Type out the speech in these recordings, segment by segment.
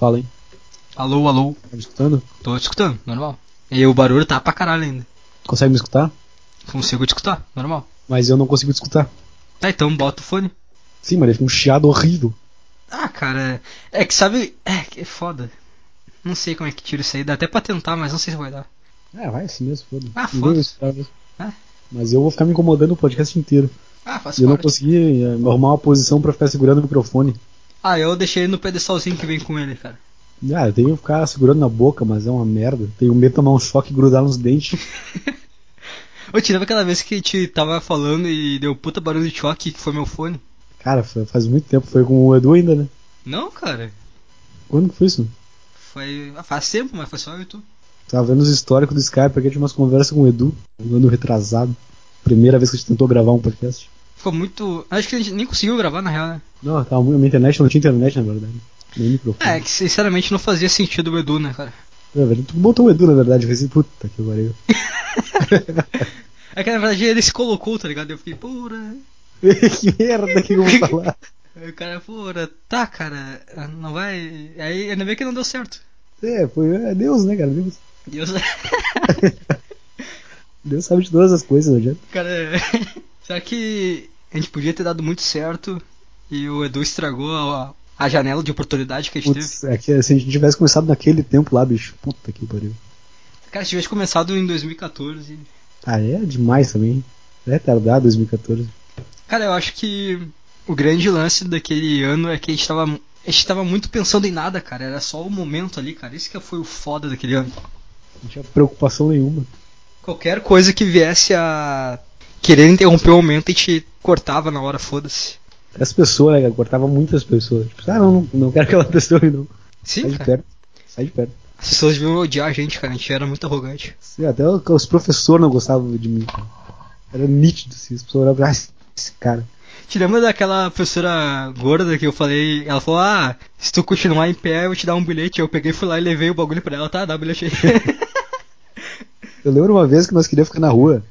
Fala, hein? Alô, alô. Tá me escutando? Tô te escutando, normal. E o barulho tá pra caralho ainda. Consegue me escutar? Consigo te escutar, normal. Mas eu não consigo te escutar. Tá, então bota o fone. Sim, mas ele fica um chiado horrível. Ah, cara, é que sabe. É, que é foda. Não sei como é que tira isso aí. Dá até pra tentar, mas não sei se vai dar. É, vai assim mesmo, foda. Ah, mesmo. É. Mas eu vou ficar me incomodando o podcast inteiro. Ah, faz E eu não consegui eh, arrumar uma posição pra ficar segurando o microfone. Ah, eu deixei ele no pedestalzinho que vem com ele, cara. Ah, eu tenho que ficar segurando na boca, mas é uma merda. Tenho medo de tomar um choque e grudar nos dentes. Ô, te lembra aquela vez que a gente tava falando e deu puta barulho de choque que foi meu fone? Cara, fa- faz muito tempo. Foi com o Edu ainda, né? Não, cara. Quando que foi isso? Foi. Ah, faz tempo, mas foi só eu e tu. Tava vendo os históricos do Skype aqui, tinha umas conversas com o Edu, um ano retrasado. Primeira vez que a gente tentou gravar um podcast. Ficou muito. Acho que a gente nem conseguiu gravar na real, né? Não, tava muito. A minha internet não tinha internet, na verdade. Nem microfone. É, que sinceramente não fazia sentido o Edu, né, cara? É, velho, tu botou o Edu, na verdade. Eu falei assim, puta que pariu. É que na verdade ele se colocou, tá ligado? Eu fiquei, porra. que merda que eu vou falar. Aí o cara, porra, tá, cara, não vai. Aí ainda bem que não deu certo. É, foi é Deus, né, cara? Deus, Deus. Deus sabe de todas as coisas, não adianta. cara, será que a gente podia ter dado muito certo e o Edu estragou a, a janela de oportunidade que a gente Putz, é que se a gente tivesse começado naquele tempo lá, bicho, puta que pariu. teve? Cara, se tivesse começado em 2014. Ah, é demais também. É tardar 2014. Cara, eu acho que o grande lance daquele ano é que a gente tava. A gente tava muito pensando em nada, cara. Era só o momento ali, cara. Isso que foi o foda daquele ano. Não tinha preocupação nenhuma. Qualquer coisa que viesse a querer interromper o momento, a gente cortava na hora, foda-se. As pessoas, né, cara, cortava muitas pessoas. Tipo, ah, não, não, quero aquela pessoa não. Sim, Sai de cara. perto. Sai de perto. As pessoas deviam odiar a gente, cara. A gente era muito arrogante. Sim, até os professores não gostavam de mim, cara. Era nítido, assim. As pessoas olhavam, ah, esse cara. Te lembra daquela professora gorda que eu falei? Ela falou: Ah, se tu continuar em pé, eu vou te dar um bilhete. Eu peguei, fui lá e levei o bagulho pra ela, tá? Dá o bilhete aí. Eu lembro uma vez que nós queríamos ficar na rua.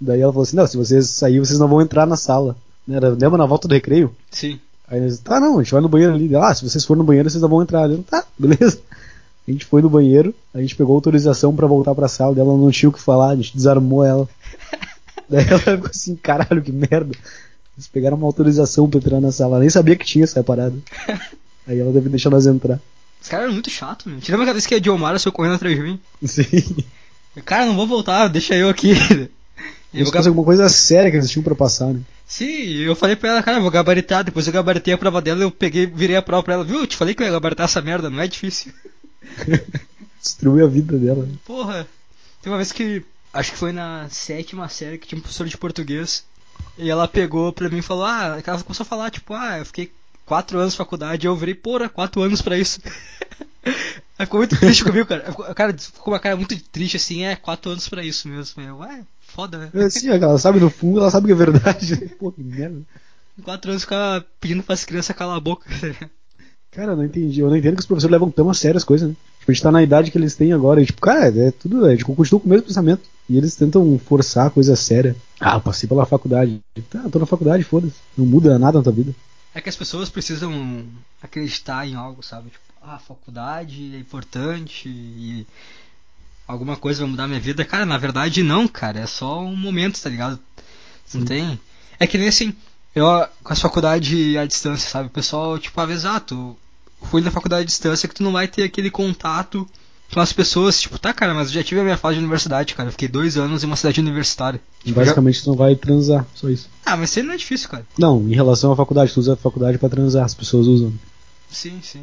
Daí ela falou assim: não, se vocês sair, vocês não vão entrar na sala. Era, lembra na volta do recreio? Sim. Aí nós, tá, não, a gente vai no banheiro ali. Ah, se vocês forem no banheiro, vocês não vão entrar. Eu, tá, beleza. A gente foi no banheiro, a gente pegou autorização pra voltar pra sala dela, não tinha o que falar, a gente desarmou ela. Daí ela ficou assim, caralho, que merda. Eles pegaram uma autorização pra entrar na sala, ela nem sabia que tinha essa parada. Aí ela deve deixar nós entrar. Os caras eram muito meu. Te lembra aquela vez que a Diomara saiu correndo atrás de mim? Sim. Eu, Cara, não vou voltar, deixa eu aqui. E eu fosse alguma coisa séria que eles tinham pra passar, né? Sim, eu falei pra ela, cara, eu vou gabaritar. Depois eu gabaritei a prova dela, eu peguei, virei a prova pra ela. Viu? Eu te falei que eu ia gabaritar essa merda, não é difícil. Destruiu a vida dela. né? Porra. Tem uma vez que, acho que foi na sétima série, que tinha um professor de português. E ela pegou pra mim e falou, ah, ela começou a falar, tipo, ah, eu fiquei quatro anos de faculdade. E eu virei, porra, quatro anos pra isso. Aí ficou muito triste comigo, cara. Ficou- Cara, ficou uma cara muito triste assim, é, quatro anos pra isso mesmo. Eu, ué, foda, né? É, Sim, ela sabe no fundo, ela sabe que é verdade. Pô, que merda. Quatro anos ficar pedindo pras crianças calar a boca. Cara, eu não entendi. Eu não entendo que os professores levam tão a sério as coisas, né? Tipo, a gente tá na idade que eles têm agora. E, tipo, cara, é tudo. A gente continua com o mesmo pensamento. E eles tentam forçar a coisa séria. Ah, eu passei pela faculdade. Tá, tô na faculdade, foda-se. Não muda nada na tua vida. É que as pessoas precisam acreditar em algo, sabe? Tipo, ah, faculdade é importante e alguma coisa vai mudar minha vida. Cara, na verdade não, cara. É só um momento, tá ligado? Não Sim. tem. É que nem assim, eu com as faculdades à distância, sabe? O pessoal, tipo, vezes, ah, tu fui na faculdade à distância que tu não vai ter aquele contato com as pessoas. Tipo, tá, cara, mas eu já tive a minha fase de universidade, cara. Eu fiquei dois anos em uma cidade universitária. Tipo, já- basicamente tu não vai transar, só isso. Ah, mas isso não é difícil, cara. Não, em relação à faculdade, tu usa a faculdade pra transar, as pessoas usam. Sim, sim.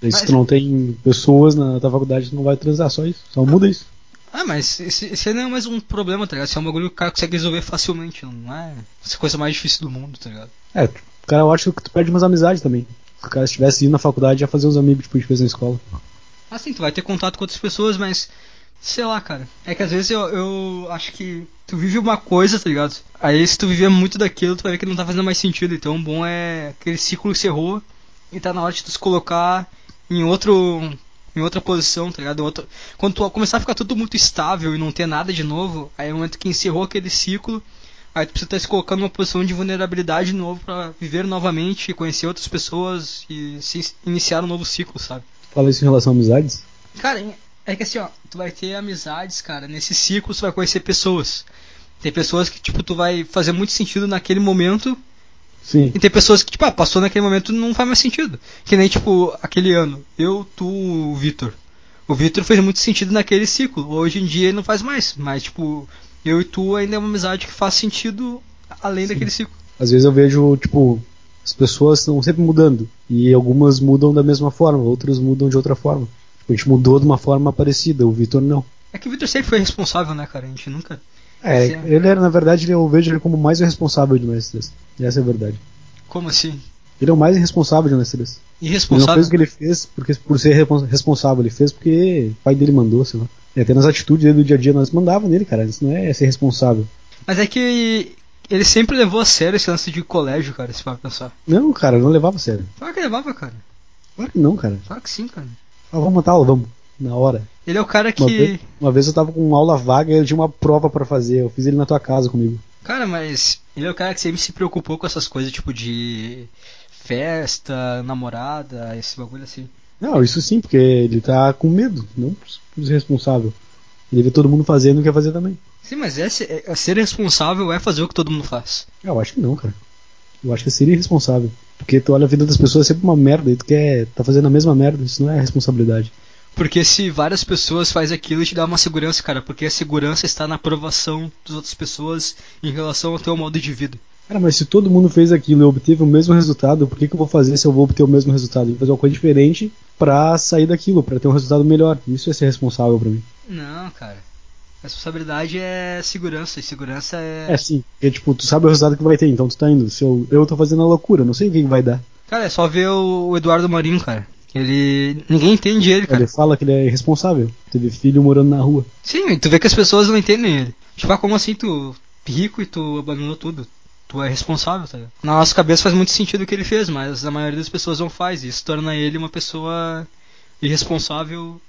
Daí se Mas- tu não tem pessoas na tua faculdade, tu não vai transar, só isso. Só muda isso. Ah, mas esse, esse não é mais um problema, tá ligado? Esse é um bagulho que o cara consegue resolver facilmente, não é essa coisa mais difícil do mundo, tá ligado? É, o cara eu acho que tu perde umas amizades também. Se o cara estivesse indo na faculdade, ia fazer uns amigos, tipo, gente fez na escola. Assim, tu vai ter contato com outras pessoas, mas. Sei lá, cara. É que às vezes eu, eu acho que tu vive uma coisa, tá ligado? Aí se tu viver muito daquilo, tu vai ver que não tá fazendo mais sentido. Então o bom é aquele ciclo encerrou e tá na hora de tu se colocar em outro. em outra posição, tá ligado? Outro... Quando tu começar a ficar tudo muito estável e não ter nada de novo, aí é o momento que encerrou aquele ciclo. Aí tu precisa estar se colocando numa posição de vulnerabilidade de novo pra viver novamente, conhecer outras pessoas e se iniciar um novo ciclo, sabe? Fala isso em relação a amizades? Cara, é que assim, ó, tu vai ter amizades, cara, nesse ciclo tu vai conhecer pessoas. Tem pessoas que, tipo, tu vai fazer muito sentido naquele momento. Sim. E tem pessoas que, tipo, ah, passou naquele momento não faz mais sentido. Que nem, tipo, aquele ano. Eu, tu, o Vitor. O Vitor fez muito sentido naquele ciclo. Hoje em dia ele não faz mais. Mas, tipo, eu e tu ainda é uma amizade que faz sentido além Sim. daquele ciclo. Às vezes eu vejo, tipo, as pessoas estão sempre mudando. E algumas mudam da mesma forma, outras mudam de outra forma. Tipo, a gente mudou de uma forma parecida, o Vitor não. É que o Vitor sempre foi responsável, né, cara? A gente nunca. É, ele era, na verdade, eu vejo ele como mais responsável de nós três. Essa é a verdade. Como assim? Ele é o mais irresponsável de nós três. Irresponsável? Ele não fez o que ele fez porque, por ser responsável, ele fez porque o pai dele mandou, sei lá. E até nas atitudes dele do dia a dia nós mandava nele, cara. Isso não é ser responsável. Mas é que ele sempre levou a sério esse lance de colégio, cara, se for pensar. Não, cara, não levava a sério. Claro que levava, cara. Claro que não, cara. Claro que sim, cara. Ah, vamos matar vamos. Na hora. Ele é o cara que. Uma vez, uma vez eu tava com uma aula vaga e ele tinha uma prova para fazer. Eu fiz ele na tua casa comigo. Cara, mas ele é o cara que sempre se preocupou com essas coisas, tipo de festa, namorada, esse bagulho assim. Não, isso sim, porque ele tá com medo, não por ser responsável. Ele vê todo mundo fazendo e quer fazer também. Sim, mas é, é, ser responsável é fazer o que todo mundo faz. Eu acho que não, cara. Eu acho que seria irresponsável. Porque tu olha a vida das pessoas é sempre uma merda e tu quer tá fazendo a mesma merda, isso não é responsabilidade. Porque se várias pessoas fazem aquilo, te dá uma segurança, cara. Porque a segurança está na aprovação das outras pessoas em relação ao teu modo de vida. Cara, mas se todo mundo fez aquilo e obteve o mesmo resultado, por que, que eu vou fazer se eu vou obter o mesmo resultado? Eu vou fazer uma coisa diferente pra sair daquilo, pra ter um resultado melhor. Isso é ser responsável pra mim. Não, cara. Responsabilidade é segurança, e segurança é. É sim, porque tipo, tu sabe o resultado que vai ter, então tu tá indo. Se eu, eu tô fazendo a loucura, não sei o que vai dar. Cara, é só ver o Eduardo Marinho, cara. Ele. Ninguém entende ele, cara. Ele fala que ele é irresponsável. Teve filho morando na rua. Sim, tu vê que as pessoas não entendem ele. Tipo, ah, como assim tu rico e tu abandonou tudo? Tu é responsável, tá ligado? Na nossa cabeça faz muito sentido o que ele fez, mas a maioria das pessoas não faz. Isso torna ele uma pessoa irresponsável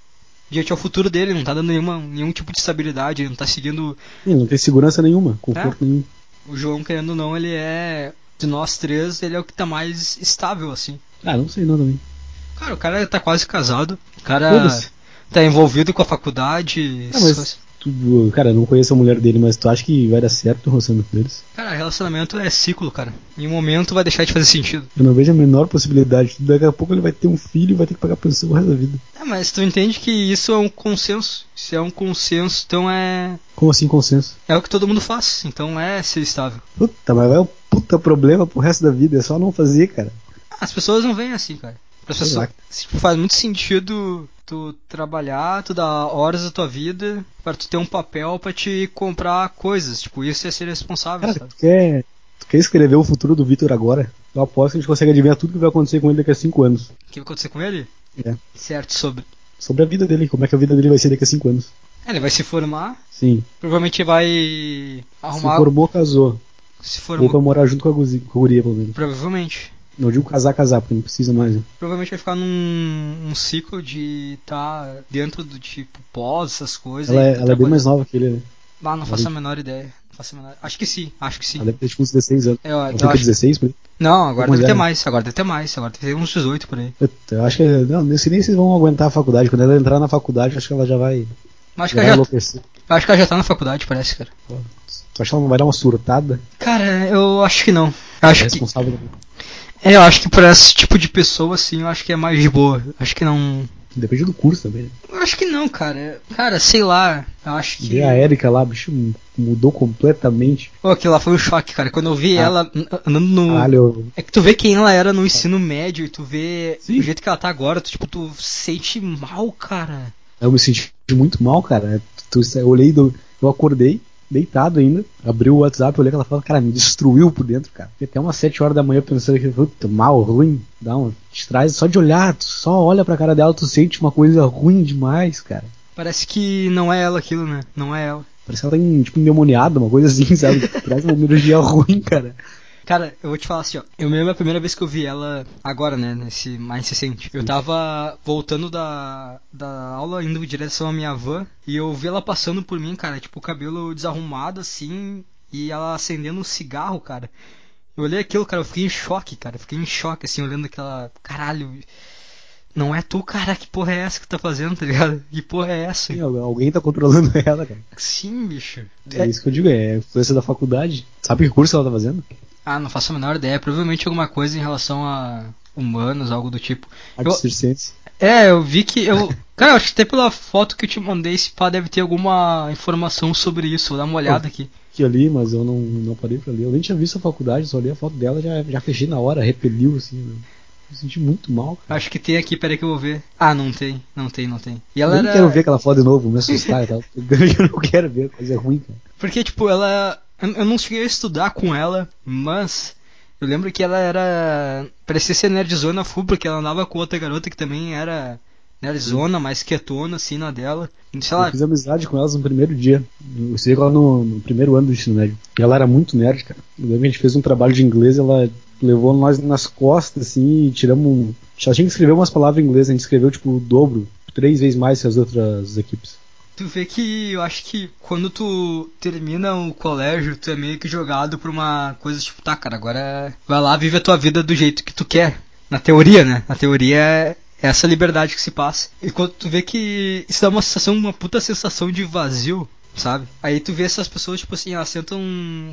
diante ao futuro dele. Não tá dando nenhuma, nenhum tipo de estabilidade, ele não tá seguindo. Sim, não tem segurança nenhuma, conforto é. nenhum. O João, querendo ou não, ele é. De nós três, ele é o que tá mais estável, assim. Ah, não sei não também. Cara, o cara tá quase casado. O cara tá envolvido com a faculdade. Ah, mas tu, cara, eu não conheço a mulher dele, mas tu acha que vai dar certo o relacionamento deles? Cara, relacionamento é ciclo, cara. Em um momento vai deixar de fazer sentido. Eu não vejo a menor possibilidade. Daqui a pouco ele vai ter um filho e vai ter que pagar pensão o resto da vida. É, mas tu entende que isso é um consenso. Se é um consenso, então é. Como assim consenso? É o que todo mundo faz, então é ser estável. Puta, mas vai um puta problema pro resto da vida, é só não fazer, cara. As pessoas não veem assim, cara. As pessoas, tipo, faz muito sentido tu trabalhar, tu dar horas da tua vida para tu ter um papel para te comprar coisas. Tipo, isso é ser responsável, Cara, Tu quer, tu quer escrever o futuro do Vitor agora? Eu aposto que a gente consegue adivinhar tudo que vai acontecer com ele daqui a 5 anos. O que vai acontecer com ele? É. Certo, sobre. Sobre a vida dele, como é que a vida dele vai ser daqui a 5 anos. É, ele vai se formar. Sim. Provavelmente vai arrumar. Se formou, casou. Se formou. Ou vai morar junto com a, guria, com a guria, pelo menos. Provavelmente. Não digo casar, casar, porque não precisa mais. Né? Provavelmente vai ficar num um ciclo de estar tá dentro do tipo pós, essas coisas. Ela, é, ela é bem mais nova que ele, né? Ah, não faço a menor ideia. Não faço a menor... Acho que sim, acho que sim. Ela deve ter tipo uns 16 anos. Eu, ela tem acho... 16 por aí? Não, agora deve ter mais, agora deve ter mais, agora deve ter uns 18 por aí. Eu acho que. Não, não sei nem se vão aguentar a faculdade. Quando ela entrar na faculdade, acho que ela já vai. Acho que, ela já, acho que ela já tá na faculdade, parece, cara. Tu acha que ela não vai dar uma surtada? Cara, eu acho que não. Eu acho é responsável que... É, eu acho que pra esse tipo de pessoa, assim, eu acho que é mais de boa. Acho que não. Depende do curso também. Eu acho que não, cara. Cara, sei lá. Eu acho que. E a Erika lá, bicho, mudou completamente. Pô, aquilo lá foi um choque, cara. Quando eu vi ah. ela andando no. Caralho. É que tu vê quem ela era no ensino médio e tu vê Sim. o jeito que ela tá agora, tu, tipo, tu sente mal, cara. Eu me senti muito mal, cara. Tu, eu olhei, do, eu acordei, deitado ainda, abriu o WhatsApp, olhei ela fala, cara, me destruiu por dentro, cara. Fiquei até umas 7 horas da manhã pensando que, puta, mal, ruim, dá um, traz só de olhar, tu só olha pra cara dela, tu sente uma coisa ruim demais, cara. Parece que não é ela aquilo, né? Não é ela. Parece que ela tá tipo endemoniada, uma coisa assim, sabe? Traz uma energia ruim, cara. Cara, eu vou te falar assim, ó. Eu mesmo, a primeira vez que eu vi ela, agora, né, nesse mais recente, eu tava voltando da, da aula, indo em direção à minha van, e eu vi ela passando por mim, cara, tipo, o cabelo desarrumado, assim, e ela acendendo um cigarro, cara. Eu olhei aquilo, cara, eu fiquei em choque, cara. Eu fiquei em choque, assim, olhando aquela. Caralho. não é tu, cara, que porra é essa que tá fazendo, tá ligado? Que porra é essa? Sim, alguém tá controlando ela, cara. Sim, bicho. É, é isso que eu digo, é influência da faculdade. Sabe que curso ela tá fazendo? Ah, não faço a menor ideia. Provavelmente alguma coisa em relação a humanos, algo do tipo. Circenses. É, eu vi que. Eu, cara, acho que até pela foto que eu te mandei, esse pá deve ter alguma informação sobre isso. Vou dar uma olhada aqui. Que ali, mas eu não, não parei pra ler. Eu nem tinha visto a faculdade, só li a foto dela já já fechei na hora, repeliu assim. Né? Me senti muito mal, cara. Acho que tem aqui, peraí que eu vou ver. Ah, não tem, não tem, não tem. E ela eu era... quero ver aquela foto de novo, me assustar e tal. Eu não quero ver, coisa ruim, cara. Porque, tipo, ela. Eu não cheguei a estudar com ela, mas eu lembro que ela era. Parecia ser nerdzona full, porque ela andava com outra garota que também era nerdzona, mais quietona, assim, na dela. Sei lá. Eu fiz amizade com elas no primeiro dia. Eu estudei com ela no, no, primeiro ano do ensino médio. E ela era muito nerd, cara. Eu lembro que a gente fez um trabalho de inglês ela levou nós nas costas, assim, e tiramos um. Já tinha que escrever umas palavras em inglês, a gente escreveu, tipo, o dobro, três vezes mais que as outras equipes. Tu vê que eu acho que quando tu termina o colégio, tu é meio que jogado pra uma coisa tipo, tá, cara, agora vai lá, vive a tua vida do jeito que tu quer. Na teoria, né? Na teoria é essa liberdade que se passa. E quando tu vê que isso dá uma sensação, uma puta sensação de vazio sabe? Aí tu vê essas pessoas, tipo assim, elas tentam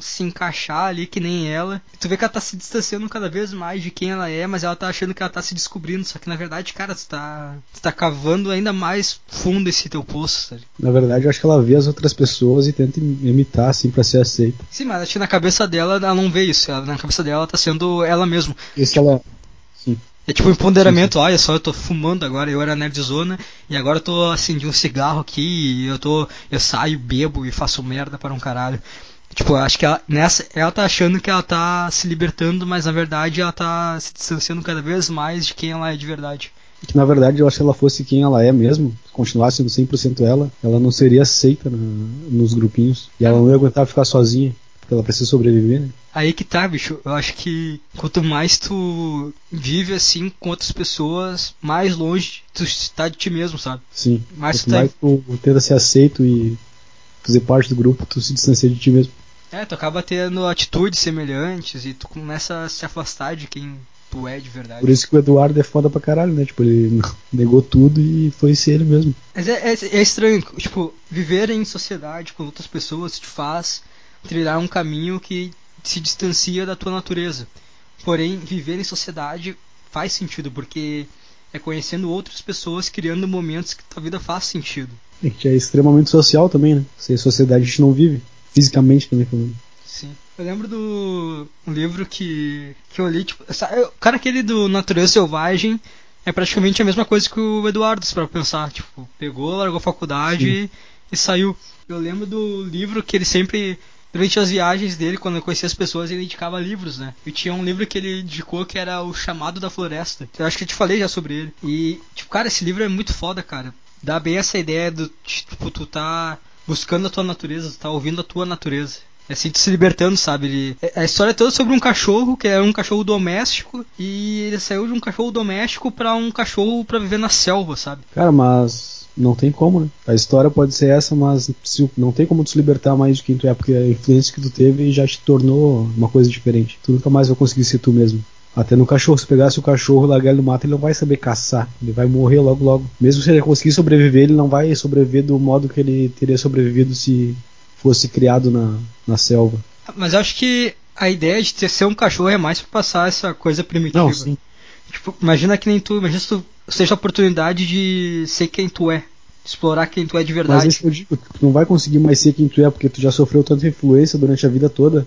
se encaixar ali que nem ela. E tu vê que ela tá se distanciando cada vez mais de quem ela é, mas ela tá achando que ela tá se descobrindo. Só que na verdade, cara, tu tá, tu tá cavando ainda mais fundo esse teu poço, sabe? Na verdade, eu acho que ela vê as outras pessoas e tenta imitar, assim, pra ser aceita. Sim, mas acho que na cabeça dela ela não vê isso. Ela, na cabeça dela ela tá sendo ela mesma. Isso ela. É tipo um empoderamento, olha só, eu tô fumando agora, eu era nerdzona, e agora eu tô acendi um cigarro aqui, e eu tô. Eu saio, bebo e faço merda para um caralho. Tipo, acho que ela, nessa, ela tá achando que ela tá se libertando, mas na verdade ela tá se distanciando cada vez mais de quem ela é de verdade. Que na verdade eu acho que ela fosse quem ela é mesmo, continuasse sendo 100% ela, ela não seria aceita na, nos grupinhos. E ela não ia aguentar ficar sozinha, porque ela precisa sobreviver, né? Aí que tá, bicho. Eu acho que quanto mais tu vive assim com outras pessoas, mais longe tu está de ti mesmo, sabe? Sim. Mais quanto tu tá... mais tu tenta ser aceito e fazer parte do grupo, tu se distancia de ti mesmo. É, tu acaba tendo atitudes semelhantes e tu começa a se afastar de quem tu é de verdade. Por isso que o Eduardo é foda pra caralho, né? Tipo, ele negou tudo e foi ser ele mesmo. Mas é, é, é estranho, tipo, viver em sociedade com outras pessoas te faz trilhar um caminho que se distancia da tua natureza. Porém, viver em sociedade faz sentido, porque é conhecendo outras pessoas, criando momentos que tua vida faz sentido. A gente é extremamente social também, né? Sem sociedade a gente não vive, fisicamente também falando. Sim. Eu lembro do livro que, que eu li, tipo, o cara aquele do Natureza Selvagem é praticamente a mesma coisa que o Eduardo, para pensar, tipo, pegou, largou a faculdade e, e saiu. Eu lembro do livro que ele sempre durante as viagens dele, quando eu conhecia as pessoas, ele indicava livros, né? E tinha um livro que ele indicou que era O Chamado da Floresta. Eu acho que eu te falei já sobre ele. E, tipo, cara, esse livro é muito foda, cara. Dá bem essa ideia do, tipo, tu tá buscando a tua natureza, tu tá ouvindo a tua natureza. É assim, se libertando, sabe? Ele, é, a história é toda sobre um cachorro, que era um cachorro doméstico, e ele saiu de um cachorro doméstico para um cachorro para viver na selva, sabe? Cara, mas não tem como, né? A história pode ser essa, mas não tem como tu se libertar mais de quem tu é, porque a influência que tu teve já te tornou uma coisa diferente. Tu nunca mais vai conseguir ser tu mesmo. Até no cachorro, se pegasse o cachorro e largar ele no mato, ele não vai saber caçar. Ele vai morrer logo logo. Mesmo se ele conseguir sobreviver, ele não vai sobreviver do modo que ele teria sobrevivido se fosse criado na, na selva. Mas eu acho que a ideia de ter, ser um cachorro é mais pra passar essa coisa primitiva. Não, sim. Tipo, imagina que nem tu, imagina se tu seja a oportunidade de ser quem tu é. Explorar quem tu é de verdade. Mas isso eu digo, tu não vai conseguir mais ser quem tu é, porque tu já sofreu tanta influência durante a vida toda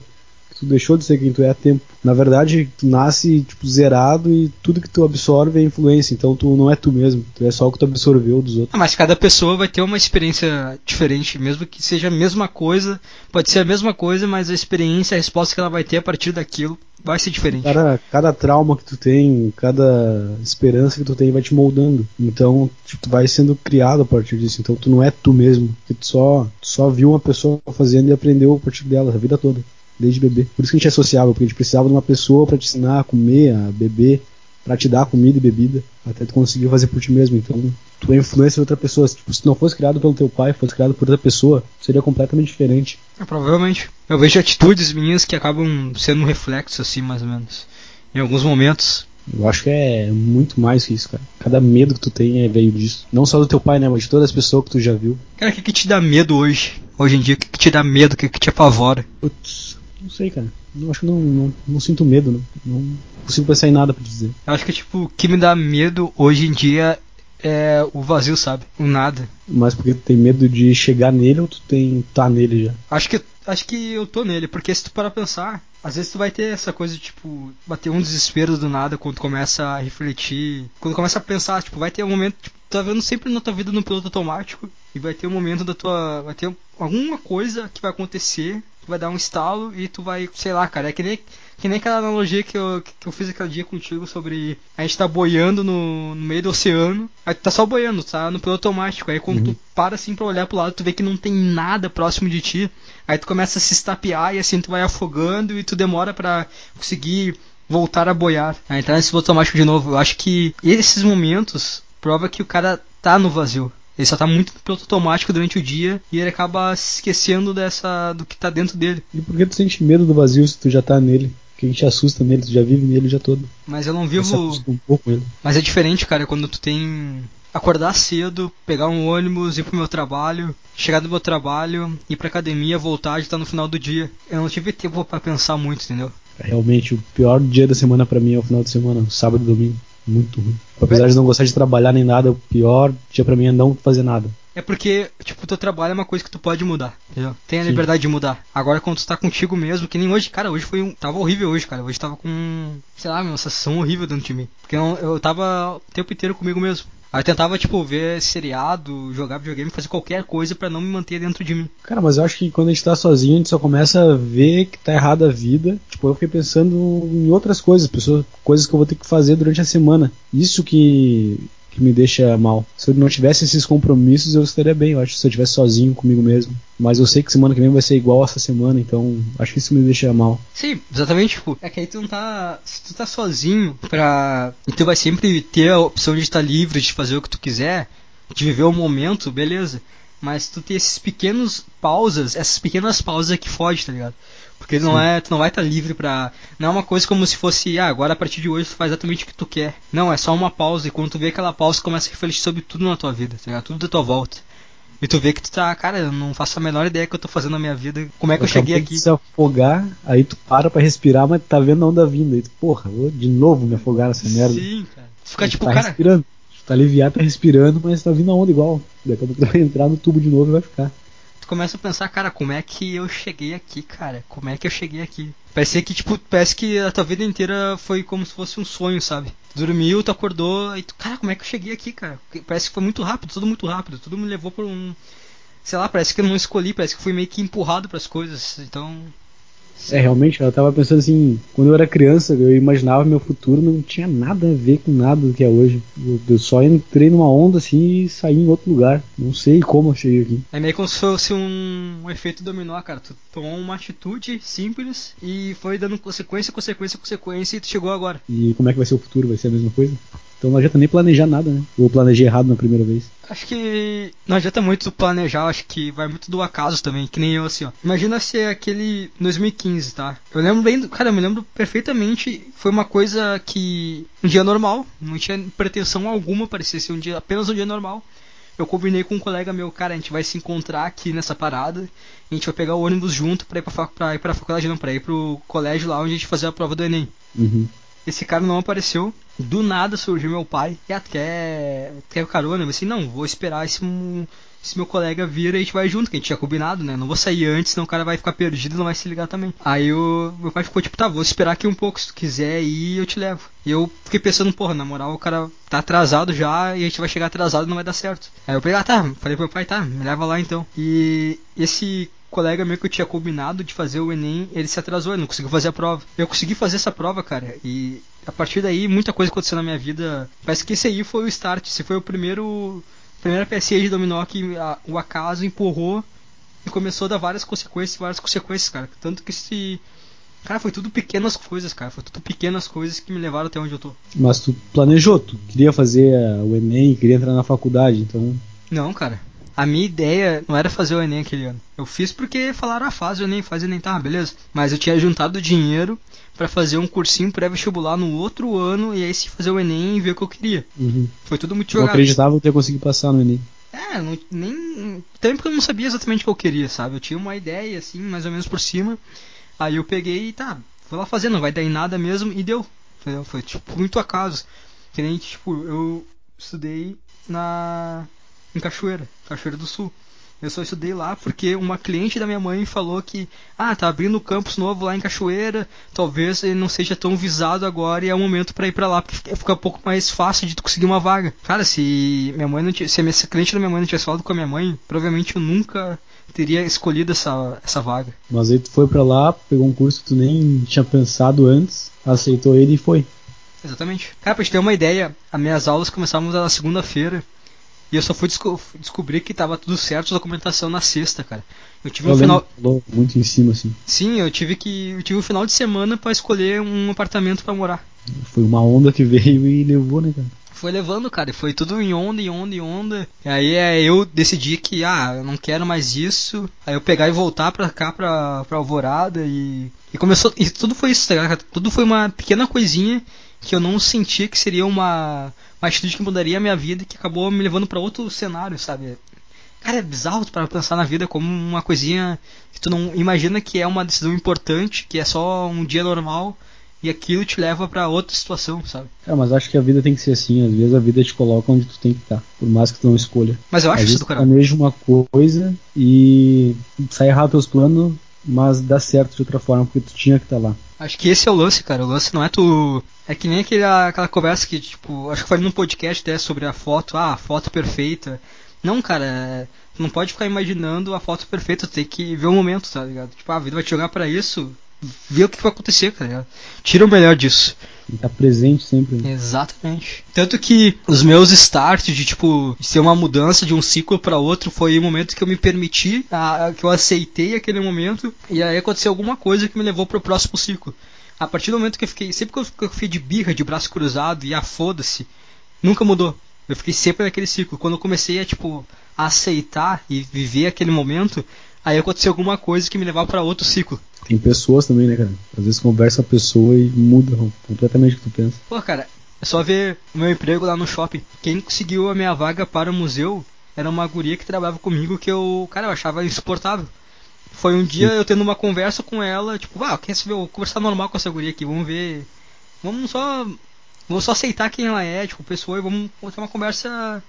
tu deixou de ser quem tu é a tempo. Na verdade, tu nasce tipo zerado e tudo que tu absorve é influência, então tu não é tu mesmo, tu é só o que tu absorveu dos outros. Ah, mas cada pessoa vai ter uma experiência diferente, mesmo que seja a mesma coisa, pode ser a mesma coisa, mas a experiência, a resposta que ela vai ter a partir daquilo vai ser diferente. Cada, cada trauma que tu tem, cada esperança que tu tem vai te moldando. Então, tipo, tu vai sendo criado a partir disso. Então, tu não é tu mesmo. Tu só, tu só viu uma pessoa fazendo e aprendeu a partir dela a vida toda desde bebê. Por isso que a gente é sociável, porque a gente precisava de uma pessoa para te ensinar a comer, a beber, para te dar comida e bebida, até tu conseguir fazer por ti mesmo. Então, tu é influência de outra pessoa. Tipo, se não fosse criado pelo teu pai, fosse criado por outra pessoa, seria completamente diferente. É, provavelmente. Eu vejo atitudes minhas que acabam sendo um reflexo, assim, mais ou menos. Em alguns momentos. Eu acho que é muito mais que isso, cara. Cada medo que tu tem é veio disso. Não só do teu pai, né? Mas de todas as pessoas que tu já viu. Cara, o que, que te dá medo hoje? Hoje em dia, o que, que te dá medo? O que, que te apavora? Putz, não sei, cara. Eu acho que não, não, não sinto medo, não. Não consigo pensar em nada pra dizer. Eu acho que, tipo, o que me dá medo hoje em dia é o vazio, sabe? O nada. Mas porque tu tem medo de chegar nele ou tu tem tá nele já? Acho que acho que eu tô nele, porque se tu parar pensar, às vezes tu vai ter essa coisa de, tipo, bater um desespero do nada quando tu começa a refletir, quando começa a pensar, tipo, vai ter um momento, tipo, tu tá vendo sempre na tua vida no piloto automático e vai ter um momento da tua, vai ter alguma coisa que vai acontecer, vai dar um estalo e tu vai, sei lá, cara, é que nem que nem aquela analogia que eu, que eu fiz aquele dia contigo sobre a gente tá boiando no, no meio do oceano, aí tu tá só boiando, tá no piloto automático. Aí quando uhum. tu para assim pra olhar pro lado, tu vê que não tem nada próximo de ti. Aí tu começa a se estapear e assim tu vai afogando e tu demora para conseguir voltar a boiar. A entrar nesse piloto automático de novo. Eu acho que esses momentos prova que o cara tá no vazio. Ele só tá muito no piloto automático durante o dia e ele acaba se esquecendo dessa do que tá dentro dele. E por que tu sente medo do vazio se tu já tá nele? que a gente assusta nele, tu já vive nele já todo. Mas eu não vivo. Um pouco ele. Mas é diferente, cara, quando tu tem. Acordar cedo, pegar um ônibus, ir pro meu trabalho, chegar do meu trabalho, ir pra academia, voltar e estar tá no final do dia. Eu não tive tempo para pensar muito, entendeu? Realmente, o pior dia da semana para mim é o final de semana, sábado e domingo. Muito ruim. Apesar de não gostar de trabalhar nem nada, o pior dia para mim é não fazer nada. É porque, tipo, o teu trabalho é uma coisa que tu pode mudar, entendeu? Tem a Sim. liberdade de mudar. Agora, quando tu tá contigo mesmo, que nem hoje, cara, hoje foi um. Tava horrível hoje, cara. Hoje tava com. Sei lá, uma sensação horrível dentro de mim. Porque eu, eu tava o tempo inteiro comigo mesmo. Aí eu tentava, tipo, ver seriado, jogar videogame, fazer qualquer coisa para não me manter dentro de mim. Cara, mas eu acho que quando a gente tá sozinho, a gente só começa a ver que tá errada a vida. Tipo, eu fiquei pensando em outras coisas, pessoas, coisas que eu vou ter que fazer durante a semana. Isso que que me deixa mal. Se eu não tivesse esses compromissos, eu estaria bem. Eu acho se eu estivesse sozinho comigo mesmo. Mas eu sei que semana que vem vai ser igual essa semana, então acho que isso me deixa mal. Sim, exatamente, tipo, é que aí tu não tá. Se tu tá sozinho pra. E tu vai sempre ter a opção de estar livre, de fazer o que tu quiser, de viver o momento, beleza. Mas tu tem esses pequenos pausas, essas pequenas pausas é que foge, tá ligado? Porque não é, tu não vai estar tá livre pra. Não é uma coisa como se fosse, ah, agora a partir de hoje tu faz exatamente o que tu quer. Não, é só uma pausa e quando tu vê aquela pausa, tu começa a refletir sobre tudo na tua vida, tá ligado? Tudo da tua volta. E tu vê que tu tá, cara, eu não faço a menor ideia que eu tô fazendo na minha vida. Como é que eu, eu cheguei aqui? se afogar, aí tu para pra respirar, mas tá vendo a onda vindo. Aí tu, porra, vou de novo me afogar nessa merda. Sim, cara. Tu fica tipo, tá cara. Respirando. Tu tá aliviado, tá respirando, mas tá vindo a onda igual. Daqui a pouco tu vai entrar no tubo de novo e vai ficar tu começa a pensar, cara, como é que eu cheguei aqui, cara? Como é que eu cheguei aqui? Parece que, tipo, parece que a tua vida inteira foi como se fosse um sonho, sabe? Tu dormiu, tu acordou, e tu, cara, como é que eu cheguei aqui, cara? Parece que foi muito rápido, tudo muito rápido, tudo me levou por um. Sei lá, parece que eu não escolhi, parece que fui meio que empurrado para as coisas, então. É, realmente, eu tava pensando assim, quando eu era criança, eu imaginava meu futuro, não tinha nada a ver com nada do que é hoje. Eu, eu só entrei numa onda assim e saí em outro lugar. Não sei como eu cheguei aqui. É meio como se fosse um, um efeito dominó, cara. Tu tomou uma atitude simples e foi dando consequência, consequência, consequência e tu chegou agora. E como é que vai ser o futuro? Vai ser a mesma coisa? Então não adianta nem planejar nada, né? Ou planejei errado na primeira vez. Acho que não adianta muito planejar, acho que vai muito do acaso também, que nem eu assim, ó. Imagina se é aquele 2015, tá? Eu lembro bem, cara, eu me lembro perfeitamente, foi uma coisa que um dia normal, não tinha pretensão alguma, parecia ser um dia apenas um dia normal. Eu combinei com um colega meu, cara, a gente vai se encontrar aqui nessa parada, a gente vai pegar o ônibus junto pra ir pra, pra ir pra faculdade, não, pra ir pro colégio lá onde a gente fazia a prova do Enem. Uhum. Esse cara não apareceu. Do nada surgiu meu pai. E quer, quer carona? Eu assim, não, vou esperar esse, esse meu colega vir e a gente vai junto, que a gente tinha combinado, né? Não vou sair antes, senão o cara vai ficar perdido e não vai se ligar também. Aí o meu pai ficou tipo, tá, vou esperar aqui um pouco, se tu quiser ir, eu te levo. E eu fiquei pensando, porra, na moral, o cara tá atrasado já e a gente vai chegar atrasado e não vai dar certo. Aí eu peguei, ah, tá, falei pro meu pai, tá, me leva lá então. E esse colega meu que eu tinha combinado de fazer o Enem, ele se atrasou, ele não conseguiu fazer a prova. Eu consegui fazer essa prova, cara, e a partir daí muita coisa aconteceu na minha vida. Parece que esse aí foi o start, esse foi o primeiro primeira PSA de dominó que a, o acaso empurrou e começou a dar várias consequências, várias consequências, cara. Tanto que se Cara, foi tudo pequenas coisas, cara. Foi tudo pequenas coisas que me levaram até onde eu tô. Mas tu planejou, tu queria fazer o Enem, queria entrar na faculdade, então. Não, cara. A minha ideia não era fazer o Enem aquele ano. Eu fiz porque falaram, ah, faz o Enem, faz o Enem, tá, beleza. Mas eu tinha juntado dinheiro para fazer um cursinho pré-vestibular no outro ano e aí se fazer o Enem e ver o que eu queria. Uhum. Foi tudo muito Eu jogado. acreditava ter conseguido passar no Enem. É, não, nem. Também porque eu não sabia exatamente o que eu queria, sabe? Eu tinha uma ideia, assim, mais ou menos por cima. Aí eu peguei e tá, vou lá fazer, não vai dar em nada mesmo, e deu. Entendeu? Foi tipo muito acaso. Que nem, tipo, eu estudei na. Em Cachoeira, Cachoeira do Sul. Eu só estudei lá porque uma cliente da minha mãe falou que, ah, tá abrindo um campus novo lá em Cachoeira, talvez ele não seja tão visado agora e é o momento para ir para lá, porque fica- um pouco mais fácil de tu conseguir uma vaga. Cara, se minha mãe não tivesse, se a minha cliente da minha mãe não tivesse falado com a minha mãe, provavelmente eu nunca teria escolhido essa, essa vaga. Mas aí tu foi pra lá, pegou um curso que tu nem tinha pensado antes, aceitou ele e foi. Exatamente. Cara, pra gente ter uma ideia, as minhas aulas começavam na segunda-feira. E eu só fui desco- descobrir que tava tudo certo a documentação na sexta, cara. Eu tive Eu um final. muito em cima, assim. Sim, eu tive que. Eu tive um final de semana pra escolher um apartamento pra morar. Foi uma onda que veio e levou, né, cara? Foi levando, cara, e foi tudo em onda, em onda, em onda. E aí é, eu decidi que, ah, eu não quero mais isso. Aí eu pegar e voltar pra cá, pra, pra Alvorada e. E começou. E tudo foi isso, tá ligado? cara? Tudo foi uma pequena coisinha que eu não sentia que seria uma, uma atitude que mudaria a minha vida e que acabou me levando pra outro cenário, sabe? Cara, é bizarro para pensar na vida como uma coisinha que tu não imagina que é uma decisão importante, que é só um dia normal e aquilo te leva pra outra situação, sabe? Cara, mas acho que a vida tem que ser assim. Às vezes a vida te coloca onde tu tem que estar, por mais que tu não escolha. Mas eu acho Às isso do tu caralho. planeja uma coisa e sai errado teus planos, mas dá certo de outra forma, porque tu tinha que estar lá. Acho que esse é o lance, cara. O lance não é tu. É que nem aquele, aquela conversa que, tipo, acho que falei num podcast até sobre a foto, ah, a foto perfeita. Não, cara, tu não pode ficar imaginando a foto perfeita, tu tem que ver o momento, tá ligado? Tipo, a vida vai te jogar pra isso, vê o que vai acontecer, cara. Tira o melhor disso. Que estar presente sempre. né? Exatamente. Tanto que os meus starts de tipo ser uma mudança de um ciclo para outro foi o momento que eu me permiti, a- a- que eu aceitei aquele momento e aí aconteceu alguma coisa que me levou pro próximo ciclo. A partir do momento que eu fiquei, sempre que eu, que eu fiquei de birra, de braço cruzado e ah, foda-se, nunca mudou. Eu fiquei sempre naquele ciclo. Quando eu comecei a tipo a aceitar e viver aquele momento, aí aconteceu alguma coisa que me levava para outro ciclo. Tem pessoas também, né, cara? Às vezes conversa com a pessoa e muda completamente o que tu pensa. Pô, cara, é só ver o meu emprego lá no shopping. Quem conseguiu a minha vaga para o museu era uma guria que trabalhava comigo que eu, cara, eu achava insuportável. Foi um dia eu tendo uma conversa com ela, tipo, ah, quer saber, eu vou conversar normal com essa guria aqui, vamos ver. Vamos só. Vamos só aceitar quem ela é, tipo, pessoa, e vamos ter uma conversa,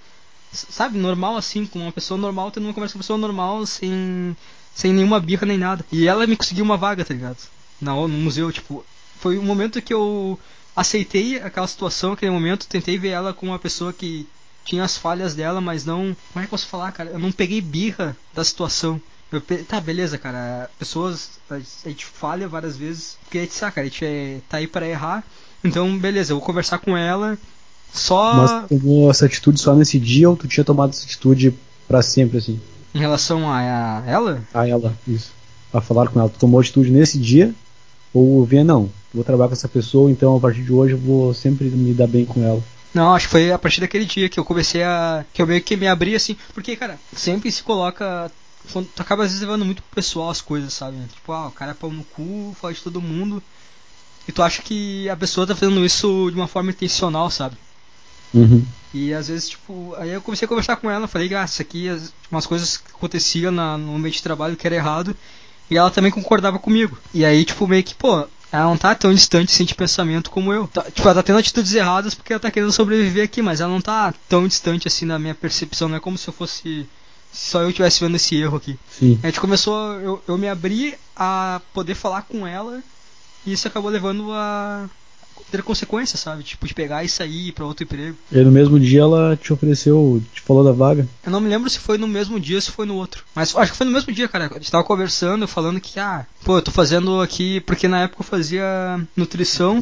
sabe, normal assim, com uma pessoa normal, tendo uma conversa com uma pessoa normal, sem. sem nenhuma birra nem nada. E ela me conseguiu uma vaga, tá ligado? Na, no museu, tipo, foi um momento que eu aceitei aquela situação, aquele momento, tentei ver ela como uma pessoa que tinha as falhas dela, mas não. Como é que posso falar, cara? Eu não peguei birra da situação. Eu pe- Tá, beleza, cara. Pessoas. A gente falha várias vezes. Porque a gente sabe, cara, a gente é, tá aí pra errar. Então, beleza, eu vou conversar com ela. Só Mas tu tomou essa atitude só nesse dia ou tu tinha tomado essa atitude pra sempre, assim? em relação a, a ela. A ela, isso. A falar com ela. Tu tomou atitude nesse dia ou vê, não, vou trabalhar com essa pessoa, então a partir de hoje eu vou sempre me dar bem com ela. Não, acho que foi a partir daquele dia que eu comecei a. que eu meio que me abri assim. Porque, cara, sempre se coloca. quando- Tu acaba às vezes levando muito pro pessoal as coisas, sabe? Tipo, ah, o cara é pau no cu, fala de todo mundo. E tu acha que a pessoa tá fazendo isso de uma forma intencional, sabe? Uhum. E às vezes, tipo, aí eu comecei a conversar com ela, falei, ah, isso aqui, as- umas coisas que aconteciam na, no ambiente de trabalho que era errado. E ela também concordava comigo. E aí, tipo, meio que, pô, ela não tá tão distante assim de pensamento como eu. Tá- tipo, ela tá tendo atitudes erradas porque ela tá querendo sobreviver aqui, mas ela não tá tão distante assim da minha percepção. Não é como se eu fosse. se Só eu estivesse vendo esse erro aqui. Sim. A gente começou, eu, eu me abri a poder falar com ela e isso acabou levando a ter consequências, sabe? Tipo, de pegar e sair ir pra outro emprego. E no mesmo dia ela te ofereceu, te falou da vaga. Eu não me lembro se foi no mesmo dia ou se foi no outro. Mas acho que foi no mesmo dia, cara. A gente tava conversando, falando que, ah, pô, eu tô fazendo aqui, porque na época eu fazia nutrição.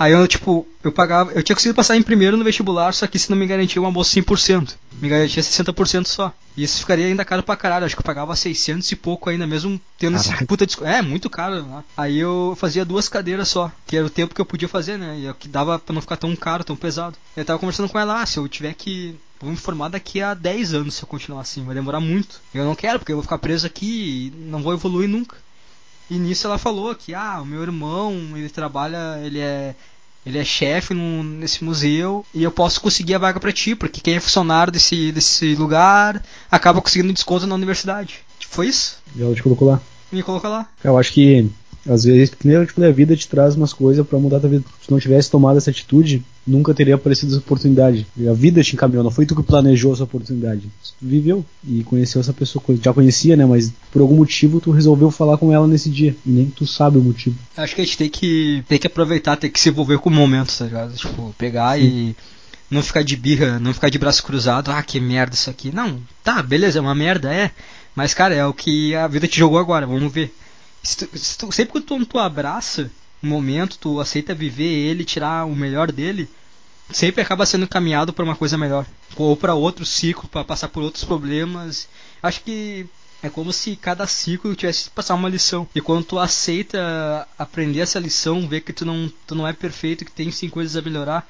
Aí eu, tipo, eu pagava, eu tinha conseguido passar em primeiro no vestibular, só que isso não me garantia uma bolsa 100%. Me garantia 60% só. E isso ficaria ainda caro pra caralho. Acho que eu pagava 600 e pouco ainda, mesmo tendo esse Caraca. puta desconto. É, muito caro. Né? Aí eu fazia duas cadeiras só, que era o tempo que eu podia fazer, né? E é o que dava pra não ficar tão caro, tão pesado. Eu tava conversando com ela, ah, se eu tiver que vou me formar daqui a 10 anos se eu continuar assim, vai demorar muito. Eu não quero, porque eu vou ficar preso aqui e não vou evoluir nunca. E nisso ela falou que, ah, o meu irmão, ele trabalha, ele é ele é chefe nesse museu e eu posso conseguir a vaga para ti, porque quem é funcionário desse, desse lugar acaba conseguindo desconto na universidade. Foi isso? E ela te colocou lá? Me colocou lá. Eu acho que às vezes, te falei, a vida te traz umas coisas para mudar a tua vida. Se não tivesse tomado essa atitude, nunca teria aparecido essa oportunidade. A vida te encaminhou, não foi tu que planejou essa oportunidade. Tu viveu e conheceu essa pessoa. Já conhecia, né? Mas por algum motivo tu resolveu falar com ela nesse dia. E nem tu sabe o motivo. Acho que a gente tem que, tem que aproveitar, tem que se envolver com o momento, tá ligado? Tipo, pegar Sim. e não ficar de birra, não ficar de braço cruzado. Ah, que merda isso aqui. Não, tá, beleza, é uma merda, é. Mas, cara, é o que a vida te jogou agora, vamos ver. Se tu, se tu, sempre que tu, tu abraça um momento, tu aceita viver ele, tirar o melhor dele, sempre acaba sendo encaminhado para uma coisa melhor. Ou para outro ciclo, para passar por outros problemas. Acho que é como se cada ciclo tivesse que passar uma lição. E quando tu aceita aprender essa lição, ver que tu não, tu não é perfeito, que tem sim coisas a melhorar,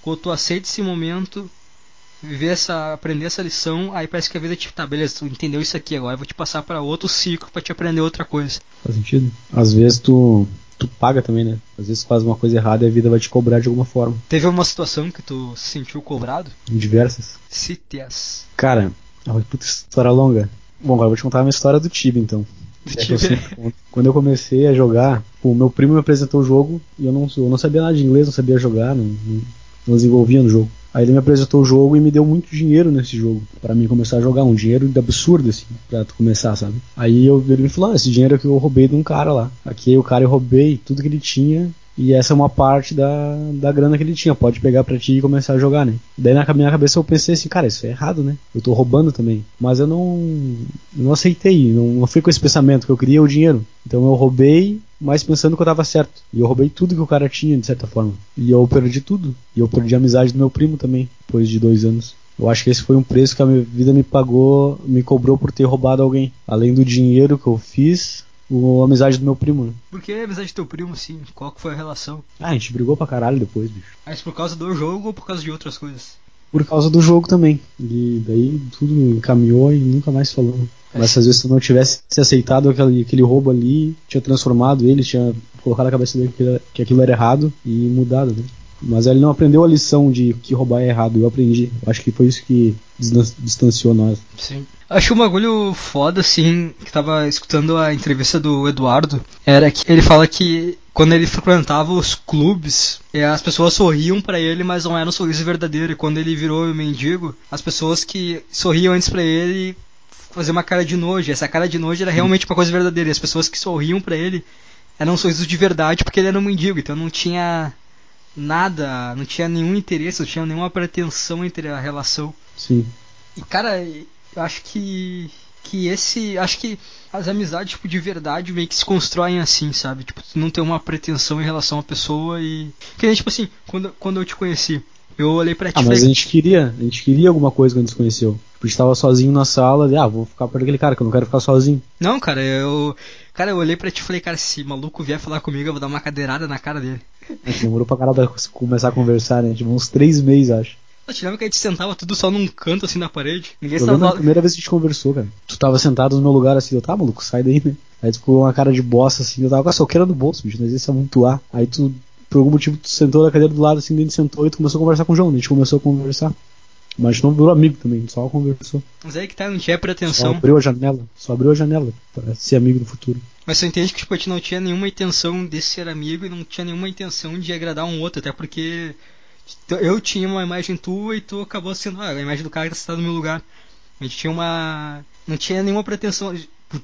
quando tu aceita esse momento, viver essa, aprender essa lição, aí parece que a vida tipo, tá, beleza, tu entendeu isso aqui agora, eu vou te passar para outro ciclo para te aprender outra coisa. Faz sentido? Às vezes tu tu paga também, né? Às vezes tu faz uma coisa errada e a vida vai te cobrar de alguma forma. Teve uma situação que tu se sentiu cobrado? Diversas. Cite-as. Cara, uma puta história longa. Bom, agora eu vou te contar uma história do Tibia, então. É eu sempre, quando eu comecei a jogar, o meu primo me apresentou o jogo e eu não, eu não sabia nada de inglês, não sabia jogar, não, não, não desenvolvia no jogo. Aí ele me apresentou o jogo e me deu muito dinheiro nesse jogo para mim começar a jogar, um dinheiro absurdo assim, para começar, sabe? Aí eu, ele me falou: ah, "Esse dinheiro é que eu roubei de um cara lá. Aqui o cara eu roubei tudo que ele tinha e essa é uma parte da, da grana que ele tinha. Pode pegar pra ti e começar a jogar, né? Daí na minha cabeça eu pensei assim, cara, isso é errado, né? Eu tô roubando também. Mas eu não, não aceitei, não, não fui com esse pensamento que eu queria o dinheiro. Então eu roubei, mas pensando que eu tava certo. E eu roubei tudo que o cara tinha, de certa forma. E eu perdi tudo. E eu perdi a amizade do meu primo também, depois de dois anos. Eu acho que esse foi um preço que a minha vida me pagou, me cobrou por ter roubado alguém. Além do dinheiro que eu fiz, o, a amizade do meu primo, né? Por que a amizade do teu primo, sim? Qual que foi a relação? Ah, a gente brigou pra caralho depois, bicho. Mas por causa do jogo ou por causa de outras coisas? Por causa do jogo também. E daí tudo encaminhou e nunca mais falou. Mas às vezes se não tivesse aceitado aquele, aquele roubo ali, tinha transformado ele, tinha colocado na cabeça dele que, que aquilo era errado e mudado, né? Mas ele não aprendeu a lição de que roubar é errado. Eu aprendi. Acho que foi isso que distanciou nós. Sim. Acho um bagulho foda, assim, que tava escutando a entrevista do Eduardo, era que ele fala que quando ele frequentava os clubes, é, as pessoas sorriam para ele, mas não era um sorriso verdadeiro. E quando ele virou mendigo, as pessoas que sorriam antes para ele faziam uma cara de nojo. Essa cara de nojo era realmente uma coisa verdadeira. As pessoas que sorriam para ele eram um sorrisos de verdade porque ele era um mendigo. Então não tinha nada, não tinha nenhum interesse, não tinha nenhuma pretensão entre a relação. Sim. E cara, eu acho que que esse, acho que as amizades tipo de verdade meio que se constroem assim, sabe? Tipo, não ter uma pretensão em relação à pessoa e que nem tipo assim, quando quando eu te conheci, eu olhei para ti. Ah, mas a gente queria, a gente queria alguma coisa quando a gente se conheceu. Tipo, a gente tava sozinho na sala, e, ah, vou ficar perto daquele cara, que eu não quero ficar sozinho. Não, cara, eu. Cara, eu olhei pra ti e falei, cara, se maluco vier falar comigo, eu vou dar uma cadeirada na cara dele. Demorou pra caralho começar a conversar, né? Tipo, uns três meses, acho. Eu te que a gente sentava tudo só num canto assim na parede? Ninguém eu estava. a primeira vez que a gente conversou, cara. Tu tava sentado no meu lugar assim, eu tá maluco, sai daí, né? Aí tu ficou uma cara de bosta assim, eu tava com a soqueira no bolso, bicho, não existe amontoar. Aí tu, por algum motivo, tu sentou na cadeira do lado assim, ele sentou e tu começou a conversar com o João. A gente começou a conversar. Mas a gente não virou amigo também, só conversou. Mas aí que tá, não tinha pretensão. Só abriu a janela, só abriu a janela pra ser amigo no futuro. Mas você entende que tipo, a gente não tinha nenhuma intenção de ser amigo e não tinha nenhuma intenção de agradar um outro, até porque eu tinha uma imagem tua e tu acabou sendo ah, a imagem do cara que está no meu lugar. A gente tinha uma. Não tinha nenhuma pretensão.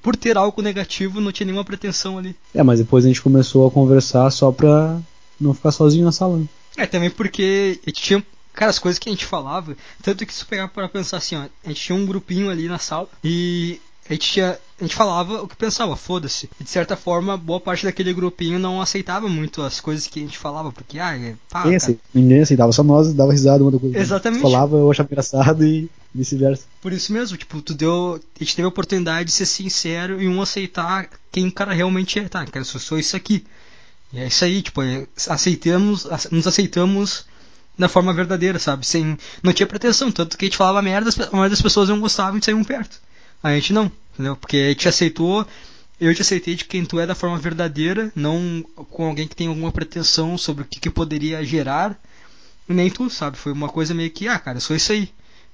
Por ter algo negativo, não tinha nenhuma pretensão ali. É, mas depois a gente começou a conversar só pra não ficar sozinho na sala. É, também porque a gente tinha. Cara, as coisas que a gente falava, tanto que se pegar para pensar assim, ó, a gente tinha um grupinho ali na sala e a gente, tinha, a gente falava o que pensava, foda-se. E de certa forma, boa parte daquele grupinho não aceitava muito as coisas que a gente falava, porque, ah, é, pá, ninguém, aceitava, ninguém aceitava, só nós dava risada uma da coisa. Exatamente. falava, eu achava engraçado e vice-versa. Por isso mesmo, tipo, tu deu. A gente teve a oportunidade de ser sincero e um aceitar quem o cara realmente é. Tá, cara, eu sou isso aqui. E é isso aí, tipo, é, aceitamos, nos aceitamos da forma verdadeira, sabe? Sem, não tinha pretensão, tanto que a gente falava merda, a maioria das pessoas não gostavam de sair um perto. A gente não, entendeu? Porque a gente aceitou, eu te aceitei de quem tu é da forma verdadeira, não com alguém que tem alguma pretensão sobre o que, que poderia gerar, nem tu, sabe? Foi uma coisa meio que, ah, cara, sou isso aí.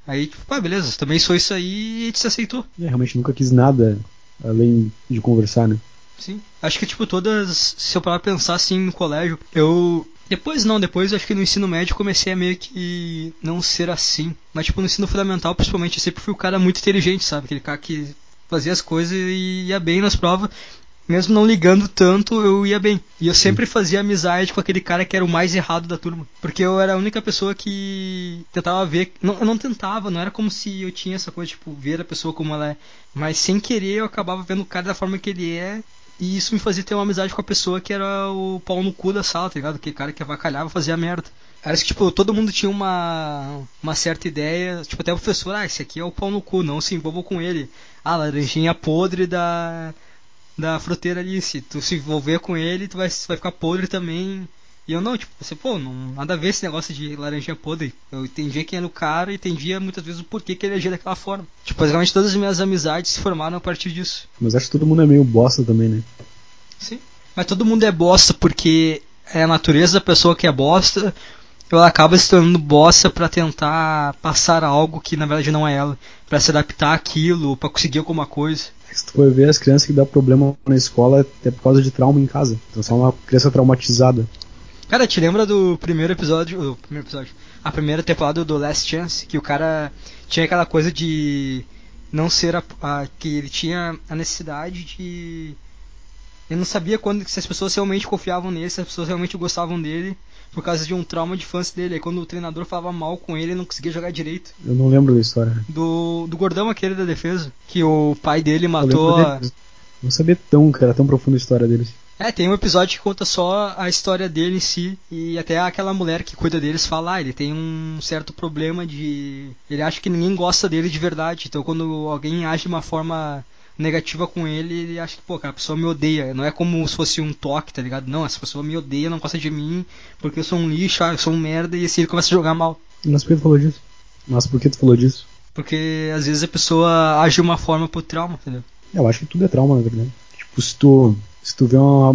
Aí, tipo, ah, beleza, também sou isso aí e se aceitou. É, realmente nunca quis nada além de conversar, né? Sim. Acho que, tipo, todas. Se eu parar pra pensar assim no colégio, eu. Depois não, depois acho que no ensino médio comecei a meio que não ser assim. Mas, tipo, no ensino fundamental, principalmente, eu sempre fui o cara muito inteligente, sabe? Aquele cara que fazia as coisas e ia bem nas provas. Mesmo não ligando tanto, eu ia bem. E eu sempre fazia amizade com aquele cara que era o mais errado da turma. Porque eu era a única pessoa que tentava ver. Não, eu não tentava, não era como se eu tinha essa coisa, tipo, ver a pessoa como ela é. Mas sem querer eu acabava vendo o cara da forma que ele é e isso me fazia ter uma amizade com a pessoa que era o pau no cu da sala, tá ligado? Aquele cara que avacalhava fazia merda. Era que, tipo, todo mundo tinha uma, uma certa ideia, tipo, até o professor, ah, esse aqui é o pau no cu, não se envolva com ele. Ah, laranjinha podre da, da fruteira ali, se tu se envolver com ele, tu vai, vai ficar podre também. E eu não, tipo, você, pô, não, nada a ver esse negócio de laranjinha podre. Eu entendia quem era o cara e entendia muitas vezes o porquê que ele agia daquela forma. Tipo, basicamente todas as minhas amizades se formaram a partir disso. Mas acho que todo mundo é meio bosta também, né? Sim. Mas todo mundo é bosta porque é a natureza da pessoa que é bosta, ela acaba se tornando bosta para tentar passar algo que na verdade não é ela, para se adaptar àquilo, para conseguir alguma coisa. Se tu for ver as crianças que dá problema na escola é por causa de trauma em casa. Então são uma criança traumatizada. Cara, te lembra do primeiro episódio, o primeiro episódio, a primeira temporada do Last Chance, que o cara tinha aquela coisa de não ser a, a que ele tinha a necessidade de ele não sabia quando se as pessoas realmente confiavam nele, se as pessoas realmente gostavam dele, por causa de um trauma de infância dele. Aí quando o treinador falava mal com ele, ele não conseguia jogar direito. Eu não lembro da história. Do, do gordão aquele da defesa, que o pai dele matou. A... Não sabia tão, cara, tão profunda a história deles. É, tem um episódio que conta só a história dele em si. E até aquela mulher que cuida deles fala, ah, ele tem um certo problema de. Ele acha que ninguém gosta dele de verdade. Então quando alguém age de uma forma negativa com ele, ele acha que, pô, cara, a pessoa me odeia. Não é como se fosse um toque, tá ligado? Não, essa pessoa me odeia, não gosta de mim, porque eu sou um lixo, ah, eu sou um merda, e assim ele começa a jogar mal. Mas por que tu falou disso? Mas por que tu falou disso? Porque às vezes a pessoa age de uma forma por trauma, entendeu? Eu acho que tudo é trauma, na verdade. Tipo, se tu se tu vê uma.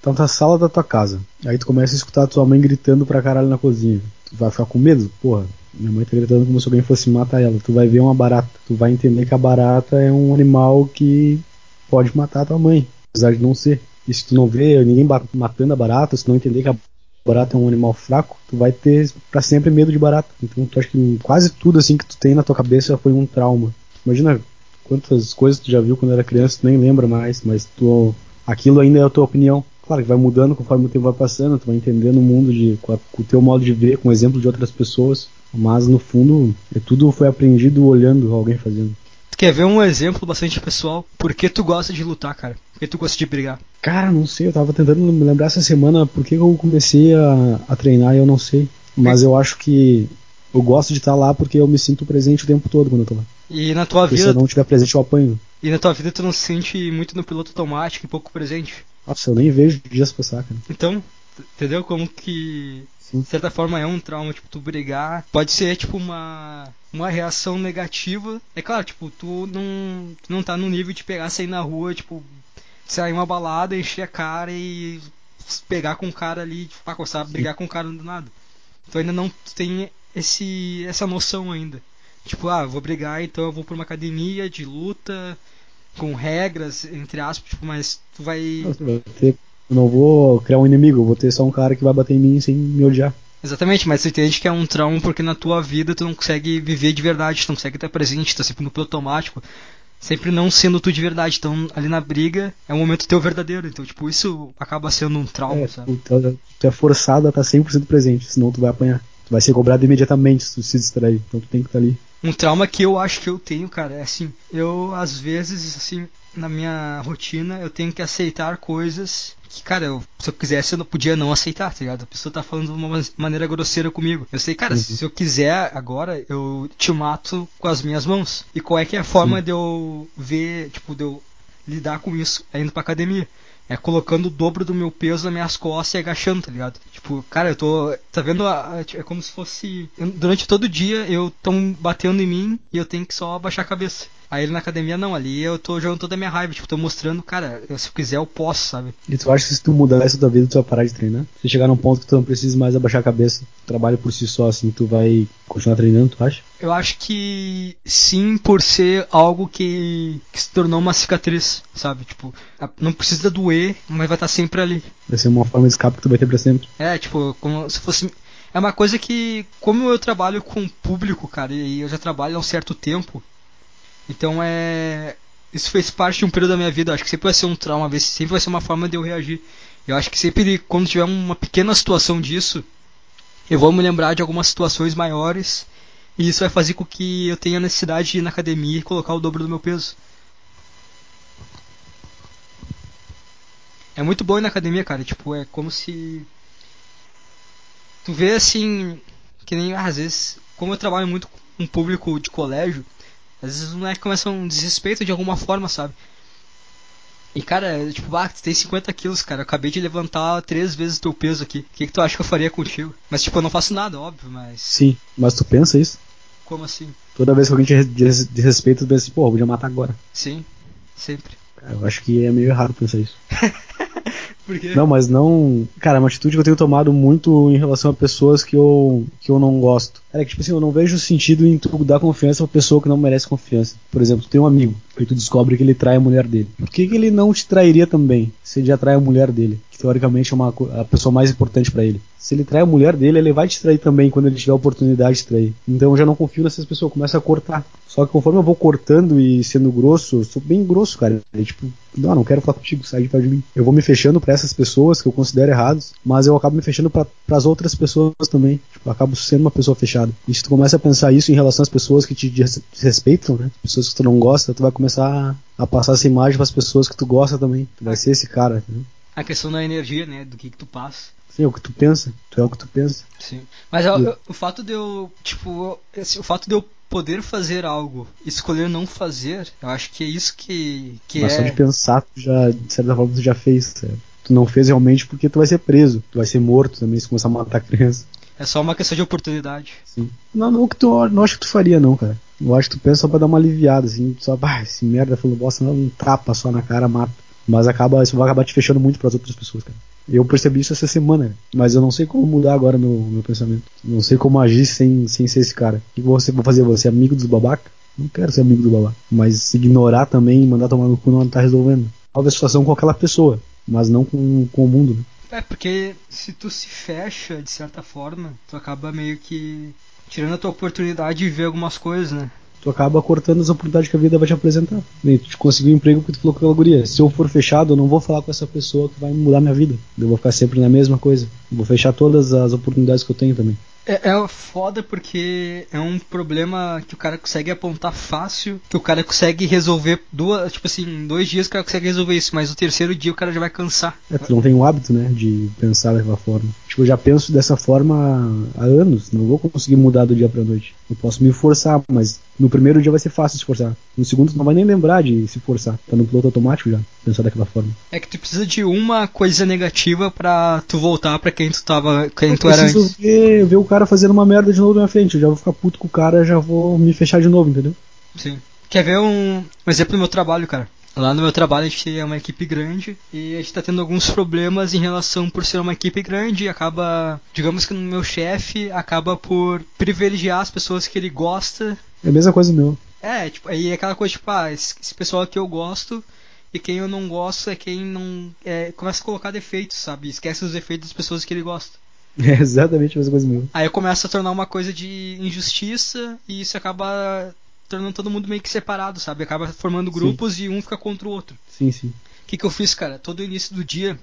Tá na sala da tua casa, aí tu começa a escutar a tua mãe gritando pra caralho na cozinha. Tu vai ficar com medo? Porra, minha mãe tá gritando como se alguém fosse matar ela. Tu vai ver uma barata. Tu vai entender que a barata é um animal que pode matar a tua mãe, apesar de não ser. E se tu não vê ninguém matando a barata, se tu não entender que a barata é um animal fraco, tu vai ter para sempre medo de barata. Então tu acha que quase tudo assim que tu tem na tua cabeça foi um trauma. Imagina quantas coisas tu já viu quando era criança, tu nem lembra mais, mas tu aquilo ainda é a tua opinião. Claro que vai mudando conforme o tempo vai passando, tu vai entendendo o mundo de, com, a, com o teu modo de ver, com o exemplo de outras pessoas, mas no fundo é tudo foi aprendido olhando alguém fazendo. Tu quer ver um exemplo bastante pessoal? Por que tu gosta de lutar, cara? Por que tu gosta de brigar? Cara, não sei, eu tava tentando me lembrar essa semana por que eu comecei a, a treinar e eu não sei. Mas eu acho que eu gosto de estar lá porque eu me sinto presente o tempo todo quando eu tô lá. E na tua porque vida. Se eu não estiver presente, eu apanho. E na tua vida tu não se sente muito no piloto automático e pouco presente? Nossa, eu nem vejo dias passar, cara. Então, entendeu como que Sim. de certa forma é um trauma, tipo, tu brigar. Pode ser, tipo, uma, uma reação negativa. É claro, tipo, tu não, tu não tá no nível de pegar, sair na rua, tipo, sair uma balada, encher a cara e pegar com o cara ali, tipo, pra coçar, brigar com o cara do nada. Tu ainda não tem esse, essa noção ainda. Tipo, ah, vou brigar, então eu vou pra uma academia de luta, com regras, entre aspas, tipo, mas tu vai. Eu não vou criar um inimigo, vou ter só um cara que vai bater em mim sem me odiar. Exatamente, mas você entende que é um trauma porque na tua vida tu não consegue viver de verdade, tu não consegue estar presente, tá sempre no automático, sempre não sendo tu de verdade. Então ali na briga é um momento teu verdadeiro, então tipo, isso acaba sendo um trauma, é, sabe? Tu, tu é forçado a estar 100% presente, senão tu vai apanhar. Tu vai ser cobrado imediatamente se tu se distrair, então tu tem que estar ali. Um trauma que eu acho que eu tenho, cara, é assim, eu às vezes, assim, na minha rotina, eu tenho que aceitar coisas que, cara, eu, se eu quisesse, eu não podia não aceitar, tá ligado? A pessoa tá falando de uma maneira grosseira comigo. Eu sei, cara, uhum. se eu quiser agora, eu te mato com as minhas mãos. E qual é que é a forma Sim. de eu ver, tipo, de eu lidar com isso? É indo pra academia. É colocando o dobro do meu peso nas minhas costas e agachando, tá ligado? Tipo, cara, eu tô. Tá vendo? É como se fosse. Durante todo o dia eu tô batendo em mim e eu tenho que só abaixar a cabeça. Aí na academia não, ali eu tô jogando toda a minha raiva, tipo, tô mostrando, cara, se eu quiser eu posso, sabe? E tu acha que se tu mudar essa tua vida, tu vai parar de treinar? Se chegar num ponto que tu não precisa mais abaixar a cabeça, trabalho por si só, assim, tu vai continuar treinando, tu acha? Eu acho que sim, por ser algo que, que se tornou uma cicatriz, sabe? Tipo, não precisa doer, mas vai estar sempre ali. Vai ser uma forma de escape que tu vai ter pra sempre. É, tipo, como se fosse é uma coisa que, como eu trabalho com público, cara, e eu já trabalho há um certo tempo, então é. Isso fez parte de um período da minha vida. Acho que sempre vai ser um trauma, sempre vai ser uma forma de eu reagir. Eu acho que sempre, quando tiver uma pequena situação disso, eu vou me lembrar de algumas situações maiores. E isso vai fazer com que eu tenha necessidade de ir na academia e colocar o dobro do meu peso. É muito bom ir na academia, cara. Tipo, é como se. Tu vê assim. Que nem às vezes. Como eu trabalho muito com um público de colégio, às vezes os moleques começam um desrespeito de alguma forma, sabe? E cara, tipo, ah, tu tem 50 quilos, cara. Eu acabei de levantar três vezes o teu peso aqui. O que, que tu acha que eu faria contigo? Mas tipo, eu não faço nada, óbvio, mas. Sim, mas tu pensa isso? Como assim? Toda vez que alguém te desrespeita, tu pensa assim, pô, eu podia matar agora. Sim, sempre. Eu acho que é meio errado pensar isso. Por quê? Não, mas não. Cara, é uma atitude que eu tenho tomado muito em relação a pessoas que eu, que eu não gosto. É que, tipo assim, eu não vejo sentido em tu dar confiança pra pessoa que não merece confiança. Por exemplo, tu tem um amigo, e tu descobre que ele trai a mulher dele. Por que, que ele não te trairia também, se ele já trai a mulher dele? Teoricamente é uma, a pessoa mais importante para ele. Se ele trai a mulher dele, ele vai te trair também quando ele tiver a oportunidade de trair. Então eu já não confio nessas pessoas, começa a cortar. Só que conforme eu vou cortando e sendo grosso, eu sou bem grosso, cara. É, tipo, não, não quero falar contigo, sai de perto de mim. Eu vou me fechando para essas pessoas que eu considero errados, mas eu acabo me fechando para as outras pessoas também. Tipo, eu acabo sendo uma pessoa fechada. E se tu começa a pensar isso em relação às pessoas que te desrespeitam, né? Pessoas que tu não gosta, tu vai começar a passar essa imagem para as pessoas que tu gosta também. Tu vai ser esse cara, entendeu? A questão da energia, né? Do que, que tu passa. Sim, é o que tu pensa. Tu é o que tu pensa. Sim. Mas eu, eu, o fato de eu, tipo, esse, o fato de eu poder fazer algo, escolher não fazer, eu acho que é isso que, que Mas é. só de pensar, tu já, de certa forma, tu já fez, certo? Tu não fez realmente porque tu vai ser preso, tu vai ser morto também se começar a matar criança. É só uma questão de oportunidade. Sim. Não, não que tu não acho que tu faria não, cara. Eu acho que tu pensa só pra dar uma aliviada, assim, só, bah, esse merda falou bosta, não, um tapa só na cara, mata. Mas acaba, isso vai acabar te fechando muito para as outras pessoas, cara. Eu percebi isso essa semana, mas eu não sei como mudar agora meu, meu pensamento. Não sei como agir sem, sem ser esse cara. O que você vai fazer? Você é amigo dos babaca? Não quero ser amigo do babaca. Mas ignorar também mandar tomar no cu não tá resolvendo. Talvez situação com aquela pessoa, mas não com, com o mundo. Né? É, porque se tu se fecha de certa forma, tu acaba meio que tirando a tua oportunidade de ver algumas coisas, né? Tu acaba cortando as oportunidades que a vida vai te apresentar. E tu conseguiu um emprego porque tu falou com aquela guria. Se eu for fechado, eu não vou falar com essa pessoa que vai mudar minha vida. Eu vou ficar sempre na mesma coisa. Eu vou fechar todas as oportunidades que eu tenho também. É, é foda porque é um problema que o cara consegue apontar fácil, que o cara consegue resolver duas, tipo assim, em dois dias o cara consegue resolver isso, mas no terceiro dia o cara já vai cansar. É, tu não tem o hábito, né, de pensar daquela forma. Tipo, eu já penso dessa forma há anos, não vou conseguir mudar do dia pra noite. Eu posso me forçar, mas no primeiro dia vai ser fácil se forçar. No segundo tu não vai nem lembrar de se forçar. Tá no piloto automático já, pensar daquela forma. É que tu precisa de uma coisa negativa pra tu voltar pra quem tu tava, quem eu tu era antes. Ver, ver o cara fazendo uma merda de novo na minha frente. Eu já vou ficar puto com o cara, já vou me fechar de novo, entendeu? Sim. Quer ver um, um exemplo do meu trabalho, cara? Lá no meu trabalho a gente é uma equipe grande e a gente está tendo alguns problemas em relação por ser uma equipe grande e acaba, digamos que o meu chefe acaba por privilegiar as pessoas que ele gosta. É a mesma coisa meu. É, tipo, aí é aquela coisa tipo, ah, esse, esse pessoal que eu gosto e quem eu não gosto é quem não é, começa a colocar defeitos, sabe? Esquece os defeitos das pessoas que ele gosta. É exatamente a mesma coisa meu. Aí começa a tornar uma coisa de injustiça e isso acaba tornando todo mundo meio que separado, sabe? Acaba formando grupos sim. e um fica contra o outro. Sim, sim. O que, que eu fiz, cara? Todo início do dia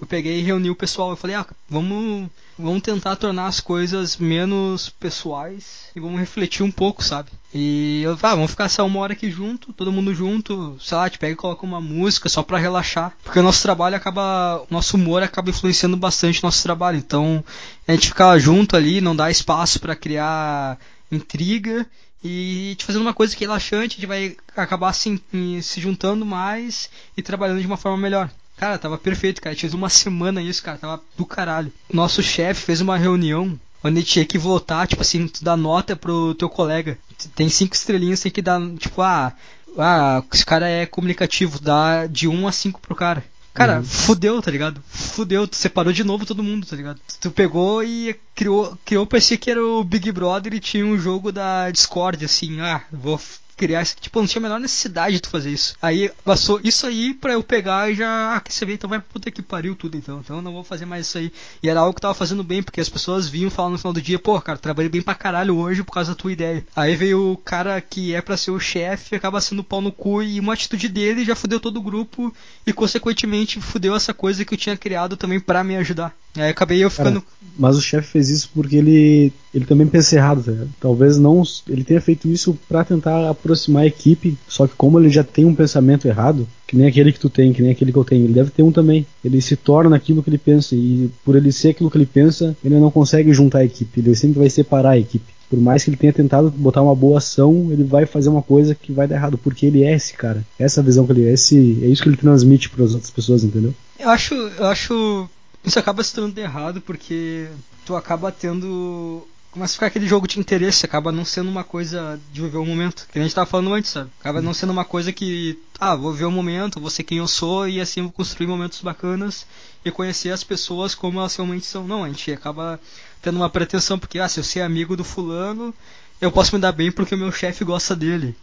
eu peguei e reuni o pessoal. Eu falei, ah, vamos, vamos tentar tornar as coisas menos pessoais e vamos refletir um pouco, sabe? E eu, ah, vamos ficar essa uma hora aqui junto, todo mundo junto, sei lá, te pega e coloca uma música só pra relaxar. Porque o nosso trabalho acaba, o nosso humor acaba influenciando bastante o nosso trabalho. Então, a gente ficar junto ali, não dá espaço para criar intriga e te fazendo uma coisa que é relaxante, a gente vai acabar se, se juntando mais e trabalhando de uma forma melhor. Cara, tava perfeito, cara. Tinha uma semana isso, cara. Tava do caralho. Nosso chefe fez uma reunião onde tinha que votar, tipo assim, tu dá nota pro teu colega. Tem cinco estrelinhas, tem que dar, tipo, ah, ah, esse cara é comunicativo, dá de 1 a 5 pro cara. Cara, uhum. fudeu, tá ligado? Fudeu, tu separou de novo todo mundo, tá ligado? Tu pegou e criou, criou parecia que era o Big Brother e tinha um jogo da Discord, assim, ah, vou criar isso. Tipo, não tinha a menor necessidade de tu fazer isso. Aí passou isso aí pra eu pegar e já. Ah, quer saber? Então vai puta que pariu tudo então. Então não vou fazer mais isso aí. E era algo que tava fazendo bem, porque as pessoas vinham falar no final do dia, pô, cara, trabalhei bem pra caralho hoje por causa da tua ideia. Aí veio o cara que é pra ser o chefe, acaba sendo pau no cu e uma atitude dele já fudeu todo o grupo e consequentemente fudeu essa coisa que eu tinha criado também para me ajudar. Aí acabei eu ficando. Cara, mas o chefe fez isso porque ele, ele também pensa errado, tá Talvez não. Ele tenha feito isso para tentar aproximar a equipe, só que como ele já tem um pensamento errado, que nem aquele que tu tem, que nem aquele que eu tenho, ele deve ter um também. Ele se torna aquilo que ele pensa, e por ele ser aquilo que ele pensa, ele não consegue juntar a equipe, ele sempre vai separar a equipe. Por mais que ele tenha tentado botar uma boa ação, ele vai fazer uma coisa que vai dar errado, porque ele é esse cara. Essa visão que ele é, esse, é isso que ele transmite para as outras pessoas, entendeu? Eu acho, eu acho isso acaba se tornando errado porque tu acaba tendo. Começa a ficar aquele jogo de interesse, acaba não sendo uma coisa de viver o um momento, que a gente tava falando antes, sabe? Acaba não sendo uma coisa que, ah, vou viver o um momento, vou ser quem eu sou e assim vou construir momentos bacanas e conhecer as pessoas como elas realmente são. Não, a gente acaba tendo uma pretensão, porque, ah, se eu ser amigo do fulano, eu posso me dar bem porque o meu chefe gosta dele.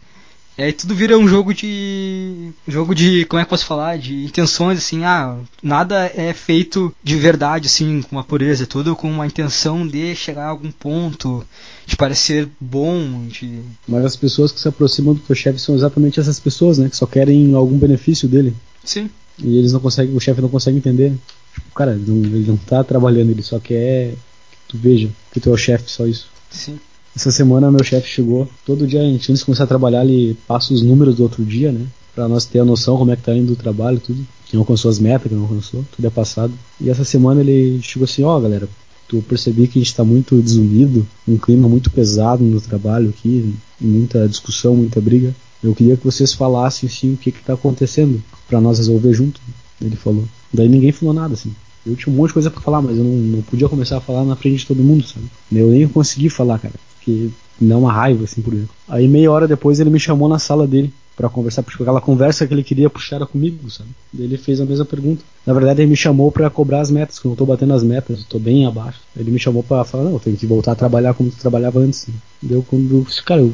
E aí tudo vira um jogo de. jogo de. como é que posso falar? De intenções, assim, ah, nada é feito de verdade, assim, com uma pureza, é tudo com uma intenção de chegar a algum ponto, de parecer bom, de. Mas as pessoas que se aproximam do teu chefe são exatamente essas pessoas, né? Que só querem algum benefício dele. Sim. E eles não conseguem, o chefe não consegue entender. Tipo, cara, ele não, ele não tá trabalhando, ele só quer que tu veja que tu é o chefe, só isso. Sim. Essa semana meu chefe chegou. Todo dia, a gente, antes de começar a trabalhar, ele passa os números do outro dia, né? Pra nós ter a noção como é que tá indo o trabalho, tudo. Quem alcançou as metas, quem não alcançou, tudo é passado. E essa semana ele chegou assim, ó oh, galera, tu percebi que a gente está muito desunido, um clima muito pesado no trabalho aqui, muita discussão, muita briga. Eu queria que vocês falassem assim o que que tá acontecendo para nós resolver junto. Ele falou. Daí ninguém falou nada assim. Eu tinha um monte de coisa para falar, mas eu não, não, podia começar a falar na frente de todo mundo, sabe? Eu nem consegui falar, cara que me dá uma raiva, assim, por exemplo. Aí meia hora depois ele me chamou na sala dele para conversar, porque aquela conversa que ele queria puxar era comigo, sabe? Ele fez a mesma pergunta. Na verdade, ele me chamou para cobrar as metas, que eu não tô batendo as metas, eu tô bem abaixo. Ele me chamou para falar, não, eu tenho que voltar a trabalhar como tu trabalhava antes. Deu quando, cara, eu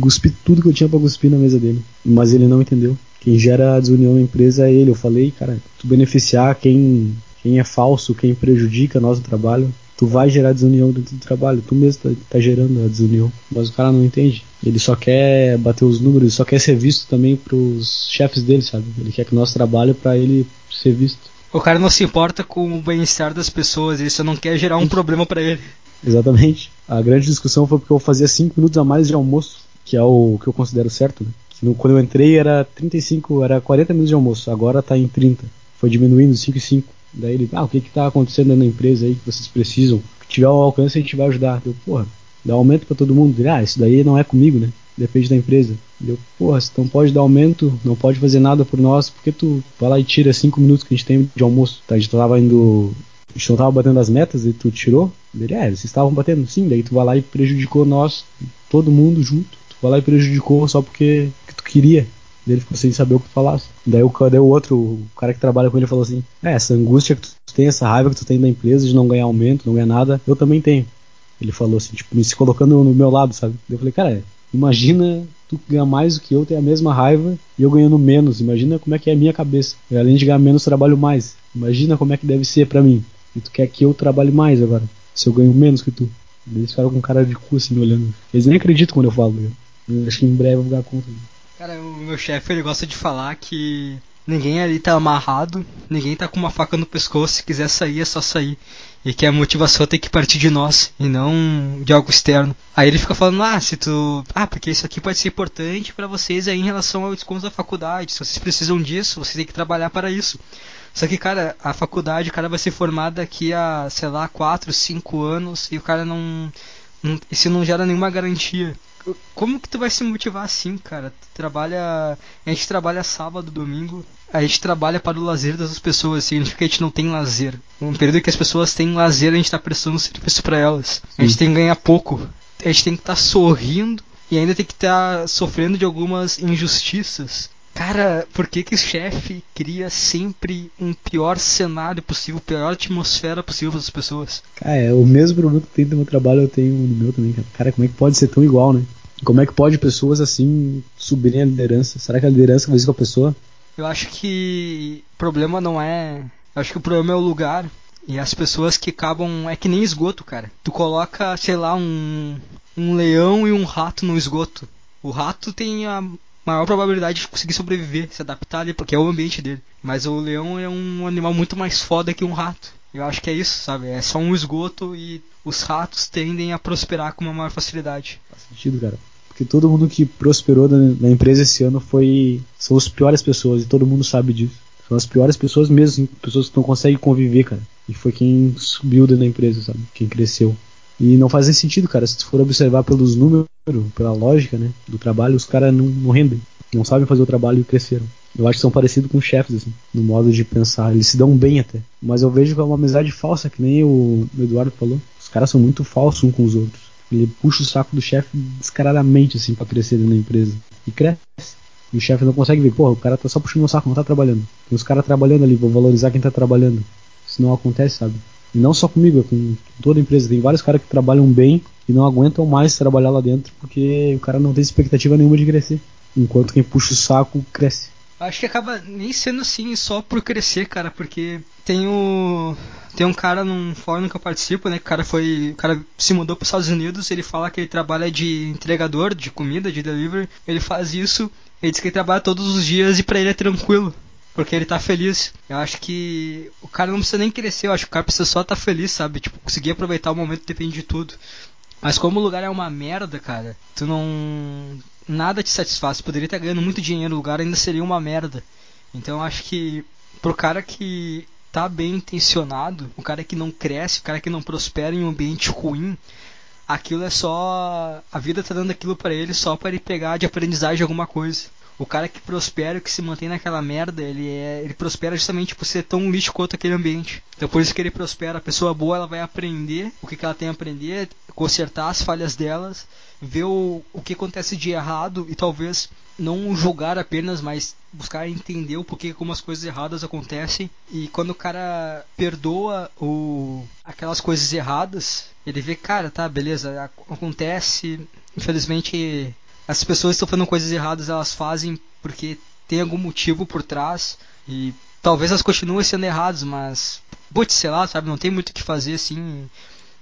cuspi tudo que eu tinha para cuspir na mesa dele, mas ele não entendeu. Quem gera a desunião na empresa é ele. Eu falei, cara, tu beneficiar quem quem é falso, quem prejudica nós no trabalho, tu vai gerar desunião dentro do trabalho, tu mesmo tá, tá, gerando a desunião, mas o cara não entende. Ele só quer bater os números, ele só quer ser visto também pros chefes dele, sabe? Ele quer que o nosso trabalho para ele ser visto. O cara não se importa com o bem-estar das pessoas, ele só não quer gerar um problema para ele. Exatamente. A grande discussão foi porque eu fazia 5 minutos a mais de almoço, que é o que eu considero certo, né? Quando eu entrei era 35, era 40 minutos de almoço, agora tá em 30. Foi diminuindo 5 e 5. Daí ele, ah, o que que tá acontecendo na empresa aí que vocês precisam? Se tiver um alcance, a gente vai ajudar. Deu, porra, dá aumento para todo mundo. Ah, isso daí não é comigo, né? Depende da empresa. Deu, porra, se não pode dar aumento, não pode fazer nada por nós, porque tu vai lá e tira cinco minutos que a gente tem de almoço. Tá, a gente tava indo. A gente não tava batendo as metas e tu tirou? Ele, é, vocês estavam batendo sim, daí tu vai lá e prejudicou nós, todo mundo junto. Tu vai lá e prejudicou só porque que tu queria. Ele ficou sem saber o que falasse. Daí o, daí o outro, o cara que trabalha com ele, falou assim: É, essa angústia que tu tem, essa raiva que tu tem da empresa de não ganhar aumento, não ganhar nada, eu também tenho. Ele falou assim, tipo, me se colocando no meu lado, sabe? Eu falei, cara, imagina tu ganhar mais do que eu, ter a mesma raiva e eu ganhando menos. Imagina como é que é a minha cabeça. Eu, além de ganhar menos, trabalho mais. Imagina como é que deve ser para mim. E tu quer que eu trabalhe mais agora, se eu ganho menos que tu. Eles ficaram com cara de cu assim me olhando. Eles nem acreditam quando eu falo. Eu acho que em breve eu vou dar conta. Cara, o meu chefe ele gosta de falar que ninguém ali tá amarrado, ninguém tá com uma faca no pescoço, se quiser sair é só sair. E que a motivação tem que partir de nós e não de algo externo. Aí ele fica falando, ah, se tu. Ah, porque isso aqui pode ser importante para vocês aí em relação ao desconto da faculdade. Se vocês precisam disso, vocês têm que trabalhar para isso. Só que, cara, a faculdade, o cara vai ser formado daqui a, sei lá, 4, 5 anos e o cara não. não isso não gera nenhuma garantia como que tu vai se motivar assim, cara? Tu trabalha. A gente trabalha sábado, domingo. A gente trabalha para o lazer das pessoas, significa que a gente não tem lazer. Um período que as pessoas têm lazer, a gente tá prestando serviço para elas. A gente tem que ganhar pouco. A gente tem que estar tá sorrindo e ainda tem que estar tá sofrendo de algumas injustiças. Cara, por que que o chefe cria sempre um pior cenário possível, pior atmosfera possível para as pessoas? Cara, é o mesmo problema que tem no meu trabalho, eu tenho no meu também, cara. Cara, como é que pode ser tão igual, né? Como é que pode pessoas assim subirem a liderança? Será que a liderança vai ser com a pessoa? Eu acho que o problema não é. Eu acho que o problema é o lugar. E as pessoas que acabam. É que nem esgoto, cara. Tu coloca, sei lá, um, um leão e um rato no esgoto. O rato tem a maior probabilidade de conseguir sobreviver, se adaptar ali, porque é o ambiente dele. Mas o leão é um animal muito mais foda que um rato. Eu acho que é isso, sabe? É só um esgoto e os ratos tendem a prosperar com uma maior facilidade. Faz sentido, cara. Porque todo mundo que prosperou na empresa esse ano foi. são as piores pessoas e todo mundo sabe disso. São as piores pessoas mesmo, pessoas que não conseguem conviver, cara. E foi quem subiu dentro da empresa, sabe? Quem cresceu. E não faz sentido, cara. Se tu for observar pelos números, pela lógica, né, do trabalho, os caras não, não rendem. Não sabem fazer o trabalho e cresceram. Eu acho que são parecidos com chefes, assim, no modo de pensar. Eles se dão bem até. Mas eu vejo que é uma amizade falsa, que nem o Eduardo falou. Os caras são muito falsos uns com os outros. Ele puxa o saco do chefe descaradamente, assim, pra crescer da empresa. E cresce. E o chefe não consegue ver, porra, o cara tá só puxando o saco, não tá trabalhando. Tem os caras trabalhando ali, vou valorizar quem tá trabalhando. Isso não acontece, sabe? Não só comigo, é com toda empresa. Tem vários caras que trabalham bem e não aguentam mais trabalhar lá dentro porque o cara não tem expectativa nenhuma de crescer. Enquanto quem puxa o saco cresce. Acho que acaba nem sendo assim só por crescer, cara, porque tem o tem um cara num fórum que eu participo, né, que o cara foi, o cara se mudou para os Estados Unidos, ele fala que ele trabalha de entregador de comida, de delivery, ele faz isso, ele diz que ele trabalha todos os dias e para ele é tranquilo, porque ele tá feliz. Eu acho que o cara não precisa nem crescer, eu acho que o cara precisa só tá feliz, sabe? Tipo, conseguir aproveitar o momento depende de tudo. Mas como o lugar é uma merda, cara, tu não. Nada te satisfaz. Poderia estar ganhando muito dinheiro, o lugar ainda seria uma merda. Então eu acho que pro cara que tá bem intencionado, o cara que não cresce, o cara que não prospera em um ambiente ruim, aquilo é só. A vida tá dando aquilo para ele só para ele pegar de aprendizagem alguma coisa. O cara que prospera, que se mantém naquela merda, ele é, ele prospera justamente por ser tão lixo quanto aquele ambiente. Então por isso que ele prospera. A pessoa boa, ela vai aprender o que, que ela tem a aprender, consertar as falhas delas, ver o, o que acontece de errado e talvez não julgar apenas, mas buscar entender o porquê como as coisas erradas acontecem. E quando o cara perdoa o, aquelas coisas erradas, ele vê, cara, tá, beleza, acontece. Infelizmente as pessoas estão fazendo coisas erradas, elas fazem porque tem algum motivo por trás e talvez elas continuem sendo erradas, mas putz, sei lá, sabe, não tem muito o que fazer assim.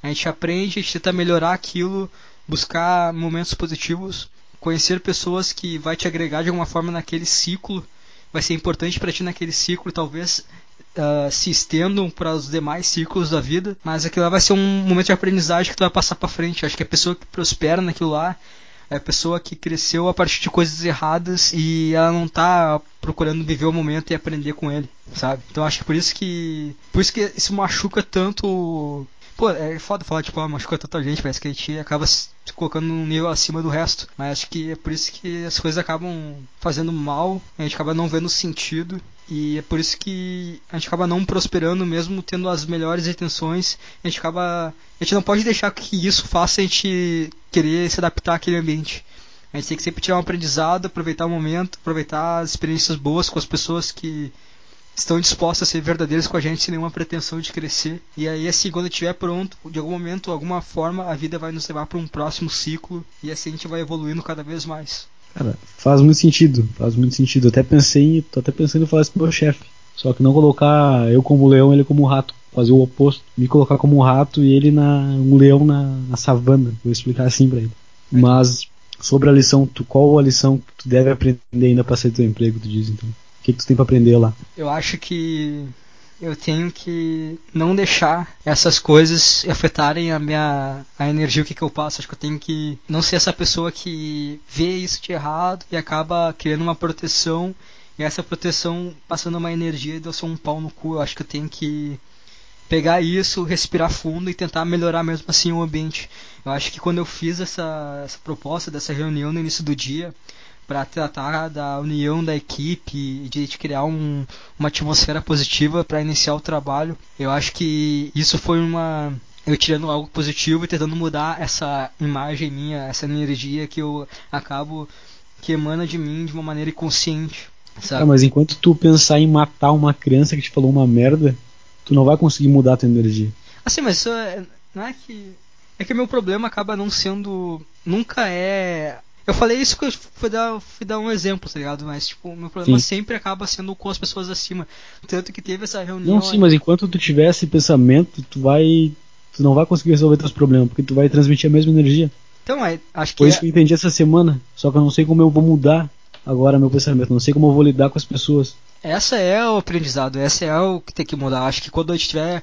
A gente aprende, a gente tenta melhorar aquilo, buscar momentos positivos, conhecer pessoas que vai te agregar de alguma forma naquele ciclo, vai ser importante para ti naquele ciclo, talvez uh, se estendam para os demais ciclos da vida, mas aquilo lá vai ser um momento de aprendizagem que tu vai passar para frente. Acho que a pessoa que prospera naquilo lá é a pessoa que cresceu a partir de coisas erradas e ela não tá procurando viver o momento e aprender com ele, sabe? Então acho que por isso que por isso que isso machuca tanto Pô, é foda falar, tipo, ah, machuca tanta gente, parece que a gente acaba se colocando num nível acima do resto. Mas acho que é por isso que as coisas acabam fazendo mal, a gente acaba não vendo sentido. E é por isso que a gente acaba não prosperando, mesmo tendo as melhores intenções. A gente acaba. A gente não pode deixar que isso faça a gente querer se adaptar àquele ambiente. A gente tem que sempre tirar um aprendizado, aproveitar o momento, aproveitar as experiências boas com as pessoas que estão dispostas a ser verdadeiras com a gente sem nenhuma pretensão de crescer. E aí, assim, quando estiver pronto, de algum momento, alguma forma, a vida vai nos levar para um próximo ciclo e assim a gente vai evoluindo cada vez mais. Cara, faz muito sentido, faz muito sentido. Até pensei, tô até pensando em falar isso pro meu chefe. Só que não colocar eu como leão, ele como rato. Fazer o oposto. Me colocar como um rato e ele na um leão na, na savana. Vou explicar assim para ele. Mas sobre a lição, tu, qual a lição que tu deve aprender ainda para ser teu emprego, tu diz então? que, que tu tem para aprender lá? Eu acho que eu tenho que não deixar essas coisas afetarem a minha a energia que, que eu passo. Acho que eu tenho que não ser essa pessoa que vê isso de errado e acaba criando uma proteção e essa proteção passando uma energia e eu sou um pau no cu. Eu acho que eu tenho que pegar isso, respirar fundo e tentar melhorar mesmo assim o ambiente. Eu acho que quando eu fiz essa, essa proposta dessa reunião no início do dia, para tratar da união da equipe e de criar um, uma atmosfera positiva para iniciar o trabalho, eu acho que isso foi uma eu tirando algo positivo e tentando mudar essa imagem minha, essa energia que eu acabo que emana de mim de uma maneira inconsciente. Sabe? Ah, mas enquanto tu pensar em matar uma criança que te falou uma merda, tu não vai conseguir mudar a tua energia. Assim, mas isso é, não é que é que meu problema acaba não sendo nunca é eu falei isso que eu fui dar, fui dar um exemplo, tá ligado? Mas, tipo, meu problema sim. sempre acaba sendo com as pessoas acima. Tanto que teve essa reunião. Não, sim, aí... mas enquanto tu tiver esse pensamento, tu vai. Tu não vai conseguir resolver teus problemas, porque tu vai transmitir a mesma energia. Então, é, acho que. Foi isso que eu entendi essa semana. Só que eu não sei como eu vou mudar agora meu pensamento. Não sei como eu vou lidar com as pessoas. Essa é o aprendizado, essa é o que tem que mudar. Acho que quando a gente tiver.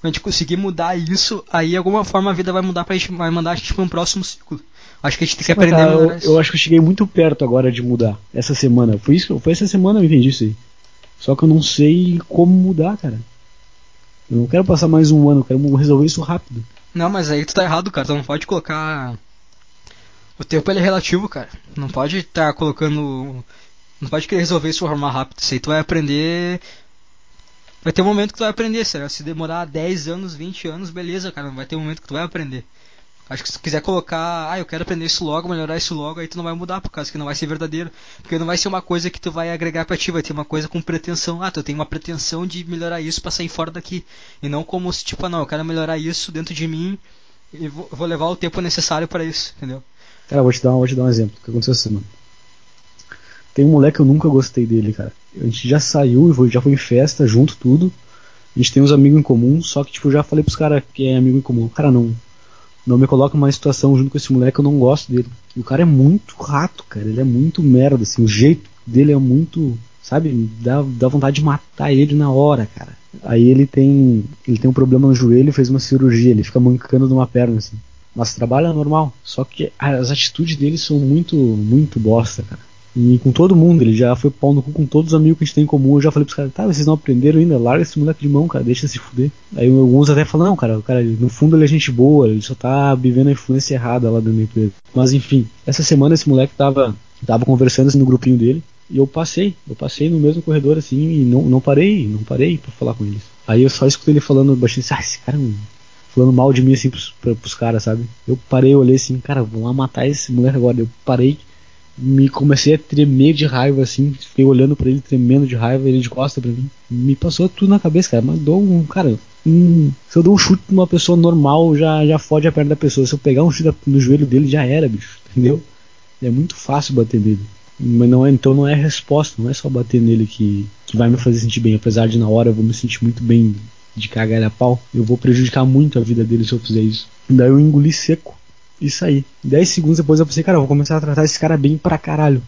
Quando a gente conseguir mudar isso, aí de alguma forma a vida vai mudar pra gente, vai mandar a gente pra um próximo ciclo. Acho que a gente tem que aprender Mas, eu, eu, acho que eu cheguei muito perto agora de mudar. Essa semana. Foi, isso, foi essa semana que eu entendi isso aí. Só que eu não sei como mudar, cara. Eu não quero passar mais um ano, eu quero resolver isso rápido. Não, mas aí tu tá errado, cara. Tu não pode colocar. O tempo é relativo, cara. Não pode estar tá colocando. Não pode querer resolver isso de forma rápida. Isso aí tu vai aprender. Vai ter um momento que tu vai aprender, será? Se demorar 10 anos, 20 anos, beleza, cara. Vai ter um momento que tu vai aprender. Acho que se quiser colocar, ah, eu quero aprender isso logo, melhorar isso logo, aí tu não vai mudar, por causa que não vai ser verdadeiro. Porque não vai ser uma coisa que tu vai agregar pra ti, vai ter uma coisa com pretensão. Ah, tu tem uma pretensão de melhorar isso pra sair fora daqui. E não como se, tipo, ah, não, eu quero melhorar isso dentro de mim e vou, vou levar o tempo necessário para isso, entendeu? Cara, vou te dar, vou te dar um exemplo. Que aconteceu essa semana? Tem um moleque que eu nunca gostei dele, cara. A gente já saiu, já foi em festa, junto, tudo. A gente tem uns amigos em comum, só que, tipo, já falei pros caras que é amigo em comum. Cara, não não me coloca numa situação junto com esse moleque, eu não gosto dele. E o cara é muito rato, cara. Ele é muito merda, assim. O jeito dele é muito. Sabe? Dá, dá vontade de matar ele na hora, cara. Aí ele tem. Ele tem um problema no joelho fez uma cirurgia. Ele fica mancando de uma perna, assim. Mas trabalha normal. Só que as atitudes dele são muito, muito bosta, cara. E com todo mundo, ele já foi pau no cu com todos os amigos que a gente tem em comum. Eu já falei pros caras, tá, vocês não aprenderam ainda? Larga esse moleque de mão, cara, deixa se fuder. Aí alguns até falam, não, cara, cara, no fundo ele é gente boa, ele só tá vivendo a influência errada lá dentro da empresa. Mas enfim, essa semana esse moleque tava, tava conversando assim no grupinho dele. E eu passei, eu passei no mesmo corredor assim e não, não parei, não parei pra falar com eles. Aí eu só escutei ele falando baixinho assim, ah, esse cara é um falando mal de mim assim pros, pros caras, sabe? Eu parei, olhei assim, cara, vou lá matar esse moleque agora. Eu parei, me comecei a tremer de raiva, assim, fiquei olhando para ele tremendo de raiva, ele de costa para mim. Me passou tudo na cabeça, cara, mas dou um, cara, um, se eu dou um chute numa pessoa normal, já, já fode a perna da pessoa. Se eu pegar um chute no joelho dele, já era, bicho, entendeu? É muito fácil bater nele. Mas não é, então não é resposta, não é só bater nele que, que vai me fazer sentir bem, apesar de na hora eu vou me sentir muito bem de cagar a pau, eu vou prejudicar muito a vida dele se eu fizer isso. Daí eu engoli seco isso aí. 10 segundos depois eu pensei, cara, eu vou começar a tratar esse cara bem pra caralho.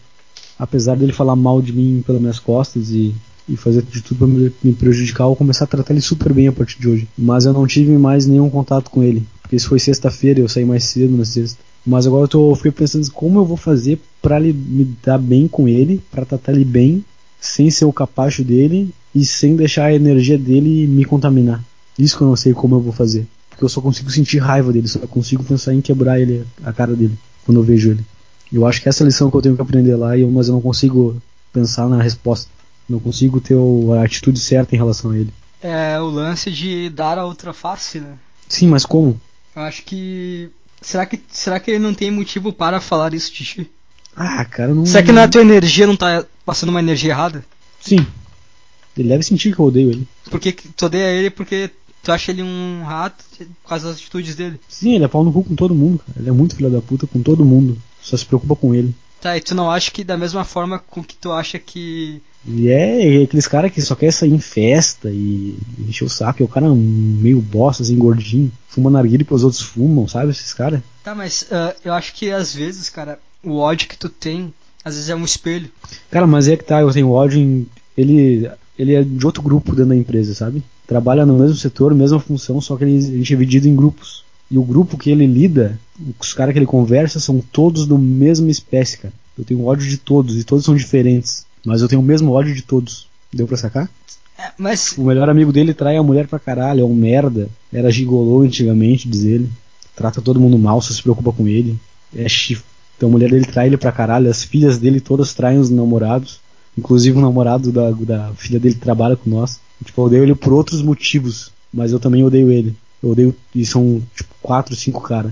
Apesar dele falar mal de mim pelas minhas costas e, e fazer de tudo pra me, prejudicar, eu vou começar a tratar ele super bem a partir de hoje. Mas eu não tive mais nenhum contato com ele. Porque isso foi sexta-feira, eu saí mais cedo na sexta. Mas agora eu, tô, eu fiquei pensando como eu vou fazer para me dar bem com ele, para tratar ele bem, sem ser o capacho dele e sem deixar a energia dele me contaminar. Isso que eu não sei como eu vou fazer porque eu só consigo sentir raiva dele, só consigo pensar em quebrar ele, a cara dele, quando eu vejo ele. Eu acho que essa é a lição que eu tenho que aprender lá, mas eu não consigo pensar na resposta. Não consigo ter a atitude certa em relação a ele. É o lance de dar a outra face, né? Sim, mas como? Eu acho que. Será que, será que ele não tem motivo para falar isso de ti? Ah, cara, não. Será que na tua energia não tá passando uma energia errada? Sim. Ele deve sentir que eu odeio ele. Porque tu odeia ele porque Tu acha ele um rato por causa das atitudes dele? Sim, ele é pau no cu com todo mundo, cara. Ele é muito filho da puta com todo mundo. Só se preocupa com ele. Tá, e tu não acha que da mesma forma com que tu acha que. E é, é aqueles caras que só quer sair em festa e encher o saco. E o cara é meio bosta, assim, gordinho. Fuma narguilha que os outros fumam, sabe? Esses caras. Tá, mas uh, eu acho que às vezes, cara, o ódio que tu tem, às vezes é um espelho. Cara, mas é que tá, eu tenho ódio em. Ele, ele é de outro grupo dentro da empresa, sabe? Trabalha no mesmo setor, mesma função, só que ele, a gente é dividido em grupos. E o grupo que ele lida, os caras que ele conversa, são todos do mesma espécie, cara. Eu tenho ódio de todos, e todos são diferentes. Mas eu tenho o mesmo ódio de todos. Deu pra sacar? É, mas. O melhor amigo dele trai a mulher pra caralho, é um merda. Era gigolô antigamente, diz ele. Trata todo mundo mal, só se preocupa com ele. É chif... Então a mulher dele trai ele pra caralho, as filhas dele todas traem os namorados. Inclusive o namorado da, da filha dele trabalha com nós. Tipo, eu odeio ele por outros motivos, mas eu também odeio ele. Eu odeio. E são tipo quatro, cinco caras.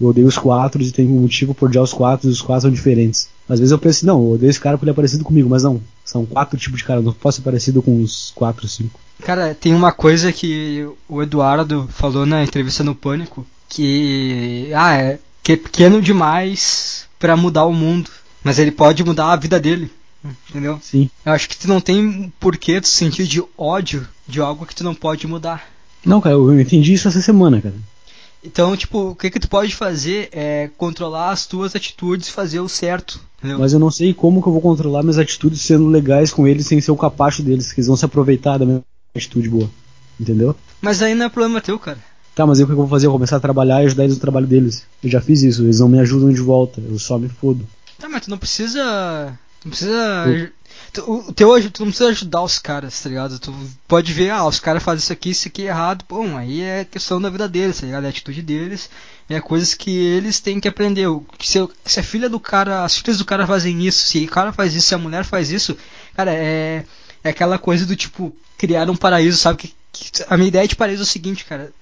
Eu odeio os quatro e tem um motivo por odiar os quatro e os quatro são diferentes. Às vezes eu penso não, eu odeio esse cara porque ele é parecido comigo, mas não. São quatro tipos de cara, não posso ser parecido com os quatro, cinco. Cara, tem uma coisa que o Eduardo falou na entrevista no Pânico, que. Ah, é. Que é pequeno demais para mudar o mundo. Mas ele pode mudar a vida dele. Entendeu? Sim. Eu acho que tu não tem porquê tu sentir de ódio de algo que tu não pode mudar. Não, cara, eu entendi isso essa semana, cara. Então, tipo, o que que tu pode fazer é controlar as tuas atitudes e fazer o certo. Entendeu? Mas eu não sei como que eu vou controlar minhas atitudes sendo legais com eles sem ser o capacho deles, que eles vão se aproveitar da minha atitude boa. Entendeu? Mas aí não é problema teu, cara. Tá, mas aí o que eu vou fazer? Eu vou começar a trabalhar e ajudar eles no trabalho deles. Eu já fiz isso, eles não me ajudam de volta, eu só me fodo. Tá, mas tu não precisa. Não precisa. O teu, tu não precisa ajudar os caras, tá ligado? Tu pode ver, ah, os caras fazem isso aqui, isso aqui é errado. Bom, aí é questão da vida deles, tá ligado? É a atitude deles, é coisas que eles têm que aprender. Se, eu, se a filha do cara, as filhas do cara fazem isso, se o cara faz isso, se a mulher faz isso, cara, é, é aquela coisa do tipo, criar um paraíso, sabe? Que, que a minha ideia de paraíso é o seguinte, cara.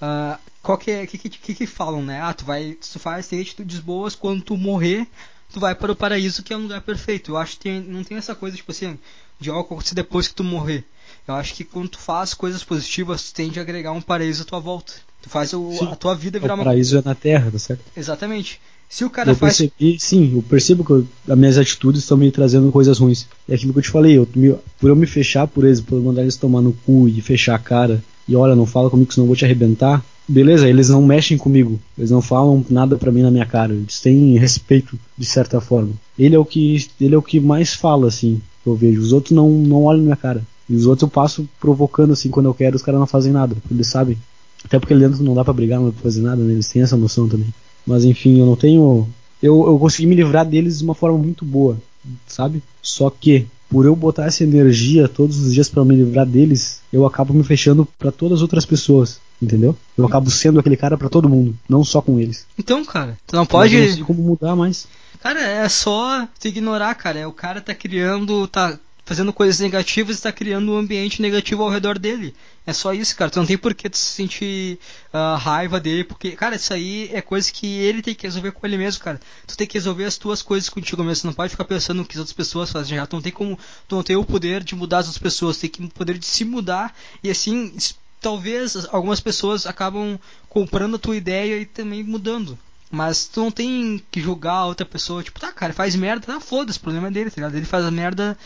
Uh, qual que é, que, que, que, que falam, né? Ah, tu vai, tu faz, tem atitudes boas, quando tu morrer, tu vai para o paraíso, que é um lugar perfeito. Eu acho que tem, não tem essa coisa, tipo assim, de algo acontecer depois que tu morrer. Eu acho que quando tu faz coisas positivas, tu tende a agregar um paraíso à tua volta. Tu faz o, a tua vida virar uma. O paraíso é na terra, tá certo? Exatamente. Se o cara eu faz. Percebi, sim, eu percebo que eu, as minhas atitudes estão me trazendo coisas ruins. É aquilo que eu te falei, eu, por eu me fechar por eles, por eu mandar eles tomar no cu e fechar a cara, e olha, não fala comigo senão eu vou te arrebentar, beleza, eles não mexem comigo, eles não falam nada para mim na minha cara, eles têm respeito de certa forma. Ele é o que ele é o que mais fala assim, eu vejo. Os outros não não olham na minha cara. E os outros eu passo provocando assim quando eu quero, os caras não fazem nada, eles sabem. Até porque dentro não dá para brigar, não dá pra fazer nada, né? eles têm essa noção também. Mas enfim, eu não tenho eu, eu consegui me livrar deles de uma forma muito boa, sabe? Só que por eu botar essa energia todos os dias para me livrar deles, eu acabo me fechando para todas as outras pessoas. Entendeu? Eu acabo sendo aquele cara para todo mundo, não só com eles. Então, cara, tu não pode. Eu não sei como mudar mais. Cara, é só tu ignorar, cara. É, o cara tá criando. tá fazendo coisas negativas e tá criando um ambiente negativo ao redor dele. É só isso, cara. Tu não tem por que tu sentir uh, raiva dele, porque, cara, isso aí é coisa que ele tem que resolver com ele mesmo, cara. Tu tem que resolver as tuas coisas contigo mesmo. Tu não pode ficar pensando no que as outras pessoas fazem já. Tu não tem como. Tu não tem o poder de mudar as outras pessoas. Tu tem o poder de se mudar e assim talvez algumas pessoas acabam comprando a tua ideia e também mudando. Mas tu não tem que julgar a outra pessoa, tipo, tá, cara, faz merda, tá, foda-se, o problema é dele, tá ligado? Ele faz a merda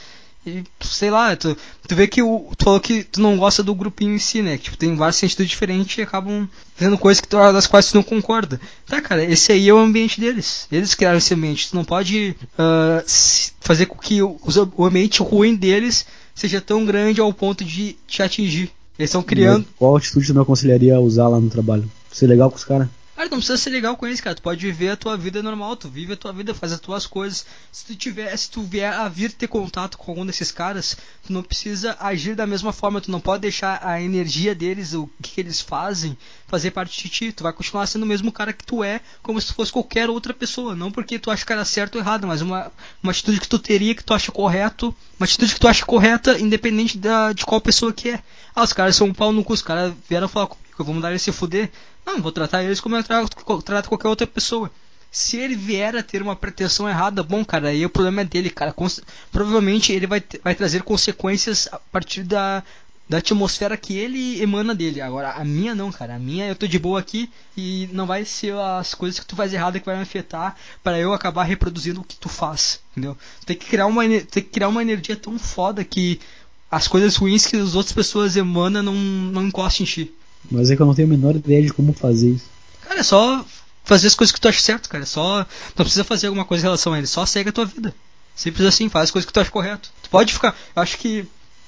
e, sei lá, tu, tu vê que o, tu falou que tu não gosta do grupinho em si, né? Que tipo, tem vários sentidos diferentes e acabam fazendo coisas que tu, das quais tu não concorda. Tá, cara, esse aí é o ambiente deles. Eles criaram esse ambiente. Tu não pode uh, fazer com que o, o ambiente ruim deles seja tão grande ao ponto de te atingir. Eles estão criando. Qual atitude tu me aconselharia a usar lá no trabalho? Ser legal com os caras? Cara, não precisa ser legal com eles, cara. Tu pode viver a tua vida normal, tu vive a tua vida, faz as tuas coisas. Se tu tiver, se tu vier a vir ter contato com algum desses caras, tu não precisa agir da mesma forma, tu não pode deixar a energia deles, o que, eles fazem, fazer parte de ti. Tu vai continuar sendo o mesmo cara que tu é, como se tu fosse qualquer outra pessoa. Não porque tu acha que era certo ou errado, mas uma, uma atitude que tu teria, que tu acha correto, uma atitude que tu acha correta, independente da, de qual pessoa que é. Ah, os caras são um pau no cu, os caras vieram falar comigo, eu vou mandar eles se fuder. Não, vou tratar eles como eu trato, qualquer outra pessoa. Se ele vier a ter uma pretensão errada, bom, cara, aí o problema é dele, cara. provavelmente ele vai, vai trazer consequências a partir da, da atmosfera que ele emana dele. Agora, a minha não, cara. A minha eu tô de boa aqui e não vai ser as coisas que tu faz errado que vai me afetar para eu acabar reproduzindo o que tu faz, entendeu? Tem que criar uma, tem que criar uma energia tão foda que as coisas ruins que as outras pessoas emanam não, não encostem em ti. Mas é que eu não tenho a menor ideia de como fazer isso. Cara, é só fazer as coisas que tu acha certo, cara. É só. Não precisa fazer alguma coisa em relação a ele, só segue a tua vida. Simples assim, faz as coisas que tu acha correto. Tu pode ficar. Eu acho que.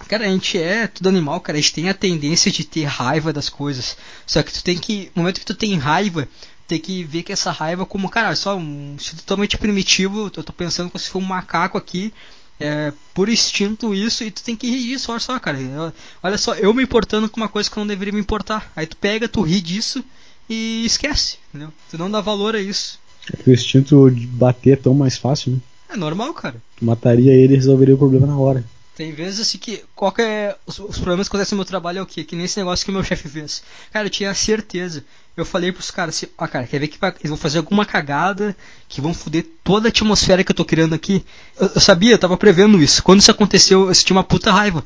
Cara, a gente é tudo animal, cara. A gente tem a tendência de ter raiva das coisas. Só que tu tem que. No momento que tu tem raiva, tem que ver que essa raiva como, cara, só um totalmente primitivo. Eu tô pensando como se for um macaco aqui É por instinto isso e tu tem que rir disso, olha só, cara. Olha só, eu me importando com uma coisa que eu não deveria me importar. Aí tu pega, tu ri disso e esquece, entendeu? Tu não dá valor a isso. É o instinto de bater é tão mais fácil, né? É normal, cara. Tu mataria ele e resolveria o problema na hora. Tem vezes assim que qualquer. Os, os problemas que acontecem no meu trabalho é o quê? Que nesse negócio que o meu chefe fez. Cara, eu tinha certeza. Eu falei pros caras assim, ah, cara, quer ver que vai, eles vão fazer alguma cagada que vão foder toda a atmosfera que eu tô criando aqui? Eu, eu sabia, eu tava prevendo isso. Quando isso aconteceu, eu senti uma puta raiva.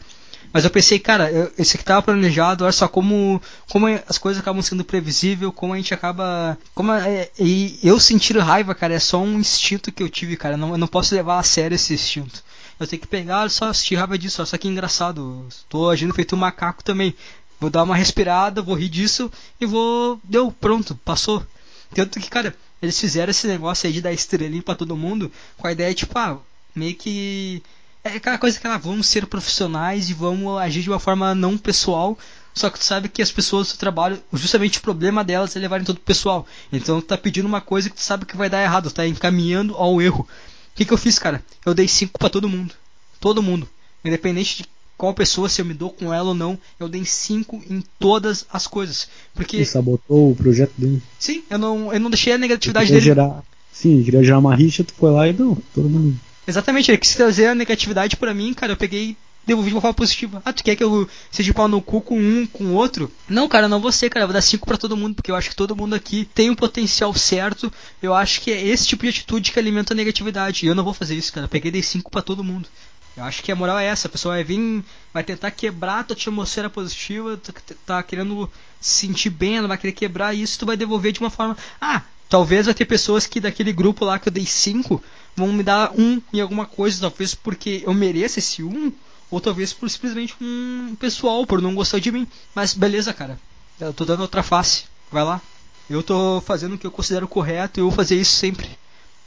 Mas eu pensei, cara, eu, esse aqui tava planejado, olha só como, como as coisas acabam sendo previsível, como a gente acaba. Como é, e eu sentir raiva, cara, é só um instinto que eu tive, cara. Não, eu não posso levar a sério esse instinto. Eu tenho que pegar, só, sentir raiva disso, olha só que engraçado. Tô agindo feito um macaco também. Vou dar uma respirada, vou rir disso e vou. Deu, pronto, passou. Tanto que, cara, eles fizeram esse negócio aí de dar estrelinha pra todo mundo com a ideia, tipo, ah, meio que é aquela coisa que ela, vamos ser profissionais e vamos agir de uma forma não pessoal. Só que tu sabe que as pessoas do trabalho, justamente o problema delas é levarem todo pessoal. Então tu tá pedindo uma coisa que tu sabe que vai dar errado, tá encaminhando ao erro. O que, que eu fiz, cara? Eu dei 5 para todo mundo. Todo mundo. Independente de qual pessoa, se eu me dou com ela ou não, eu dei 5 em todas as coisas. Porque. Ele sabotou o projeto dele. Sim, eu não, eu não deixei a negatividade dele. Gerar... Sim, queria gerar uma rixa, tu foi lá e não, todo mundo Exatamente, ele quis trazer a negatividade para mim, cara. Eu peguei devolvi de uma forma positiva. Ah, tu quer que eu seja pau no cu com um, com outro? Não, cara, não vou ser, cara. Eu vou dar cinco para todo mundo, porque eu acho que todo mundo aqui tem um potencial certo. Eu acho que é esse tipo de atitude que alimenta a negatividade. E eu não vou fazer isso, cara. Eu peguei dei cinco para todo mundo. Eu acho que a moral é essa. A pessoa vai vir, vai tentar quebrar a tua atmosfera positiva, tá, tá querendo se sentir bem, ela vai querer quebrar isso, tu vai devolver de uma forma. Ah, talvez vai ter pessoas que daquele grupo lá que eu dei cinco vão me dar um em alguma coisa, talvez porque eu mereça esse um, ou talvez por simplesmente um pessoal, por não gostar de mim. Mas beleza, cara. Eu tô dando outra face. Vai lá. Eu tô fazendo o que eu considero correto e eu vou fazer isso sempre.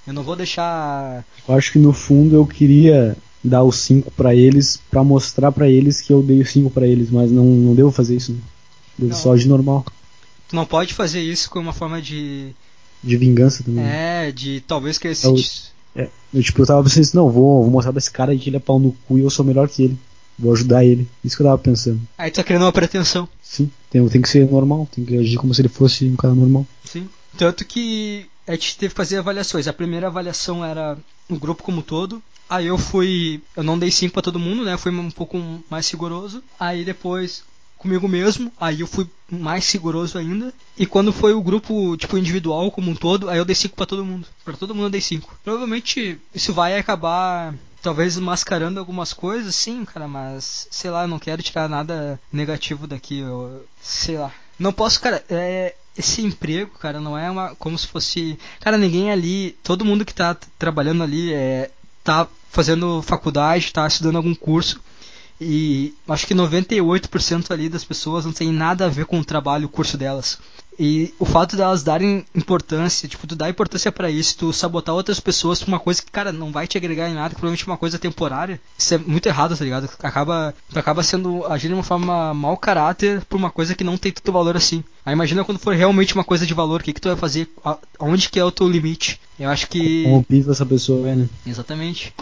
Eu não vou deixar. Eu acho que no fundo eu queria dar os 5 para eles para mostrar para eles que eu dei os 5 para eles, mas não, não devo fazer isso. Né? Devo só de normal. Tu não pode fazer isso com uma forma de. De vingança também. É, de talvez que esse. Eu é, eu, tipo, eu tava pensando assim, não, vou, vou mostrar pra esse cara que ele é pau no cu e eu sou melhor que ele. Vou ajudar ele. Isso que eu tava pensando. Aí tu tá criando uma pretensão. Sim, tem, tem que ser normal, tem que agir como se ele fosse um cara normal. Sim. Tanto que a gente teve que fazer avaliações. A primeira avaliação era o grupo como todo. Aí eu fui. Eu não dei 5 para todo mundo, né? Eu fui um pouco mais rigoroso. Aí depois comigo mesmo, aí eu fui mais rigoroso ainda. E quando foi o grupo, tipo, individual como um todo, aí eu dei 5 pra todo mundo. Pra todo mundo eu dei 5. Provavelmente isso vai acabar talvez mascarando algumas coisas, sim, cara, mas sei lá, eu não quero tirar nada negativo daqui, eu, sei lá. Não posso, cara, é, esse emprego, cara, não é uma como se fosse, cara, ninguém ali, todo mundo que tá trabalhando ali é tá fazendo faculdade, tá estudando algum curso e acho que 98% ali das pessoas não tem nada a ver com o trabalho, o curso delas. E o fato delas darem importância, tipo, tu dar importância para isso, tu sabotar outras pessoas por uma coisa que, cara, não vai te agregar em nada, que provavelmente é uma coisa temporária, isso é muito errado, tá ligado? Acaba, tu acaba sendo, agindo de uma forma mau caráter por uma coisa que não tem tanto valor assim. Aí imagina quando for realmente uma coisa de valor, o que, que tu vai fazer? Aonde que é o teu limite? Eu acho que. Como essa pessoa né? Exatamente.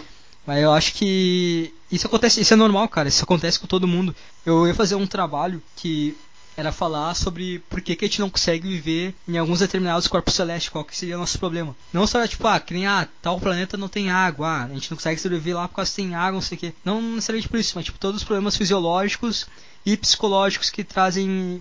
Mas eu acho que isso acontece, isso é normal, cara. Isso acontece com todo mundo. Eu ia fazer um trabalho que era falar sobre por que, que a gente não consegue viver em alguns determinados corpos celestes, qual que seria o nosso problema. Não só tipo, ah, que nem ah, tal planeta não tem água, ah, a gente não consegue sobreviver lá por causa tem água, não sei o que. Não necessariamente por isso, mas tipo, todos os problemas fisiológicos e psicológicos que trazem.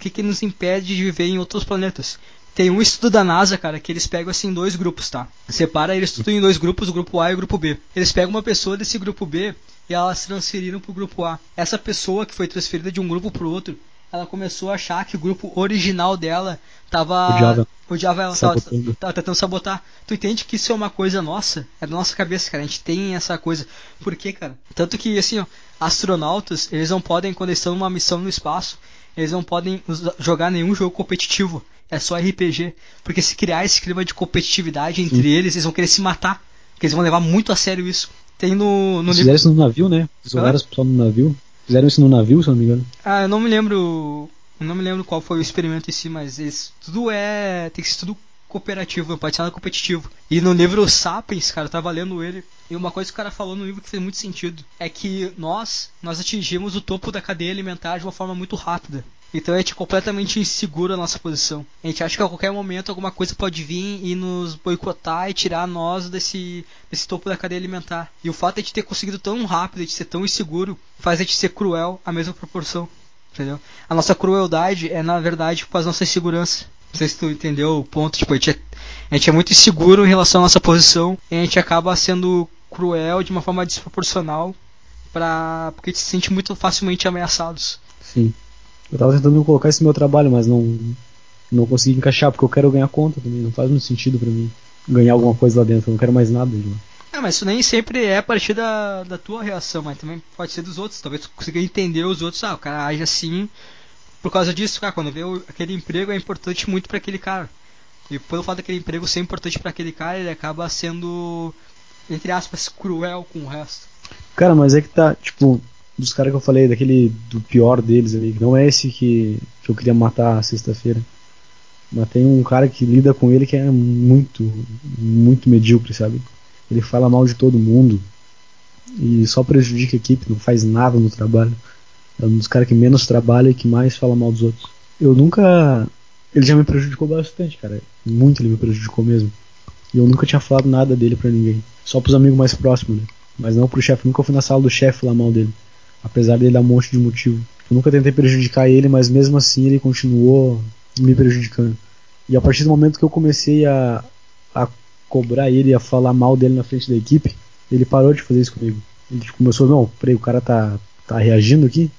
que, que nos impede de viver em outros planetas. Tem um estudo da NASA, cara, que eles pegam assim dois grupos, tá? Separa eles tudo em dois grupos, o grupo A e o grupo B. Eles pegam uma pessoa desse grupo B e elas transferiram pro grupo A. Essa pessoa que foi transferida de um grupo pro outro, ela começou a achar que o grupo original dela tava. Odiava. Odiava ela, tava, tava, tentando sabotar. Tu entende que isso é uma coisa nossa? É da nossa cabeça, cara. A gente tem essa coisa. Por quê, cara? Tanto que, assim, ó, astronautas, eles não podem, quando eles estão numa missão no espaço, eles não podem jogar nenhum jogo competitivo é só RPG. Porque se criar esse clima de competitividade entre Sim. eles, eles vão querer se matar. Porque eles vão levar muito a sério isso. Tem no. no Fizeram isso no navio, né? Jogaram as pessoas no navio. Fizeram isso no navio, se não me engano. Ah, eu não me lembro. Eu não me lembro qual foi o experimento em si, mas eles, tudo é. Tem que ser tudo cooperativo, não pode ser nada competitivo. E no livro Sapiens, cara, eu tava lendo ele, e uma coisa que o cara falou no livro que fez muito sentido é que nós, nós atingimos o topo da cadeia alimentar de uma forma muito rápida. Então a gente é completamente inseguro a nossa posição. A gente acha que a qualquer momento alguma coisa pode vir e nos boicotar e tirar nós desse, desse topo da cadeia alimentar. E o fato de a gente ter conseguido tão rápido, de ser tão inseguro, faz a gente ser cruel à mesma proporção. Entendeu? A nossa crueldade é, na verdade, com as nossas seguranças. Não sei se tu entendeu o ponto, tipo, a gente, é, a gente é muito inseguro em relação à nossa posição e a gente acaba sendo cruel de uma forma desproporcional pra, porque a gente se sente muito facilmente ameaçados. Sim. Eu tava tentando colocar esse meu trabalho, mas não não consegui encaixar porque eu quero ganhar conta também, não faz muito sentido para mim ganhar alguma coisa lá dentro, eu não quero mais nada de lá. É, mas isso nem sempre é a partir da, da tua reação, mas também pode ser dos outros. Talvez tu consiga entender os outros, ah, o cara age assim por causa disso, cara, quando vê aquele emprego é importante muito para aquele cara. E pelo fato daquele emprego ser importante para aquele cara, ele acaba sendo, entre aspas, cruel com o resto. Cara, mas é que tá, tipo, dos caras que eu falei, daquele do pior deles ali, não é esse que, que eu queria matar sexta-feira. Mas tem um cara que lida com ele que é muito, muito medíocre, sabe? Ele fala mal de todo mundo e só prejudica a equipe, não faz nada no trabalho. É um dos caras que menos trabalha e que mais fala mal dos outros. Eu nunca. Ele já me prejudicou bastante, cara. Muito ele me prejudicou mesmo. E eu nunca tinha falado nada dele pra ninguém. Só pros amigos mais próximos, né? Mas não pro chefe. Nunca fui na sala do chefe falar mal dele. Apesar dele dar um monte de motivo. Eu nunca tentei prejudicar ele, mas mesmo assim ele continuou me prejudicando. E a partir do momento que eu comecei a, a cobrar ele, a falar mal dele na frente da equipe, ele parou de fazer isso comigo. Ele começou, não, peraí, o cara tá, tá reagindo aqui?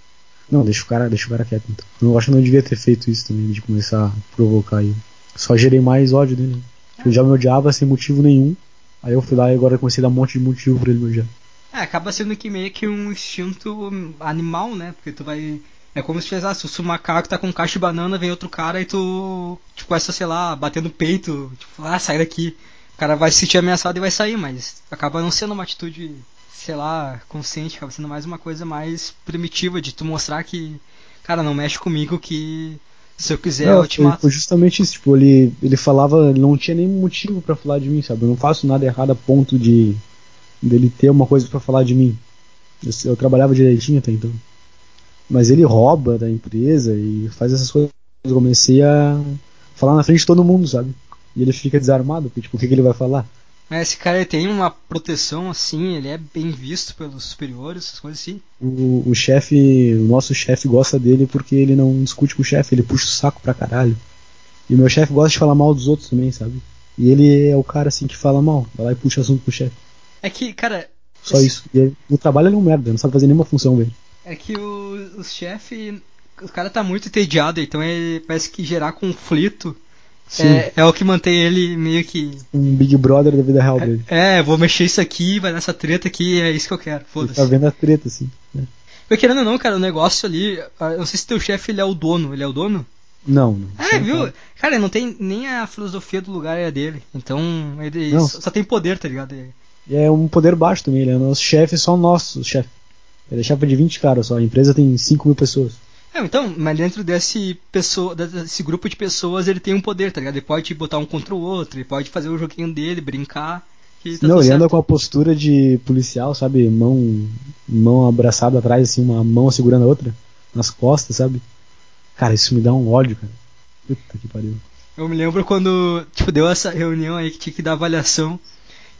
Não, deixa o cara, deixa o cara quieto então. Eu acho que não devia ter feito isso também, de começar a provocar ele. Só gerei mais ódio dele. Eu já me odiava sem motivo nenhum. Aí eu fui lá e agora comecei a dar um monte de motivo pra ele me odiar. É, acaba sendo que meio que um instinto animal, né? Porque tu vai. É como se tivesse, ah, se o macaco tá com um caixa de banana, vem outro cara e tu, tipo, começa, sei lá, bater no peito, tipo, ah, sai daqui. O cara vai se sentir ameaçado e vai sair, mas acaba não sendo uma atitude sei lá, consciente, acaba sendo mais uma coisa mais primitiva de tu mostrar que, cara, não mexe comigo que se eu quiser não, eu te foi, mato. Foi justamente isso, tipo, ele, ele falava, ele não tinha nenhum motivo para falar de mim, sabe? Eu não faço nada errado a ponto de dele ter uma coisa para falar de mim. Eu, eu, trabalhava direitinho até então. Mas ele rouba da empresa e faz essas coisas. Eu comecei a falar na frente de todo mundo, sabe? E ele fica desarmado, porque tipo, o que, que ele vai falar? Mas esse cara tem uma proteção assim, ele é bem visto pelos superiores, essas coisas assim. O, o chefe, o nosso chefe gosta dele porque ele não discute com o chefe, ele puxa o saco pra caralho. E o meu chefe gosta de falar mal dos outros também, sabe? E ele é o cara assim que fala mal, vai lá e puxa assunto pro chefe. É que, cara. Só esse... isso. E no trabalho ele é um merda, não sabe fazer nenhuma função, velho. É que o, o chefe. O cara tá muito entediado, então ele parece que gerar conflito é, é, o que mantém ele meio que. Um Big Brother da vida real dele. É, vou mexer isso aqui, vai nessa treta aqui, é isso que eu quero. Foda-se. Tá vendo a treta, assim. Né? Eu querendo ou não, cara, o negócio ali. Ah, eu não sei se teu chefe ele é o dono. Ele é o dono? Não, não. É, viu? Cara. cara, não tem nem a filosofia do lugar é dele. Então, ele não. só tem poder, tá ligado? É um poder baixo também, ele é nosso chefe, só nosso chefe. Ele é chefe de 20 caras só, a empresa tem 5 mil pessoas. É, então, mas dentro desse, pessoa, desse grupo de pessoas ele tem um poder, tá ligado? Ele pode botar um contra o outro, ele pode fazer o joguinho dele, brincar. Tá não, ele certo. anda com a postura de policial, sabe? Mão, mão abraçada atrás, assim, uma mão segurando a outra, nas costas, sabe? Cara, isso me dá um ódio, cara. Puta que pariu. Eu me lembro quando, tipo, deu essa reunião aí que tinha que dar avaliação.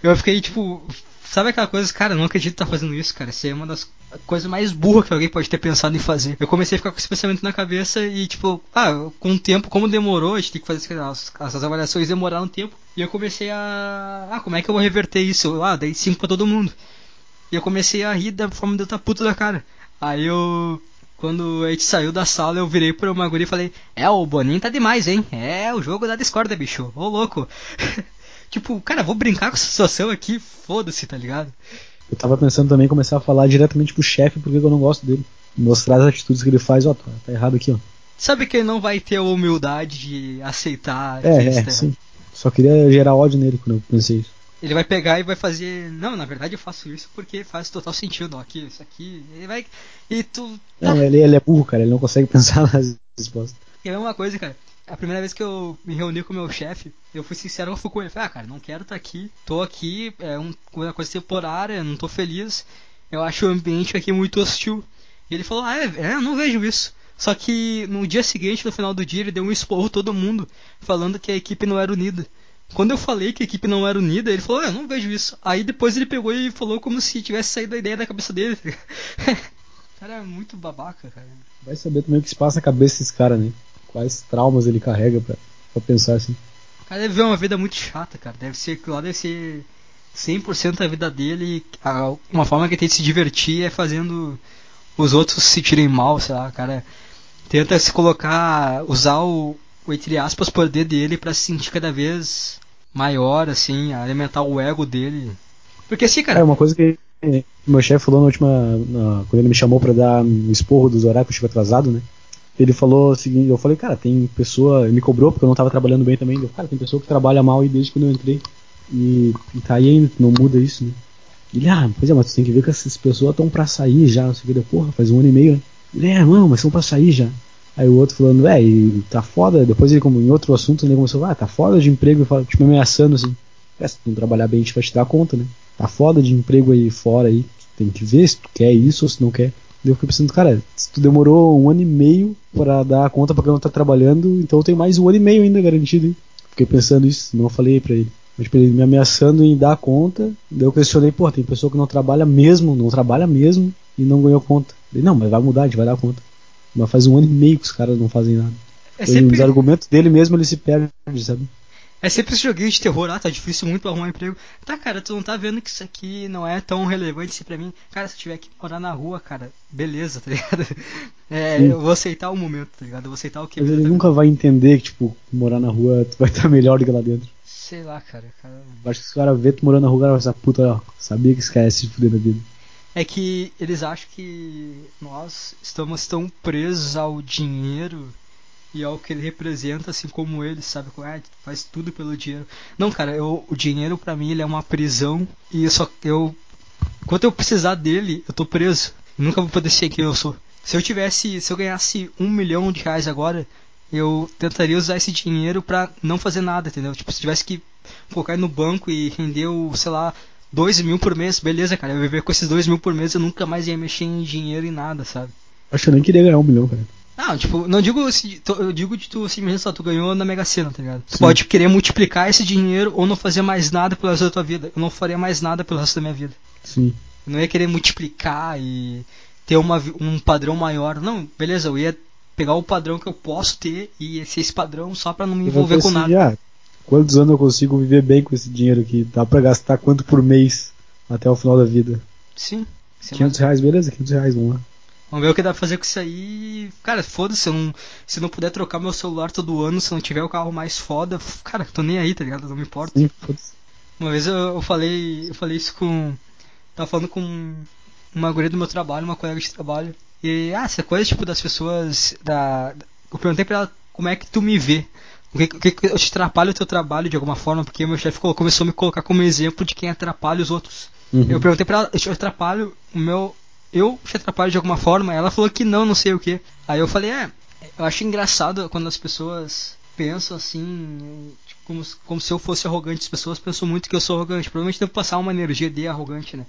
Eu fiquei, tipo, Sabe aquela coisa, cara, não acredito que tá fazendo isso, cara. Isso é uma das coisas mais burras que alguém pode ter pensado em fazer. Eu comecei a ficar com esse pensamento na cabeça e, tipo, ah, com o tempo, como demorou, a gente tem que fazer as, essas avaliações demoraram um tempo. E eu comecei a. Ah, como é que eu vou reverter isso? Ah, dei 5 pra todo mundo. E eu comecei a rir da forma de eu estar puto da cara. Aí eu. Quando a gente saiu da sala, eu virei pra uma guria e falei: É, o Boninho tá demais, hein? É o jogo da discorda, bicho. Ô louco. Tipo, cara, vou brincar com essa situação aqui, foda-se, tá ligado? Eu tava pensando também em começar a falar diretamente pro chefe porque eu não gosto dele. Mostrar as atitudes que ele faz, ó, tá, tá errado aqui, ó. Sabe que ele não vai ter a humildade de aceitar é, é, tá sim. Só queria gerar ódio nele quando eu pensei isso. Ele vai pegar e vai fazer. Não, na verdade eu faço isso porque faz total sentido. Ó, aqui, isso aqui. Ele vai. E tu. Não, ele, ele é burro, cara. Ele não consegue pensar nas respostas. É uma coisa, cara. A primeira vez que eu me reuni com o meu chefe, eu fui sincero com ele. Falei, ah, cara, não quero estar tá aqui. Tô aqui, é um, uma coisa temporária, não tô feliz. Eu acho o ambiente aqui muito hostil. E ele falou, ah, é, é não vejo isso. Só que no dia seguinte, no final do dia, ele deu um esporro todo mundo, falando que a equipe não era unida. Quando eu falei que a equipe não era unida, ele falou, ah, eu não vejo isso. Aí depois ele pegou e falou como se tivesse saído a ideia da cabeça dele. cara é muito babaca, cara. Vai saber também o que se passa na cabeça desse cara, né? Quais traumas ele carrega pra, pra pensar assim. O cara deve ver uma vida muito chata, cara. Deve ser, lá deve ser 100% da vida dele. Uma forma que ele tem de se divertir é fazendo os outros se tirem mal, sei lá, cara. Tenta se colocar, usar o, o entre aspas, poder dele para se sentir cada vez maior, assim, alimentar o ego dele. Porque assim, cara. É uma coisa que meu chefe falou na última. Na, quando ele me chamou para dar um esporro dos horários que eu estive atrasado, né? Ele falou o seguinte, eu falei, cara, tem pessoa. Ele me cobrou porque eu não tava trabalhando bem também. Eu, cara, tem pessoa que trabalha mal aí desde quando eu entrei. E, e tá aí ainda, não muda isso, né? Ele, ah, pois é, mas tu tem que ver que essas pessoas estão pra sair já, não sei o. Porra, faz um ano e meio, né? Ele, é, não, mas são pra sair já. Aí o outro falando, é, e tá foda. Depois ele, como em outro assunto, ele começou, ah, tá foda de emprego, tipo, ameaçando assim. É, se tu não trabalhar bem, a gente vai te dar conta, né? Tá foda de emprego aí fora aí. Tem que ver se tu quer isso ou se não quer. Eu fiquei pensando, cara, se tu demorou um ano e meio para dar conta pra quem não tá trabalhando, então eu tenho mais um ano e meio ainda garantido, hein? Fiquei pensando isso, não falei pra ele. Mas tipo, ele me ameaçando em dar conta, daí eu questionei, pô, tem pessoa que não trabalha mesmo, não trabalha mesmo e não ganhou conta. Ele, não, mas vai mudar, a gente vai dar conta. Mas faz um ano e meio que os caras não fazem nada. É sempre... Os argumentos dele mesmo ele se perde, sabe? É sempre esse joguinho de terror, ah, tá difícil muito pra arrumar um emprego. Tá, cara, tu não tá vendo que isso aqui não é tão relevante assim pra mim. Cara, se eu tiver que morar na rua, cara, beleza, tá ligado? É, eu vou aceitar o momento, tá ligado? Eu vou aceitar o que. Mas ele nunca vai entender que, tipo, morar na rua tu vai estar melhor do que lá dentro. Sei lá, cara. cara... Acho que se o cara vê tu morando na rua, o cara vai pensar, puta, ó, sabia que esse cara ia se fuder na vida. É que eles acham que nós estamos tão presos ao dinheiro e ao que ele representa, assim como ele, sabe? Ah, faz tudo pelo dinheiro. Não, cara, eu, o dinheiro para mim ele é uma prisão e eu só eu enquanto eu precisar dele, eu tô preso. Nunca vou poder ser quem eu sou. Se eu tivesse, se eu ganhasse um milhão de reais agora, eu tentaria usar esse dinheiro para não fazer nada, entendeu? Tipo, se tivesse que colocar no banco e render o, sei lá, dois mil por mês, beleza, cara. Eu viver com esses dois mil por mês, eu nunca mais ia mexer em dinheiro e nada, sabe? Acho que eu nem queria ganhar um milhão, cara. Não, tipo, não digo eu digo de tu simplesmente só tu ganhou na Mega Sena, tá ligado? Tu pode querer multiplicar esse dinheiro ou não fazer mais nada pelo resto da tua vida. Eu não faria mais nada pelo resto da minha vida. Sim. Eu não ia querer multiplicar e ter uma, um padrão maior. Não, beleza, eu ia pegar o padrão que eu posso ter e ser esse padrão só para não me envolver com nada. Ah, quantos anos eu consigo viver bem com esse dinheiro aqui? Dá pra gastar quanto por mês até o final da vida? Sim. 500 reais, beleza? 500 reais, vamos lá. Vamos ver o que dá pra fazer com isso aí. Cara, foda-se, se eu não, se não puder trocar meu celular todo ano, se não tiver o carro mais foda, cara, tô nem aí, tá ligado? Não me importa. Uma vez eu, eu, falei. Eu falei isso com. Tava falando com uma guria do meu trabalho, uma colega de trabalho. E, ah, essa coisa, tipo, das pessoas. Da, eu perguntei pra ela como é que tu me vê. O que, que, que eu te atrapalho o teu trabalho de alguma forma, porque meu chefe começou a me colocar como exemplo de quem atrapalha os outros. Uhum. Eu perguntei pra ela, eu atrapalho o meu, eu te atrapalho de alguma forma? Ela falou que não, não sei o que. Aí eu falei, é, eu acho engraçado quando as pessoas pensam assim, tipo, como, como se eu fosse arrogante. As pessoas pensam muito que eu sou arrogante. Provavelmente devo passar uma energia de arrogante, né?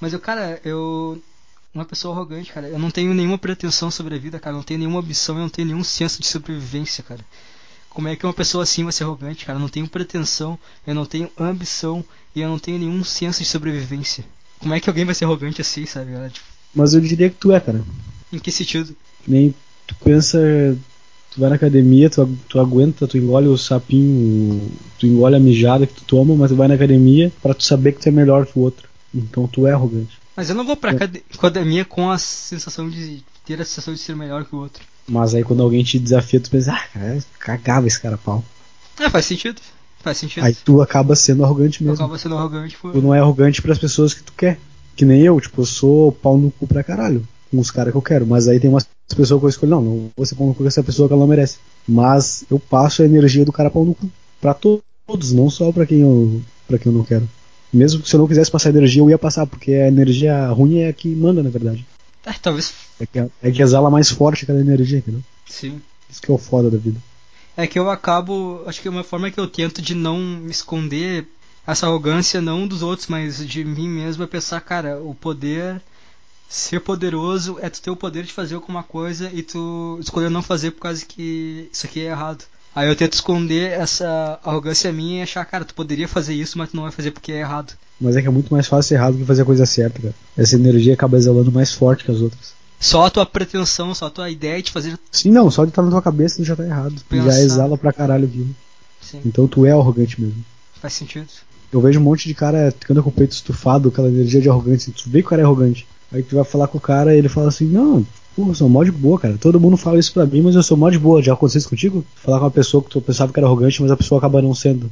Mas eu, cara, eu. Uma pessoa arrogante, cara. Eu não tenho nenhuma pretensão sobre a vida, cara. Eu não tenho nenhuma ambição, eu não tenho nenhum senso de sobrevivência, cara. Como é que uma pessoa assim vai ser arrogante, cara? Eu não tenho pretensão, eu não tenho ambição e eu não tenho nenhum senso de sobrevivência. Como é que alguém vai ser arrogante assim, sabe? Tipo... Mas eu diria que tu é, cara. Em que sentido? Nem tu pensa, tu vai na academia, tu, tu aguenta, tu engole o sapinho, tu engole a mijada que tu toma, mas tu vai na academia para tu saber que tu é melhor que o outro. Então tu é arrogante. Mas eu não vou pra é. academia com a sensação de ter a sensação de ser melhor que o outro. Mas aí quando alguém te desafia, tu pensa, ah, cara, cagava esse cara pau. É, faz sentido. Faz sentido. Aí tu acaba sendo arrogante mesmo. Tu acaba sendo arrogante por... Tu não é arrogante para as pessoas que tu quer. Que nem eu, tipo, eu sou pau no cu pra caralho. Com os caras que eu quero. Mas aí tem umas pessoas que eu escolho, não, não vou ser pau no cu com essa pessoa que ela não merece. Mas eu passo a energia do cara pau no cu. Pra todos, não só pra quem eu, pra quem eu não quero. Mesmo se eu não quisesse passar energia, eu ia passar, porque a energia ruim é a que manda, na verdade. É, talvez. É que, é que exala mais forte aquela energia, entendeu? Sim. Isso que é o foda da vida. É que eu acabo. Acho que uma forma que eu tento de não esconder essa arrogância, não dos outros, mas de mim mesmo, é pensar, cara, o poder. Ser poderoso é tu ter o poder de fazer alguma coisa e tu escolher não fazer por causa que isso aqui é errado. Aí eu tento esconder essa arrogância minha e achar, cara, tu poderia fazer isso, mas tu não vai fazer porque é errado. Mas é que é muito mais fácil ser errado que fazer a coisa certa, cara. Essa energia acaba exalando mais forte que as outras. Só a tua pretensão, só a tua ideia de fazer. Sim, não, só de estar na tua cabeça tu já tá errado. Pensar. já exala pra caralho aquilo. Sim, Então tu é arrogante mesmo. faz sentido. Eu vejo um monte de cara que anda com o peito estufado, aquela energia de arrogância. Tu vê que o cara é arrogante. Aí tu vai falar com o cara e ele fala assim: Não, pô, eu sou mó de boa, cara. Todo mundo fala isso pra mim, mas eu sou mó de boa. Já aconteceu isso contigo? Falar com uma pessoa que tu pensava que era arrogante, mas a pessoa acaba não sendo.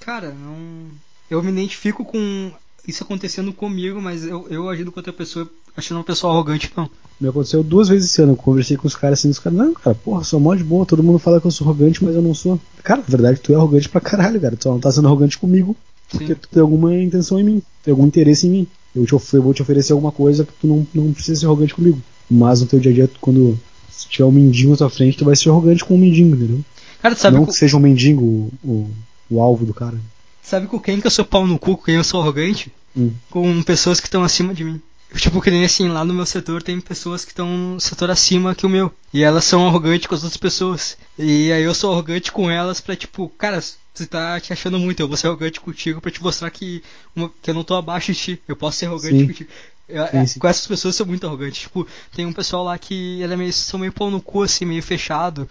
Cara, não. Eu me identifico com isso acontecendo comigo, mas eu, eu agindo com outra pessoa, achando uma pessoa arrogante, não. Me aconteceu duas vezes esse ano. Eu conversei com os caras assim, os caras, não, cara, porra, sou mó de boa. Todo mundo fala que eu sou arrogante, mas eu não sou. Cara, na verdade, tu é arrogante pra caralho, cara. Tu só não tá sendo arrogante comigo porque Sim. tu tem alguma intenção em mim, tem algum interesse em mim. Eu, te eu vou te oferecer alguma coisa que tu não, não precisa ser arrogante comigo. Mas no teu dia a dia, quando se tiver um mendigo na tua frente, tu vai ser arrogante com um mendigo, entendeu? Cara, tu sabe, não com, que seja um mendigo o, o, o alvo do cara. Sabe com quem que eu sou pau no cu, com quem eu sou arrogante? Hum. Com pessoas que estão acima de mim. Tipo, que nem assim, lá no meu setor tem pessoas que estão no setor acima que o meu. E elas são arrogantes com as outras pessoas. E aí eu sou arrogante com elas pra, tipo, cara, você tá te achando muito, eu vou ser arrogante contigo pra te mostrar que, uma- que eu não tô abaixo de ti. Eu posso ser arrogante Sim. contigo. Eu- Sim, é, sim. Com essas pessoas eu sou muito arrogante. Tipo, tem um pessoal lá que ele é meio, são meio pau no cu, assim, meio fechado.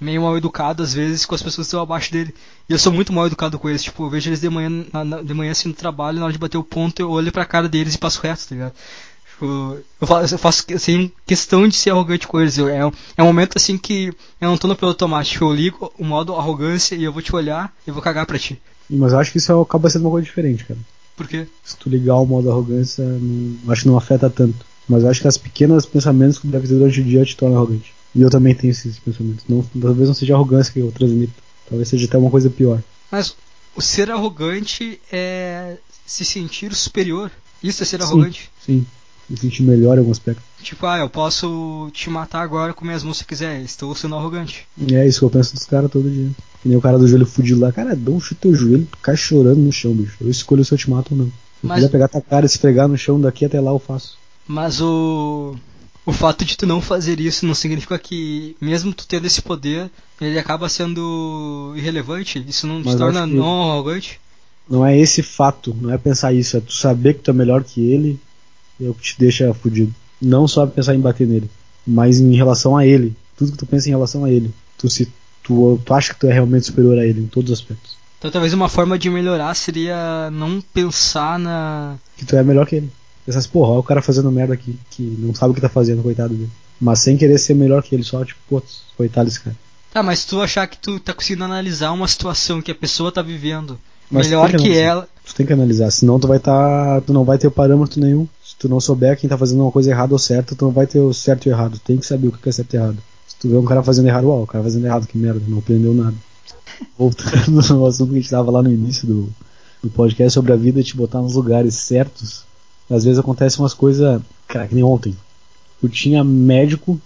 Meio mal educado às vezes com as pessoas que estão abaixo dele. E eu sou muito mal educado com eles. Tipo, eu vejo eles de manhã, na- na- de manhã assim no trabalho, na hora de bater o ponto, eu olho pra cara deles e passo reto, tá ligado? Tipo, eu faço, eu faço assim, questão de ser arrogante com eles. Eu- é, um- é um momento assim que eu não tô no piloto automático. Eu ligo o modo arrogância e eu vou te olhar e vou cagar pra ti. Mas eu acho que isso acaba sendo uma coisa diferente, cara. Por quê? Se tu ligar o modo arrogância, não, acho que não afeta tanto. Mas eu acho que as pequenas pensamentos que tu deve ter durante o dia te tornam arrogante. E eu também tenho esses pensamentos. Não, talvez não seja arrogância que eu transmito. Talvez seja até uma coisa pior. Mas o ser arrogante é se sentir superior. Isso é ser Sim. arrogante. Sim. Me sentir melhor em algum aspecto. Tipo, ah, eu posso te matar agora com minhas mãos se quiser. Estou sendo arrogante. E é isso que eu penso dos caras todo dia. Que nem o cara do joelho fudido lá. Cara, dá um chute teu joelho, tu cai chorando no chão, bicho. Eu escolho se eu te mato ou não. Se Mas- quiser pegar tua cara e esfregar no chão daqui até lá, eu faço. Mas o. O fato de tu não fazer isso não significa que, mesmo tu tendo esse poder, ele acaba sendo irrelevante? Isso não Mas te torna não arrogante? Não é esse fato, não é pensar isso, é tu saber que tu é melhor que ele é o que te deixa fudido. Não só pensar em bater nele, mas em relação a ele. Tudo que tu pensa em relação a ele. Tu, se, tu, tu acha que tu é realmente superior a ele em todos os aspectos. Então talvez uma forma de melhorar seria não pensar na. Que tu é melhor que ele. Assim, porra, olha o cara fazendo merda aqui, que não sabe o que tá fazendo, coitado dele. Mas sem querer ser melhor que ele, só tipo, pô, coitado desse cara. Tá, mas se tu achar que tu tá conseguindo analisar uma situação que a pessoa tá vivendo Mas melhor que, analisar. ela. Tu tem que analisar, senão tu vai tá. Tu não vai ter parâmetro nenhum. Se tu não souber quem tá fazendo uma coisa errada ou certa, tu não vai ter o certo e o errado. Tu tem que saber o que é certo e errado. Se tu vê um cara fazendo errado, uau, o cara fazendo errado, que merda, não aprendeu nada. Voltando no assunto que a gente tava lá no início do, do podcast sobre a vida te botar nos lugares certos, às vezes acontecem umas coisas. Cara, que nem ontem. Eu tinha médico,